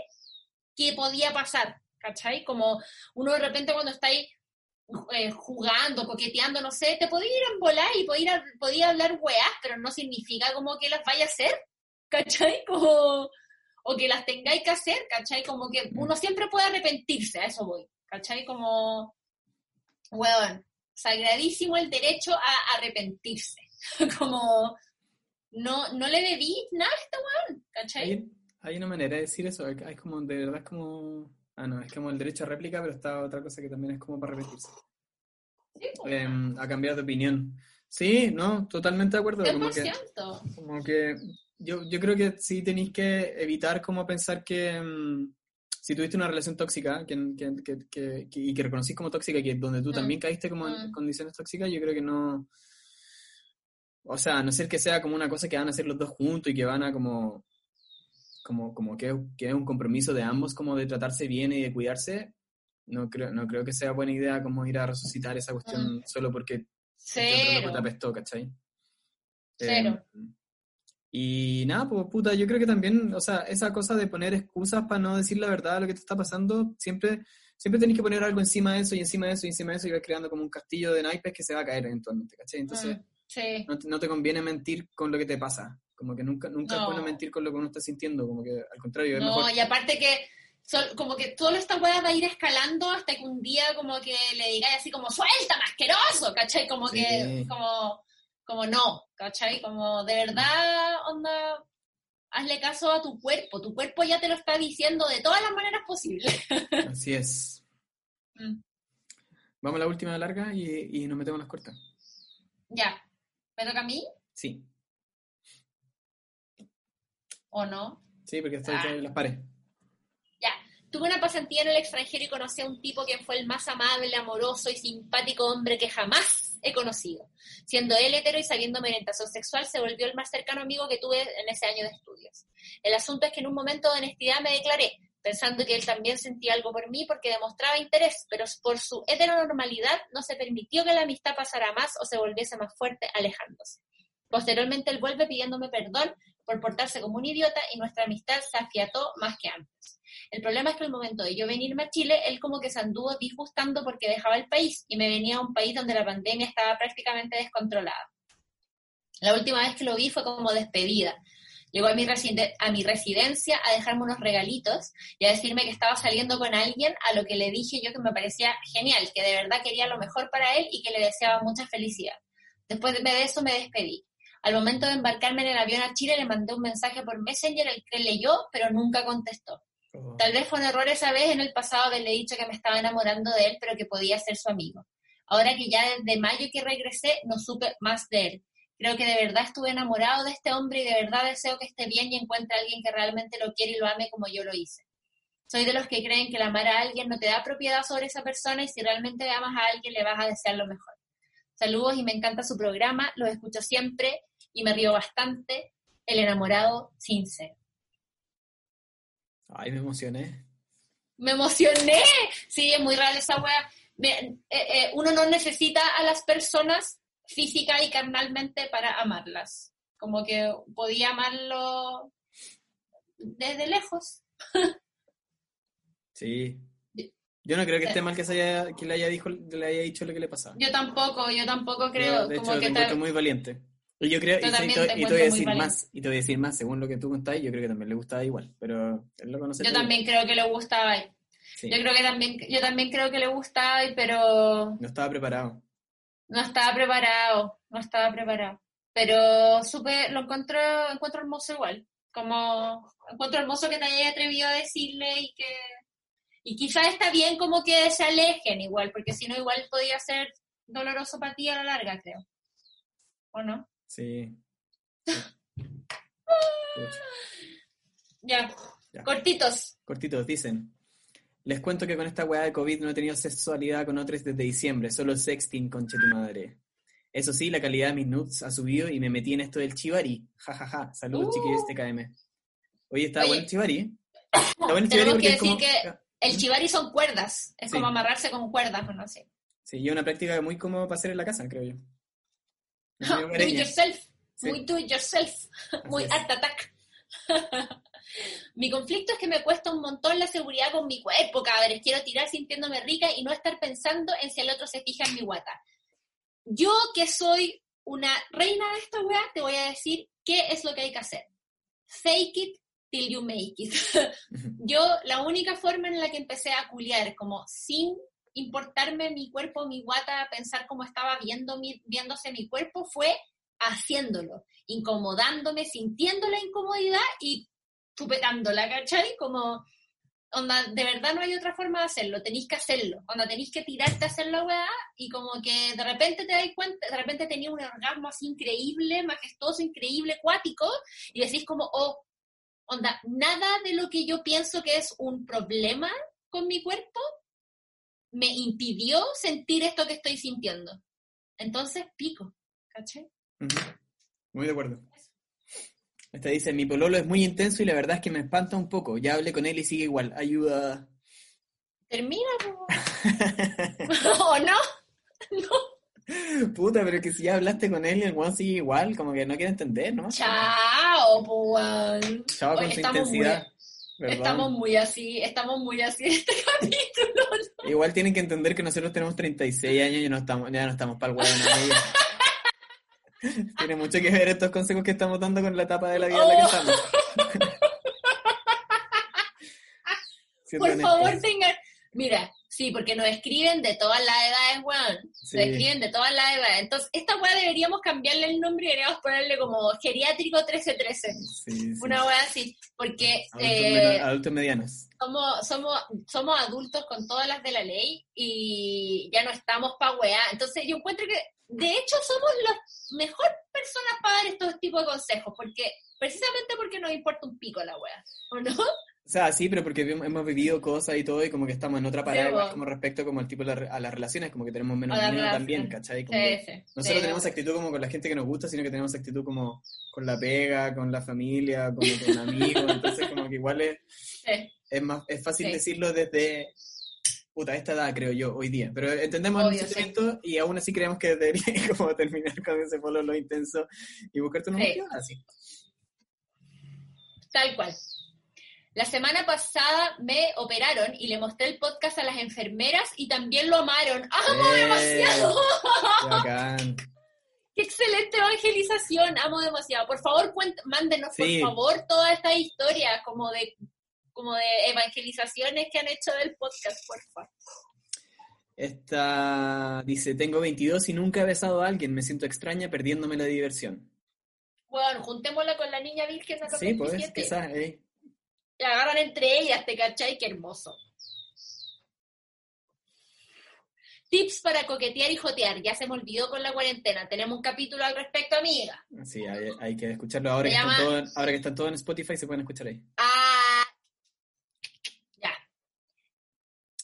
que podía pasar, ¿cachai? Como uno de repente cuando está ahí eh, jugando, coqueteando, no sé, te podía ir a volar y podía, podía hablar weás, pero no significa como que las vaya a hacer, ¿cachai? Como, o que las tengáis que hacer, ¿cachai? Como que uno siempre puede arrepentirse, a eso voy, ¿cachai? Como, weón, sagradísimo el derecho a arrepentirse, como, no, no le debí nada a este weón, ¿cachai? Hay, una manera de decir eso, hay como, de verdad es como Ah, no, es como el derecho a réplica, pero está otra cosa que también es como para repetirse. Sí, em, a cambiar de opinión. Sí, no, totalmente de acuerdo. Como que, como que yo, yo creo que sí tenéis que evitar como pensar que em, si tuviste una relación tóxica que, que, que, y que reconocís como tóxica, que donde tú mm. también caíste como en mm. condiciones tóxicas, yo creo que no... O sea, a no ser que sea como una cosa que van a hacer los dos juntos y que van a como como, como que, que, es un compromiso de ambos como de tratarse bien y de cuidarse, no creo, no creo que sea buena idea como ir a resucitar esa cuestión mm. solo porque Cero. te apestó, ¿cachai? Cero. Eh, y nada, pues puta, yo creo que también, o sea, esa cosa de poner excusas para no decir la verdad de lo que te está pasando, siempre, siempre tenés que poner algo encima de eso y encima de eso y encima de eso y vas creando como un castillo de naipes que se va a caer eventualmente, ¿cachai? Entonces, mm, no, no, te conviene mentir con lo que te pasa. Como que nunca, nunca es bueno mentir con lo que uno está sintiendo, como que al contrario. no, y aparte que como que toda esta weá va a ir escalando hasta que un día como que le digáis así como, suelta, masqueroso, ¿cachai? Como que, como, como no, ¿cachai? Como de verdad, onda, hazle caso a tu cuerpo. Tu cuerpo ya te lo está diciendo de todas las maneras posibles. Así es. Mm. Vamos a la última larga y, y nos metemos las cortas. ya. ¿Me toca a mí Sí, o no? sí, porque estoy Ah. en las pares. Ya. Tuve una pasantía en el extranjero y conocí a un tipo que fue el más amable, amoroso y simpático hombre que jamás he conocido. Siendo él hetero y sabiendo mi orientación sexual, se volvió el más cercano amigo que tuve en ese año de estudios. El asunto es que en un momento de honestidad me declaré, pensando que él también sentía algo por mí porque demostraba interés, pero por su heteronormalidad no se permitió que la amistad pasara más o se volviese más fuerte, alejándose. Posteriormente él vuelve pidiéndome perdón por portarse como un idiota y nuestra amistad se afiató más que antes. El problema es que al momento de yo venirme a Chile, él como que se anduvo disgustando porque dejaba el país y me venía a un país donde la pandemia estaba prácticamente descontrolada. La última vez que lo vi fue como despedida. Llegó a mi, a mi residencia a dejarme unos regalitos y a decirme que estaba saliendo con alguien, a lo que le dije yo que me parecía genial, que de verdad quería lo mejor para él y que le deseaba mucha felicidad. Después de de eso me despedí. Al momento de embarcarme en el avión a Chile le mandé un mensaje por Messenger, el que leyó, pero nunca contestó. Oh, Tal vez fue un error esa vez en el pasado haberle dicho que me estaba enamorando de él, pero que podía ser su amigo. Ahora que ya desde mayo que regresé, no supe más de él. Creo que de verdad estuve enamorado de este hombre y de verdad deseo que esté bien y encuentre a alguien que realmente lo quiere y lo ame como yo lo hice. Soy de los que creen que el amar a alguien no te da propiedad sobre esa persona y si realmente amas a alguien le vas a desear lo mejor. Saludos y me encanta su programa, los escucho siempre y me río bastante. El enamorado sincero. Ay, me emocioné. Me emocioné. Sí, es muy real esa wea. Me- eh, eh, uno no necesita a las personas física y carnalmente para amarlas. Como que podía amarlo desde lejos. Sí. Yo no creo que Sí. esté mal que, se haya, que le, haya dijo, le haya dicho lo que le pasaba. Yo tampoco, yo tampoco creo. Yo, de hecho, como te que muy valiente. Y yo creo, Yo y, te te, y te voy a decir más, y te voy a decir más, según lo que tú contáis, yo creo que también le gustaba igual, pero él lo conoce. yo también creo que le gustaba. Sí, Yo creo que también, yo también creo que le gustaba, pero No estaba preparado. no estaba preparado, no estaba preparado. Pero supe, lo encuentro, encuentro hermoso igual. Como encuentro hermoso que te hayas atrevido a decirle y que y quizás está bien como que se alejen igual, porque si no igual podía ser doloroso para ti a la larga, creo. ¿O no? Sí. Ya. Ya. Cortitos. Cortitos, dicen. Les cuento que con esta weá de COVID no he tenido sexualidad con otros desde diciembre, solo sexting, conche tu madre. Eso sí, la calidad de mis nudes ha subido y me metí en esto del chivari. Ja, ja, ja. Saludos, Uh. chiquillos de KM. Oye, está Oye. bueno el chivari. Está bueno el chivari porque que como... decir que el chivari son cuerdas. Es Sí. como amarrarse con cuerdas, no sé. Sí, y es una práctica muy como para hacer en la casa, creo yo. Do it yourself. Sí. Muy do it yourself. Así Muy art attack. mi conflicto es que me cuesta un montón la seguridad con mi cuerpo, cabres. Quiero tirar sintiéndome rica y no estar pensando en si el otro se fija en mi guata. Yo que soy una reina de esta weá, te voy a decir qué es lo que hay que hacer. Fake it till you make it. Yo la única forma en la que empecé a culiar, como sin importarme mi cuerpo, mi guata, pensar cómo estaba viendo mi- viéndose mi cuerpo, fue haciéndolo, incomodándome, sintiendo la incomodidad y chupetándola, ¿cachai? Como, onda, de verdad no hay otra forma de hacerlo, tenéis que hacerlo, onda, tenéis que tirarte a hacer la weá y como que de repente te dais cuenta, de repente tenía un orgasmo así increíble, majestuoso, increíble, cuático, y decís como, oh, onda, nada de lo que yo pienso que es un problema con mi cuerpo me impidió sentir esto que estoy sintiendo. Entonces, pico. Ujú. Muy de acuerdo. Esta dice, mi pololo es muy intenso y la verdad es que me espanta un poco. Ya hablé con él y sigue igual. Ayuda. Termina. ¿o no? No. Puta, pero que si ya hablaste con él y el weón sigue igual, como que no quiere entender, ¿no? Chao. Chao con Oye, su muy- Estamos muy así, estamos muy así en este capítulo. Igual tienen que entender que nosotros tenemos 36 años y no estamos, ya no estamos para el hueón. Tiene mucho que ver estos consejos que estamos dando con la etapa de la vida en la que Oh. estamos. Por favor, tengan. Mira, Sí, porque nos escriben de todas las edades, weón. Sí. Nos escriben de todas las edades. Entonces, esta weá deberíamos cambiarle el nombre y deberíamos ponerle como geriátrico 1313. Sí, sí. Una weá así. Porque Adultos, eh, adultos medianos. somos, somos, somos adultos con todas las de la ley y ya no estamos pa' weá. Entonces, yo encuentro que, de hecho, somos las mejores personas para dar estos tipos de consejos. Porque, precisamente porque nos importa un pico la weá. ¿O no? O sea, sí, pero porque hemos vivido cosas y todo, y como que estamos en otra parada, Sí, como respecto como el tipo de la- a las relaciones, como que tenemos menos miedo también. ¿cachai? Como Sí, sí. nosotros tenemos actitud como con la gente que nos gusta, sino que tenemos actitud como con la pega, con la familia, como con amigos, entonces como que igual es, es más, es fácil decirlo desde, puta, esta edad creo yo, hoy día, pero entendemos el Obvio, sí. sentimiento y aún así creemos que debería como terminar con ese polo lo intenso y buscarte una motivación así. Tal cual. La semana pasada me operaron y le mostré el podcast a las enfermeras y también lo amaron. ¡Amo Eh, demasiado! qué bacán. ¡Qué excelente evangelización! Amo demasiado. Por favor, mándenos, Sí. por favor, todas estas historias como de, como de evangelizaciones que han hecho del podcast, por favor. Esta dice, tengo 22 y nunca he besado a alguien, me siento extraña perdiéndome la diversión. Bueno, juntémosla con la niña virgen de Sí, pues, 27. quizás, eh. Y agarran entre ellas, ¿te cachai? Qué hermoso. Tips para coquetear y jotear. Ya se me olvidó con la cuarentena. Tenemos un capítulo al respecto, amiga. Sí, hay, hay que escucharlo. Ahora que, están todos, ahora que están todos en Spotify, se pueden escuchar ahí. Ah, ya.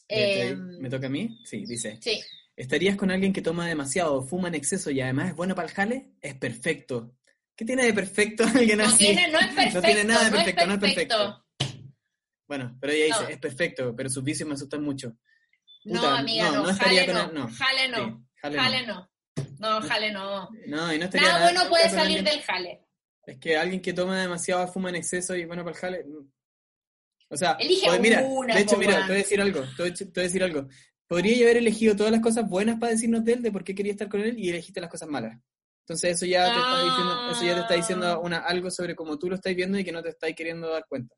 Eh, Em, ¿Me toca a mí? Sí, dice. sí. ¿Estarías con alguien que toma demasiado, fuma en exceso y además es bueno para el jale? Es perfecto. ¿Qué tiene de perfecto alguien No, así? tiene, no es perfecto. No tiene nada de no es perfecto, no es perfecto. Bueno, pero ella dice, No. es perfecto, pero sus vicios me asustan mucho. No, Puta, amiga, no, no. no estaría jale, con no. él, no. Jale no. Sí, jale no. Jale no. No, jale no. No, y no estaría Nada nada bueno puede salir alguien- del jale. Es que alguien que toma demasiado, fuma en exceso y bueno para el jale. mm. O sea, Elige pues mira, una, de hecho, mira, te voy a decir algo, te voy a te voy a decir algo. Podría yo haber elegido todas las cosas buenas para decirnos de él, de por qué quería estar con él, y elegiste las cosas malas. Entonces eso ya te está diciendo, eso ya te está diciendo Ah. una, algo sobre cómo tú lo estás viendo y que no te estás queriendo dar cuenta.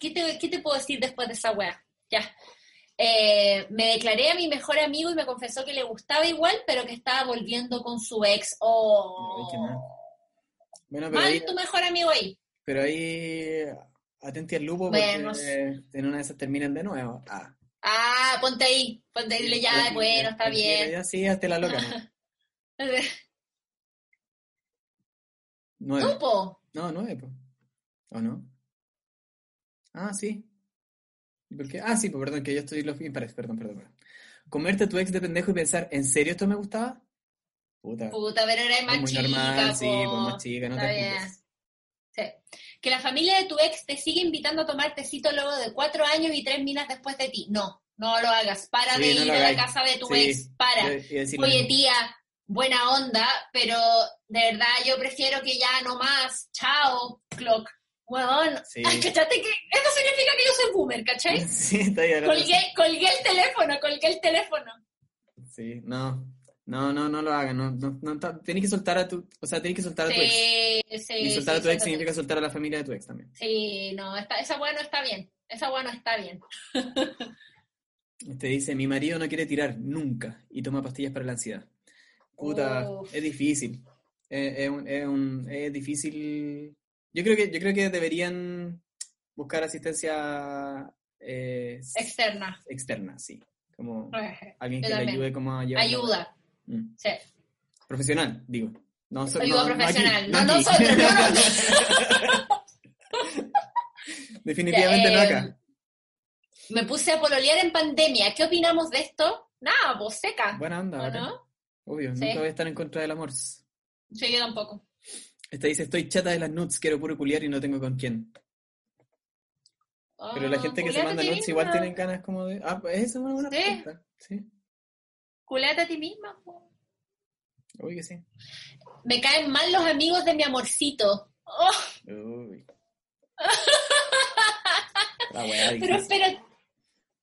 ¿Qué te, qué te puedo decir después de esa weá? Ya. Eh, me declaré a mi mejor amigo y me confesó que le gustaba igual, pero que estaba volviendo con su ex. Oh. Bueno, pero Mal ahí, tu mejor amigo ahí. pero ahí atente al lupo porque Bueno, en una de esas terminan de nuevo. Ah. Ah, ponte ahí. Ponte ahí, ya, bueno, está bien. Ya sí, hazte la loca. ¿no? Nueve. Tú, po. No, nueve, po. ¿O no? Ah, sí. ¿Y ¿Por qué? Ah, sí, pues perdón, que yo estoy los impares, perdón, perdón, perdón. Comerte a tu ex de pendejo y pensar, ¿en serio esto me gustaba? Puta. Puta, pero es más muy chica, normal, sí, pues más chica, no Está te bien. juzgues. Sí. Que la familia de tu ex te sigue invitando a tomar tecito luego de cuatro años y tres minas después de ti. No, no lo hagas. Para Sí, de no ir a la casa de tu Sí, ex. Para. Oye, tía, buena onda, pero de verdad yo prefiero que ya no más. Chao, clock. Weón, Sí. ¿cachate que eso significa que yo soy boomer, ¿cachai? Sí, está hablando. Colgué, colgué el teléfono, colgué el teléfono. Sí, no. No, no, no lo hagan. No, no, no, tenés que soltar a tu. O sea, tenés que soltar a tu ex. Sí, sí. Y soltar sí, a tu ex sí, significa soltar a la familia de tu ex también. Sí, no, esta- esa weá no está bien. Esa weá no está bien. Te dice, mi marido no quiere tirar nunca y toma pastillas para la ansiedad. Puta, Uf. es difícil. Es, es un- es un- es difícil. Yo creo que, yo creo que deberían buscar asistencia eh, Externa. externa, sí. Como alguien que le ayude como a llevar. Ayuda. Mm. Sí. Profesional, digo. No, so- Ayuda no- no aquí, profesional. no No, nosotros, no, Definitivamente no Eh, acá. Me puse a pololear en pandemia. ¿Qué opinamos de esto? Nada, pues seca. Buena onda, ¿O bacán. no? Obvio, Sí. nunca voy a estar en contra del amor. Sí, yo tampoco. Esta dice, estoy chata de las nudes, quiero puro culiar y no tengo con quién. Pero la Ah, gente que se manda nudes igual tienen ganas como de... Ah, pues esa es una buena Sí. pregunta. Sí, Culéate a ti misma. obvio que sí. Me caen mal los amigos de mi amorcito. Oh, Uy. Pero espérate.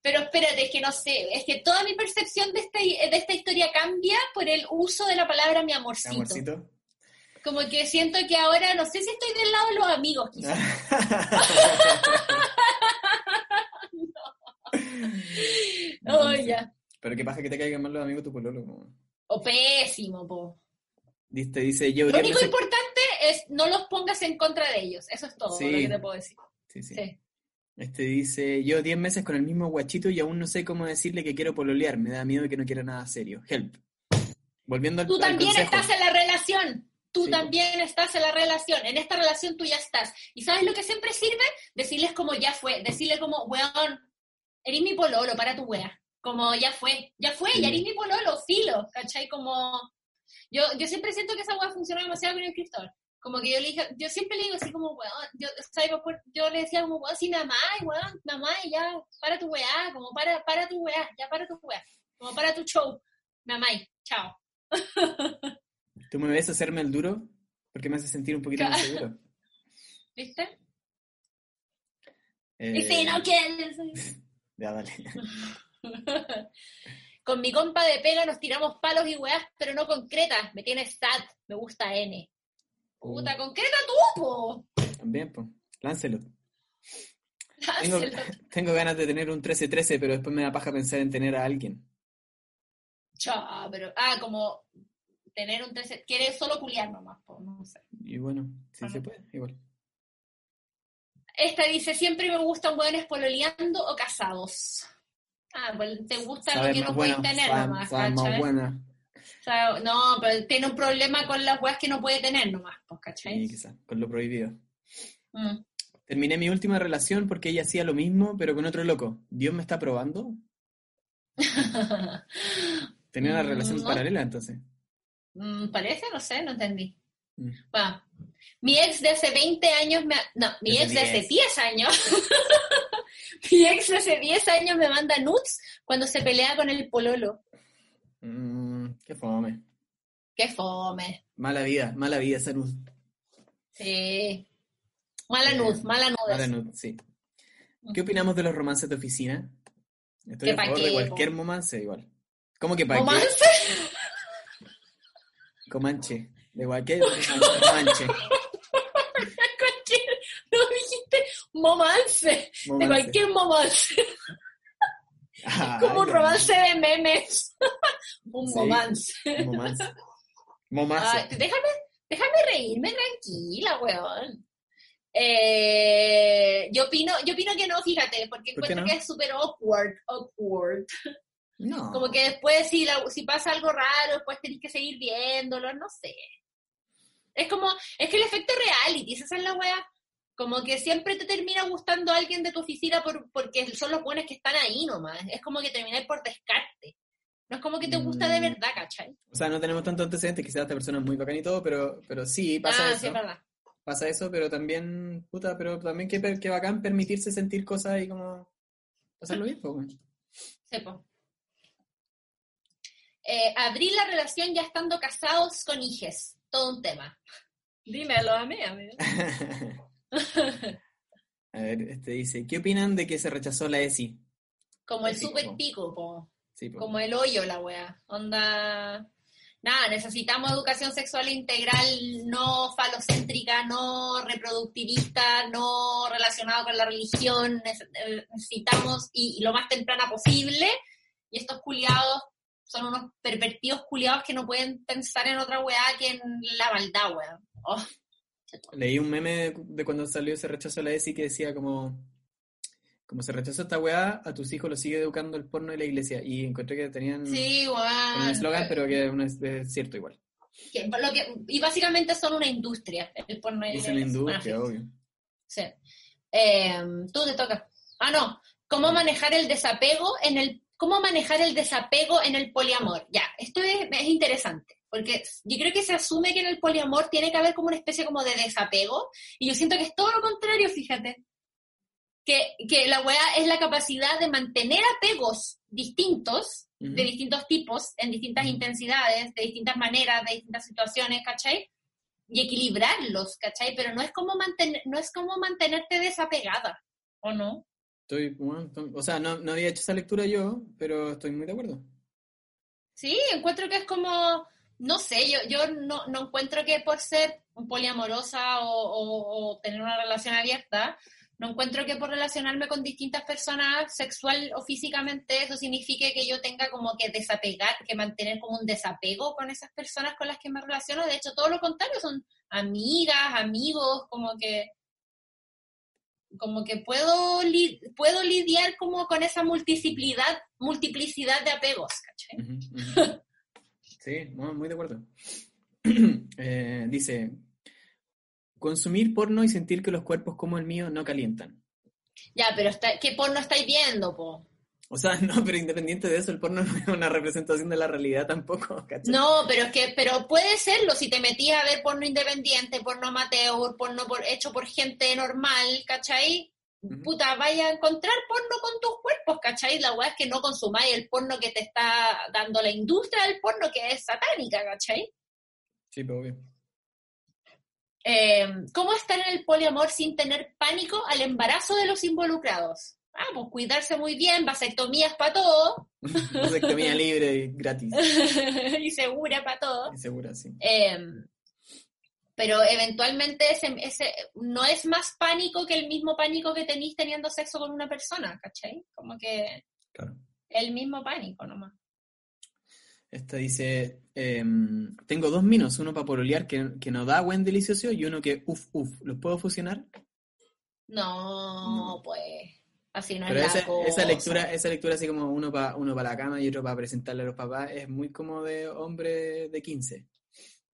Pero espérate, es que no sé, es que toda mi percepción de esta, de esta historia cambia por el uso de la palabra mi amorcito. Amorcito. Como que siento que ahora, no sé si estoy del lado de los amigos, quizás. Oh, no ya. Pero qué pasa que te caigan mal los amigos tu pololo. po. O pésimo, po. Dice, dice, yo Lo único importante es no los pongas en contra de ellos. Eso es todo Sí. lo que te puedo decir. Sí, sí. Sí. Este dice, yo 10 meses con el mismo guachito y aún no sé cómo decirle que quiero pololear. Me da miedo que no quiera nada serio. Help. Volviendo al, Tú al también consejo. estás en la relación. Tú Sí. también estás en la relación. En esta relación tú ya estás. ¿Y sabes lo que siempre sirve? Decirles como ya fue. Decirle como, weón, eres mi pololo para tu wea. Como ya fue. Ya fue, Sí. ya eres mi pololo, filo. ¿Cachai? Como... Yo, yo siempre siento que esa wea funciona demasiado con el Cristóbal. Como que yo le dije, yo siempre le digo así como, weón, yo, yo le decía como, weón, sí, mamá, weón, mamá, ya, para tu weá, como para, para tu weá, ya para tu weá, como para tu show, mamá, chao. ¿Tú me ves hacerme el duro? Porque me hace sentir un poquito más seguro. ¿Viste? Eh, Y si no quieres. Ya, dale. con mi compa de pega nos tiramos palos y weás, pero no concretas. Me tienes sad, me gusta N. Puta, concreta tú, po. También, pues. Láncelo. Tengo, tengo ganas de tener un 13-13, pero después me da paja pensar en tener a alguien. Chao, pero. Ah, como tener un 13. Quiere solo culiar nomás, po, no sé. Y bueno, Ajá. se puede, igual. Esta dice: siempre me gustan hueones pololeando o casados. Ah, pues te gusta lo que no puedes buena, tener sabes- nomás, sabes más ¿cachai? buena. O sea, no, pero tiene un problema con las weas que no puede tener nomás, pues, ¿cachai? Sí, quizá, con lo prohibido. Mm. Terminé mi última relación porque ella hacía lo mismo, pero con otro loco. ¿Dios me está probando? Tenía una relación no. paralela, entonces. Mm, Parece, no sé, no entendí. Mm. Bueno, mi ex de hace 20 años me... No, mi Desde ex de hace 10. 10 años. mi ex de hace 10 años me manda nudes cuando se pelea con el pololo. Mm, qué fome. Qué fome. Mala vida, mala vida esa nud. Sí. Mala Eh, nud, mala nud. Mala nud, sí. ¿Qué opinamos de los romances de oficina? Estoy a favor qué, de cualquier romance igual. ¿Cómo que para qué? ¿Romance? Comanche. De cualquier comanche. No dijiste momance. De cualquier momance. Ah, Como un romance de memes. un Sí. romance. Momance. Momazo. Ay, déjame, déjame reírme tranquila, weón. Eh, yo opino, yo opino que no, fíjate, porque ¿Por qué encuentro no? que es súper awkward, awkward. No. Como que después si, la- si pasa algo raro, después tenés que seguir viéndolo, no sé. Es como, es que el efecto reality, esa es la weá. Como que siempre te termina gustando alguien de tu oficina por, porque son los buenos que están ahí nomás. Es como que termináis por descarte. No es como que te gusta de Mm. verdad, ¿cachai? O sea, no tenemos tantos antecedentes, quizás esta persona es muy bacán y todo, pero, pero sí, pasa ah, eso. sí, es verdad. pasa eso, pero también, puta, pero también que, que bacán permitirse sentir cosas y como pasarlo bien, pues. Sí. Eh, abrir la relación ya estando casados con hijes. Todo un tema. Dímelo a mí, amigo. A ver, este dice, ¿qué opinan de que se rechazó la ESI? Como el super po. pico, po. Sí, pues. Como el hoyo, la wea. Onda. Nada, necesitamos educación sexual integral no falocéntrica, no reproductivista, no relacionado con la religión. Eh, Necesitamos, y, y lo más temprana posible. Y estos culiados son unos pervertidos culiados que no pueden pensar en otra weá que en la maldad, weá. Oh, Leí un meme de cuando salió ese rechazo a la ESI que decía como, como se rechazó esta weá, a tus hijos los sigue educando el porno de la iglesia. Y encontré que tenían sí, un eslogan, pero que no es, es cierto igual. Que- lo que- y básicamente son una industria. El porno y Es una industria, Bueno, obvio. Sí. Eh, tú te toca. Ah, no. ¿Cómo manejar el desapego en el cómo manejar el desapego en el poliamor? Ya, esto es, es interesante, porque yo creo que se asume que en el poliamor tiene que haber como una especie como de desapego, y yo siento que es todo lo contrario, fíjate. Que, que la weá es la capacidad de mantener apegos distintos, Ujú. de distintos tipos, en distintas intensidades, de distintas maneras, de distintas situaciones, ¿cachai? Y equilibrarlos, ¿cachai? Pero no es como, mantener, no es como mantenerte desapegada, ¿o no? Estoy, bueno, o sea, no, no había hecho esa lectura yo, pero estoy muy de acuerdo. Sí, encuentro que es como, no sé, yo, yo no, no encuentro que por ser poliamorosa o, o- o tener una relación abierta, No encuentro que por relacionarme con distintas personas sexual o físicamente eso signifique que yo tenga como que desapegar, que mantener como un desapego con esas personas con las que me relaciono. De hecho, todo lo contrario, son amigas, amigos, como que como que puedo, puedo lidiar como con esa multiplicidad, multiplicidad de apegos, ¿cachai? Sí, muy de acuerdo. Eh, dice, consumir porno y sentir que los cuerpos como el mío no calientan. Ya, pero está, ¿qué porno estáis viendo, po? O sea, no, pero independiente de eso, el porno no es una representación de la realidad tampoco, ¿cachai? No, pero es que, pero puede serlo si te metías a ver porno independiente, porno amateur, porno por, hecho por gente normal, ¿cachai? Puta, vaya a encontrar porno con tus cuerpos, ¿cachai? La weá es que no consumáis el porno que te está dando la industria del porno, que es satánica, ¿cachai? Sí, pero bien. Eh, ¿Cómo estar en el poliamor sin tener pánico al embarazo de los involucrados? Ah, pues cuidarse muy bien, vasectomías para todo. vasectomía libre y gratis. y segura para todo. Y segura, sí. Eh, pero eventualmente ese, ese, no es más pánico que el mismo pánico que tenéis teniendo sexo con una persona, ¿cachai? Como que claro. el mismo pánico nomás. Esta dice, em, tengo dos minos, uno para pololear que, que no da buen delicioso y uno que uf, uf, ¿los puedo fusionar? No, pues, así no Pero es esa, la esa lectura, esa lectura así como uno para uno para la cama y otro para presentarle a los papás, es muy como de hombre de 15.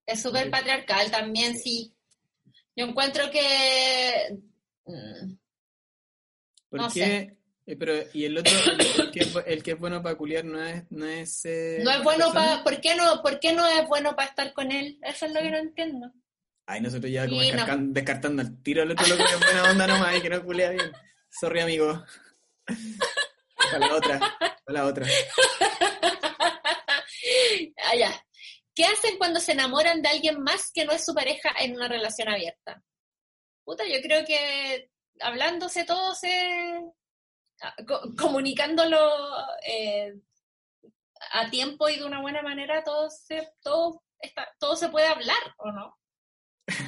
Es súper patriarcal también, sí. Yo encuentro que... Mm, ¿Por no qué? sé. Eh, Pero, y el otro, el que, es bu- el que es bueno para culiar no es... No es, eh, No es bueno para... ¿por, qué no, ¿Por qué no es bueno para estar con él? Eso es lo que no entiendo. Ay, nosotros ya como Sí, no. descartando al tiro al otro loco que es buena onda nomás y que no culea bien. Sorry, amigo. Para la otra, para la otra. Ah, ya. ¿Qué hacen cuando se enamoran de alguien más que no es su pareja en una relación abierta? Puta, yo creo que hablándose todo se... ah, co- comunicándolo eh, a tiempo y de una buena manera, todo se, todo está, todo se puede hablar, ¿o no?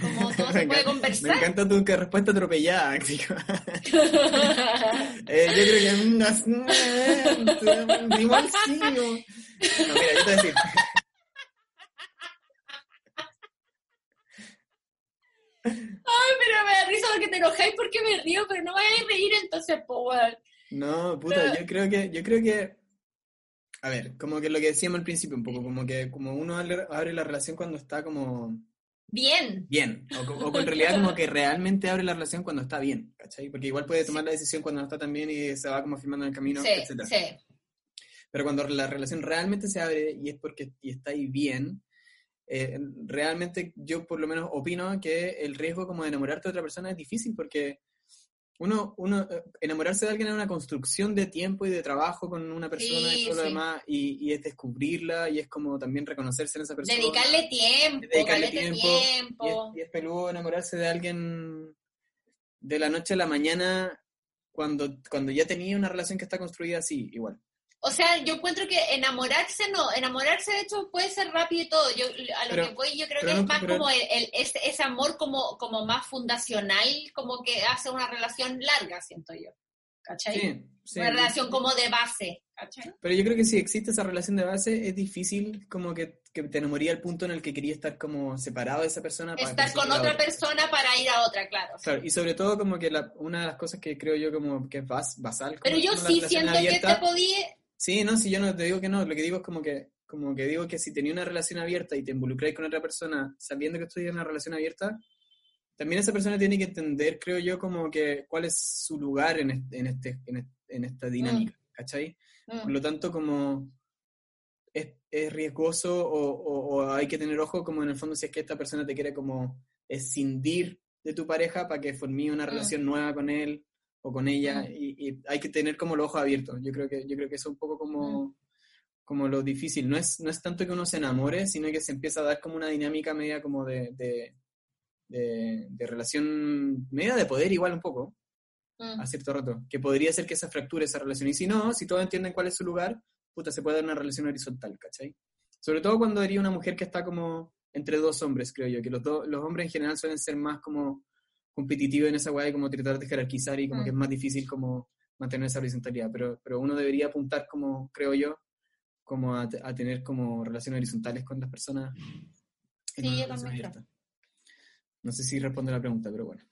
Como se Me puede encanta- conversar. Me encanta tu respuesta atropellada. Eh, yo creo que... Igual sí. No, mira, yo te voy a decir. Ay, pero me da risa porque te enojáis porque me río, pero no me vayas a reír entonces, weón. No, puta, yo creo que, yo creo que, a ver, como que lo que decíamos al principio un poco, como que como uno abre la relación cuando está como Bien. bien, o, co- o con realidad como que realmente abre la relación cuando está bien, ¿cachai? Porque igual puede tomar la decisión cuando no está tan bien y se va como firmando en el camino, sí, etcétera. sí. Pero cuando la relación realmente se abre y es porque y está ahí bien, eh, realmente yo por lo menos opino que el riesgo como de enamorarte de otra persona es difícil porque uno, uno eh, enamorarse de alguien es una construcción de tiempo y de trabajo con una persona y Sí, todo lo demás y, y es descubrirla y es como también reconocerse en esa persona. Dedicarle tiempo, dedicarle tiempo, tiempo. Y es, y es peludo enamorarse de alguien de la noche a la mañana cuando, cuando ya tenía una relación que está construida así, igual. O sea, yo encuentro que enamorarse no, enamorarse de hecho puede ser rápido y todo. Yo a lo Pero- que voy, yo creo que es más pero- como el, el- ese, ese amor como, como más fundacional, como que hace una relación larga, siento yo. ¿Cachai? Sí, sí. una relación como de base, ¿cachai? Pero yo creo que si existe esa relación de base, es difícil como que, que te enamoría al punto en el que quería estar como separado de esa persona. para Estar con conseguir a otra persona para ir a otra, claro. Claro, y sobre todo como que la, una de las cosas que creo yo como que es bas- basal. Pero yo sí siento que abierta- te podía... Sí, no, si yo no te digo que no, lo que digo es como que, como que digo que si tenía una relación abierta y te involucráis con otra persona sabiendo que estoy en una relación abierta, también esa persona tiene que entender, creo yo, como que cuál es su lugar en, este, en, este, en, este- en esta dinámica, ¿cachai? Mm. Por lo tanto, como es, es riesgoso o, o- o hay que tener ojo como en el fondo si es que esta persona te quiere como escindir de tu pareja para que formí una Mm. relación nueva con él o con ella y, y hay que tener como los ojos abiertos. Yo creo que, yo creo que eso es un poco como, como lo difícil. No es, no es tanto que uno se enamore, sino que se empieza a dar como una dinámica media como de, de, de- de relación, media de poder igual un poco Mm. a cierto rato, que podría ser que se fracture esa relación. Y si no, si todos entienden cuál es su lugar, puta, se puede dar una relación horizontal, ¿cachai? Sobre todo cuando haría una mujer que está como entre dos hombres, creo yo, que los, dos los hombres en general suelen ser más como, competitivo en esa weá y como tratar de jerarquizar y como Mm. que es más difícil como mantener esa horizontalidad, pero, pero uno debería apuntar como, creo yo, como a, te- a tener como relaciones horizontales con las personas. en Sí, yo también. No sé si responde la pregunta, pero bueno.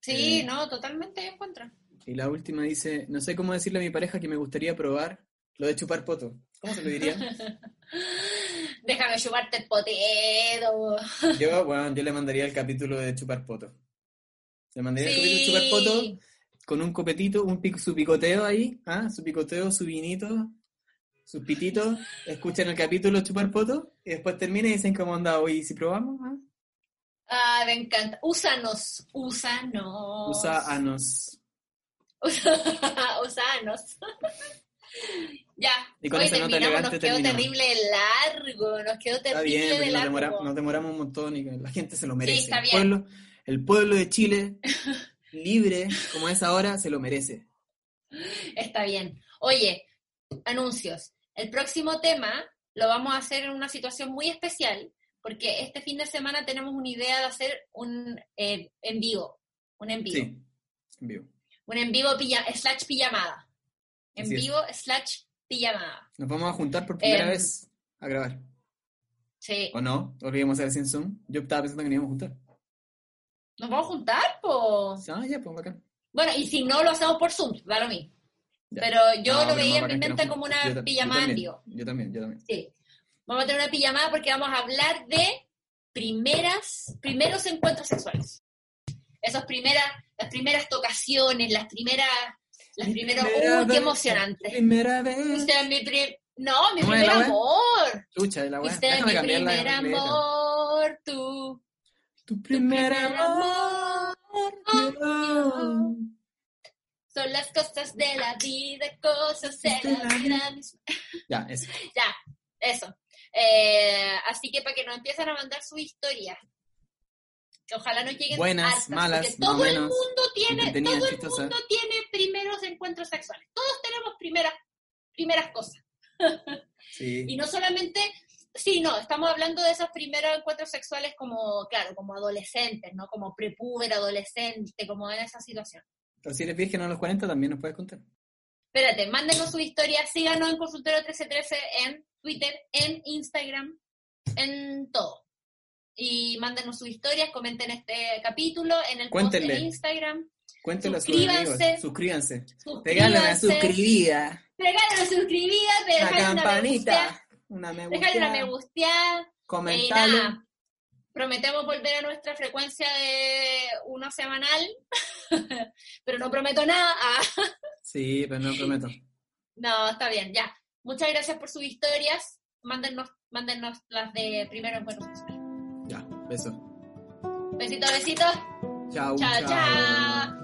Sí, Eh, no, totalmente de encuentro. Y la última dice, no sé cómo decirle a mi pareja que me gustaría probar lo de chupar poto. ¿Cómo se lo diría? Déjame chuparte el potedo. Yo, bueno, yo le mandaría el capítulo de chupar poto. Le mandaría el capítulo de chupar poto Sí. con un copetito, un pic- su picoteo ahí, ¿ah? su picoteo, su vinito, sus pititos, escuchan el capítulo Chupar Poto y después termina y dicen cómo anda hoy, si probamos, ¿ah? Ah, me encanta. Úsanos, úsanos. usa anos. Úsanos. ya. Y con Hoy esa nota terminamos, elegante nos quedó terminamos. terrible largo, nos quedó Está terrible bien, porque nos, largo. demora- nos demoramos un montón y la gente se lo merece. está el, bien. pueblo, el pueblo de Chile, libre como es ahora, se lo merece. Está bien. Oye, anuncios. El próximo tema lo vamos a hacer en una situación muy especial, porque este fin de semana tenemos una idea de hacer un eh, en vivo. Un en vivo. Sí, en vivo. Un en vivo pilla- slash pijamada. En Así es. vivo slash pijamada. Nos vamos a juntar por primera Em, vez a grabar. Sí. ¿O no? ¿O lo hacer sin Zoom? Yo estaba pensando que nos íbamos a juntar. ¿Nos vamos a juntar, po? Ah, ya, pues bacán. Bueno, y si no, lo hacemos por Zoom, da lo mismo. Ya. Pero yo No, lo veía en mi mente como una Yo pijamada en vivo. Yo también, yo también. Sí. Vamos a tener una pijamada porque vamos a hablar de primeras, primeros encuentros sexuales. Esas primeras, las primeras tocaciones, las primeras, las Mi primera ¡uh, qué emocionante! Primera vez. Usted es mi pri- no, mi ¿Cómo es primer amor. Chucha, de la. Usted es mi primer amor, tú. Tu primer primer amor. yo. Son las cosas de la vida, cosas de la vida misma. Ya, eso. Ya, eso. Eh, así que para que nos empiecen a mandar sus historias. Que ojalá no lleguen Buenas, hartas, malas, todo el menos, mundo tiene, todo el mundo tiene primeros encuentros sexuales. Todos tenemos primeras, primeras cosas. Sí. Y no solamente, sí, no, estamos hablando de esos primeros encuentros sexuales como, claro, como adolescentes, ¿no? Como prepúber, adolescente, como en esa situación. Pero si eres virgen a los 40, también nos puedes contar. Espérate, mándenos su historia, síganos en Consultorio 1313 en Twitter, en Instagram, en todo. Y mándenos sus historias, comenten este capítulo en el post Cuéntenle. de Instagram. Cuéntelo a sus Suscríbanse. Suscríbanse. Suscríbanse. Regálame a suscribida. Suscribida, Una déjale una me gustear, campanita. Una me déjale una me gusta. gustear. Comentalo. nada, prometemos volver a nuestra frecuencia de uno semanal, pero no prometo nada. Sí, pero no prometo. no, está bien, ya. Muchas gracias por sus historias. Mándennos, mándennos las de primero encuentro sexual. Ya, beso. Besitos, besitos. Chao, Chao, chao.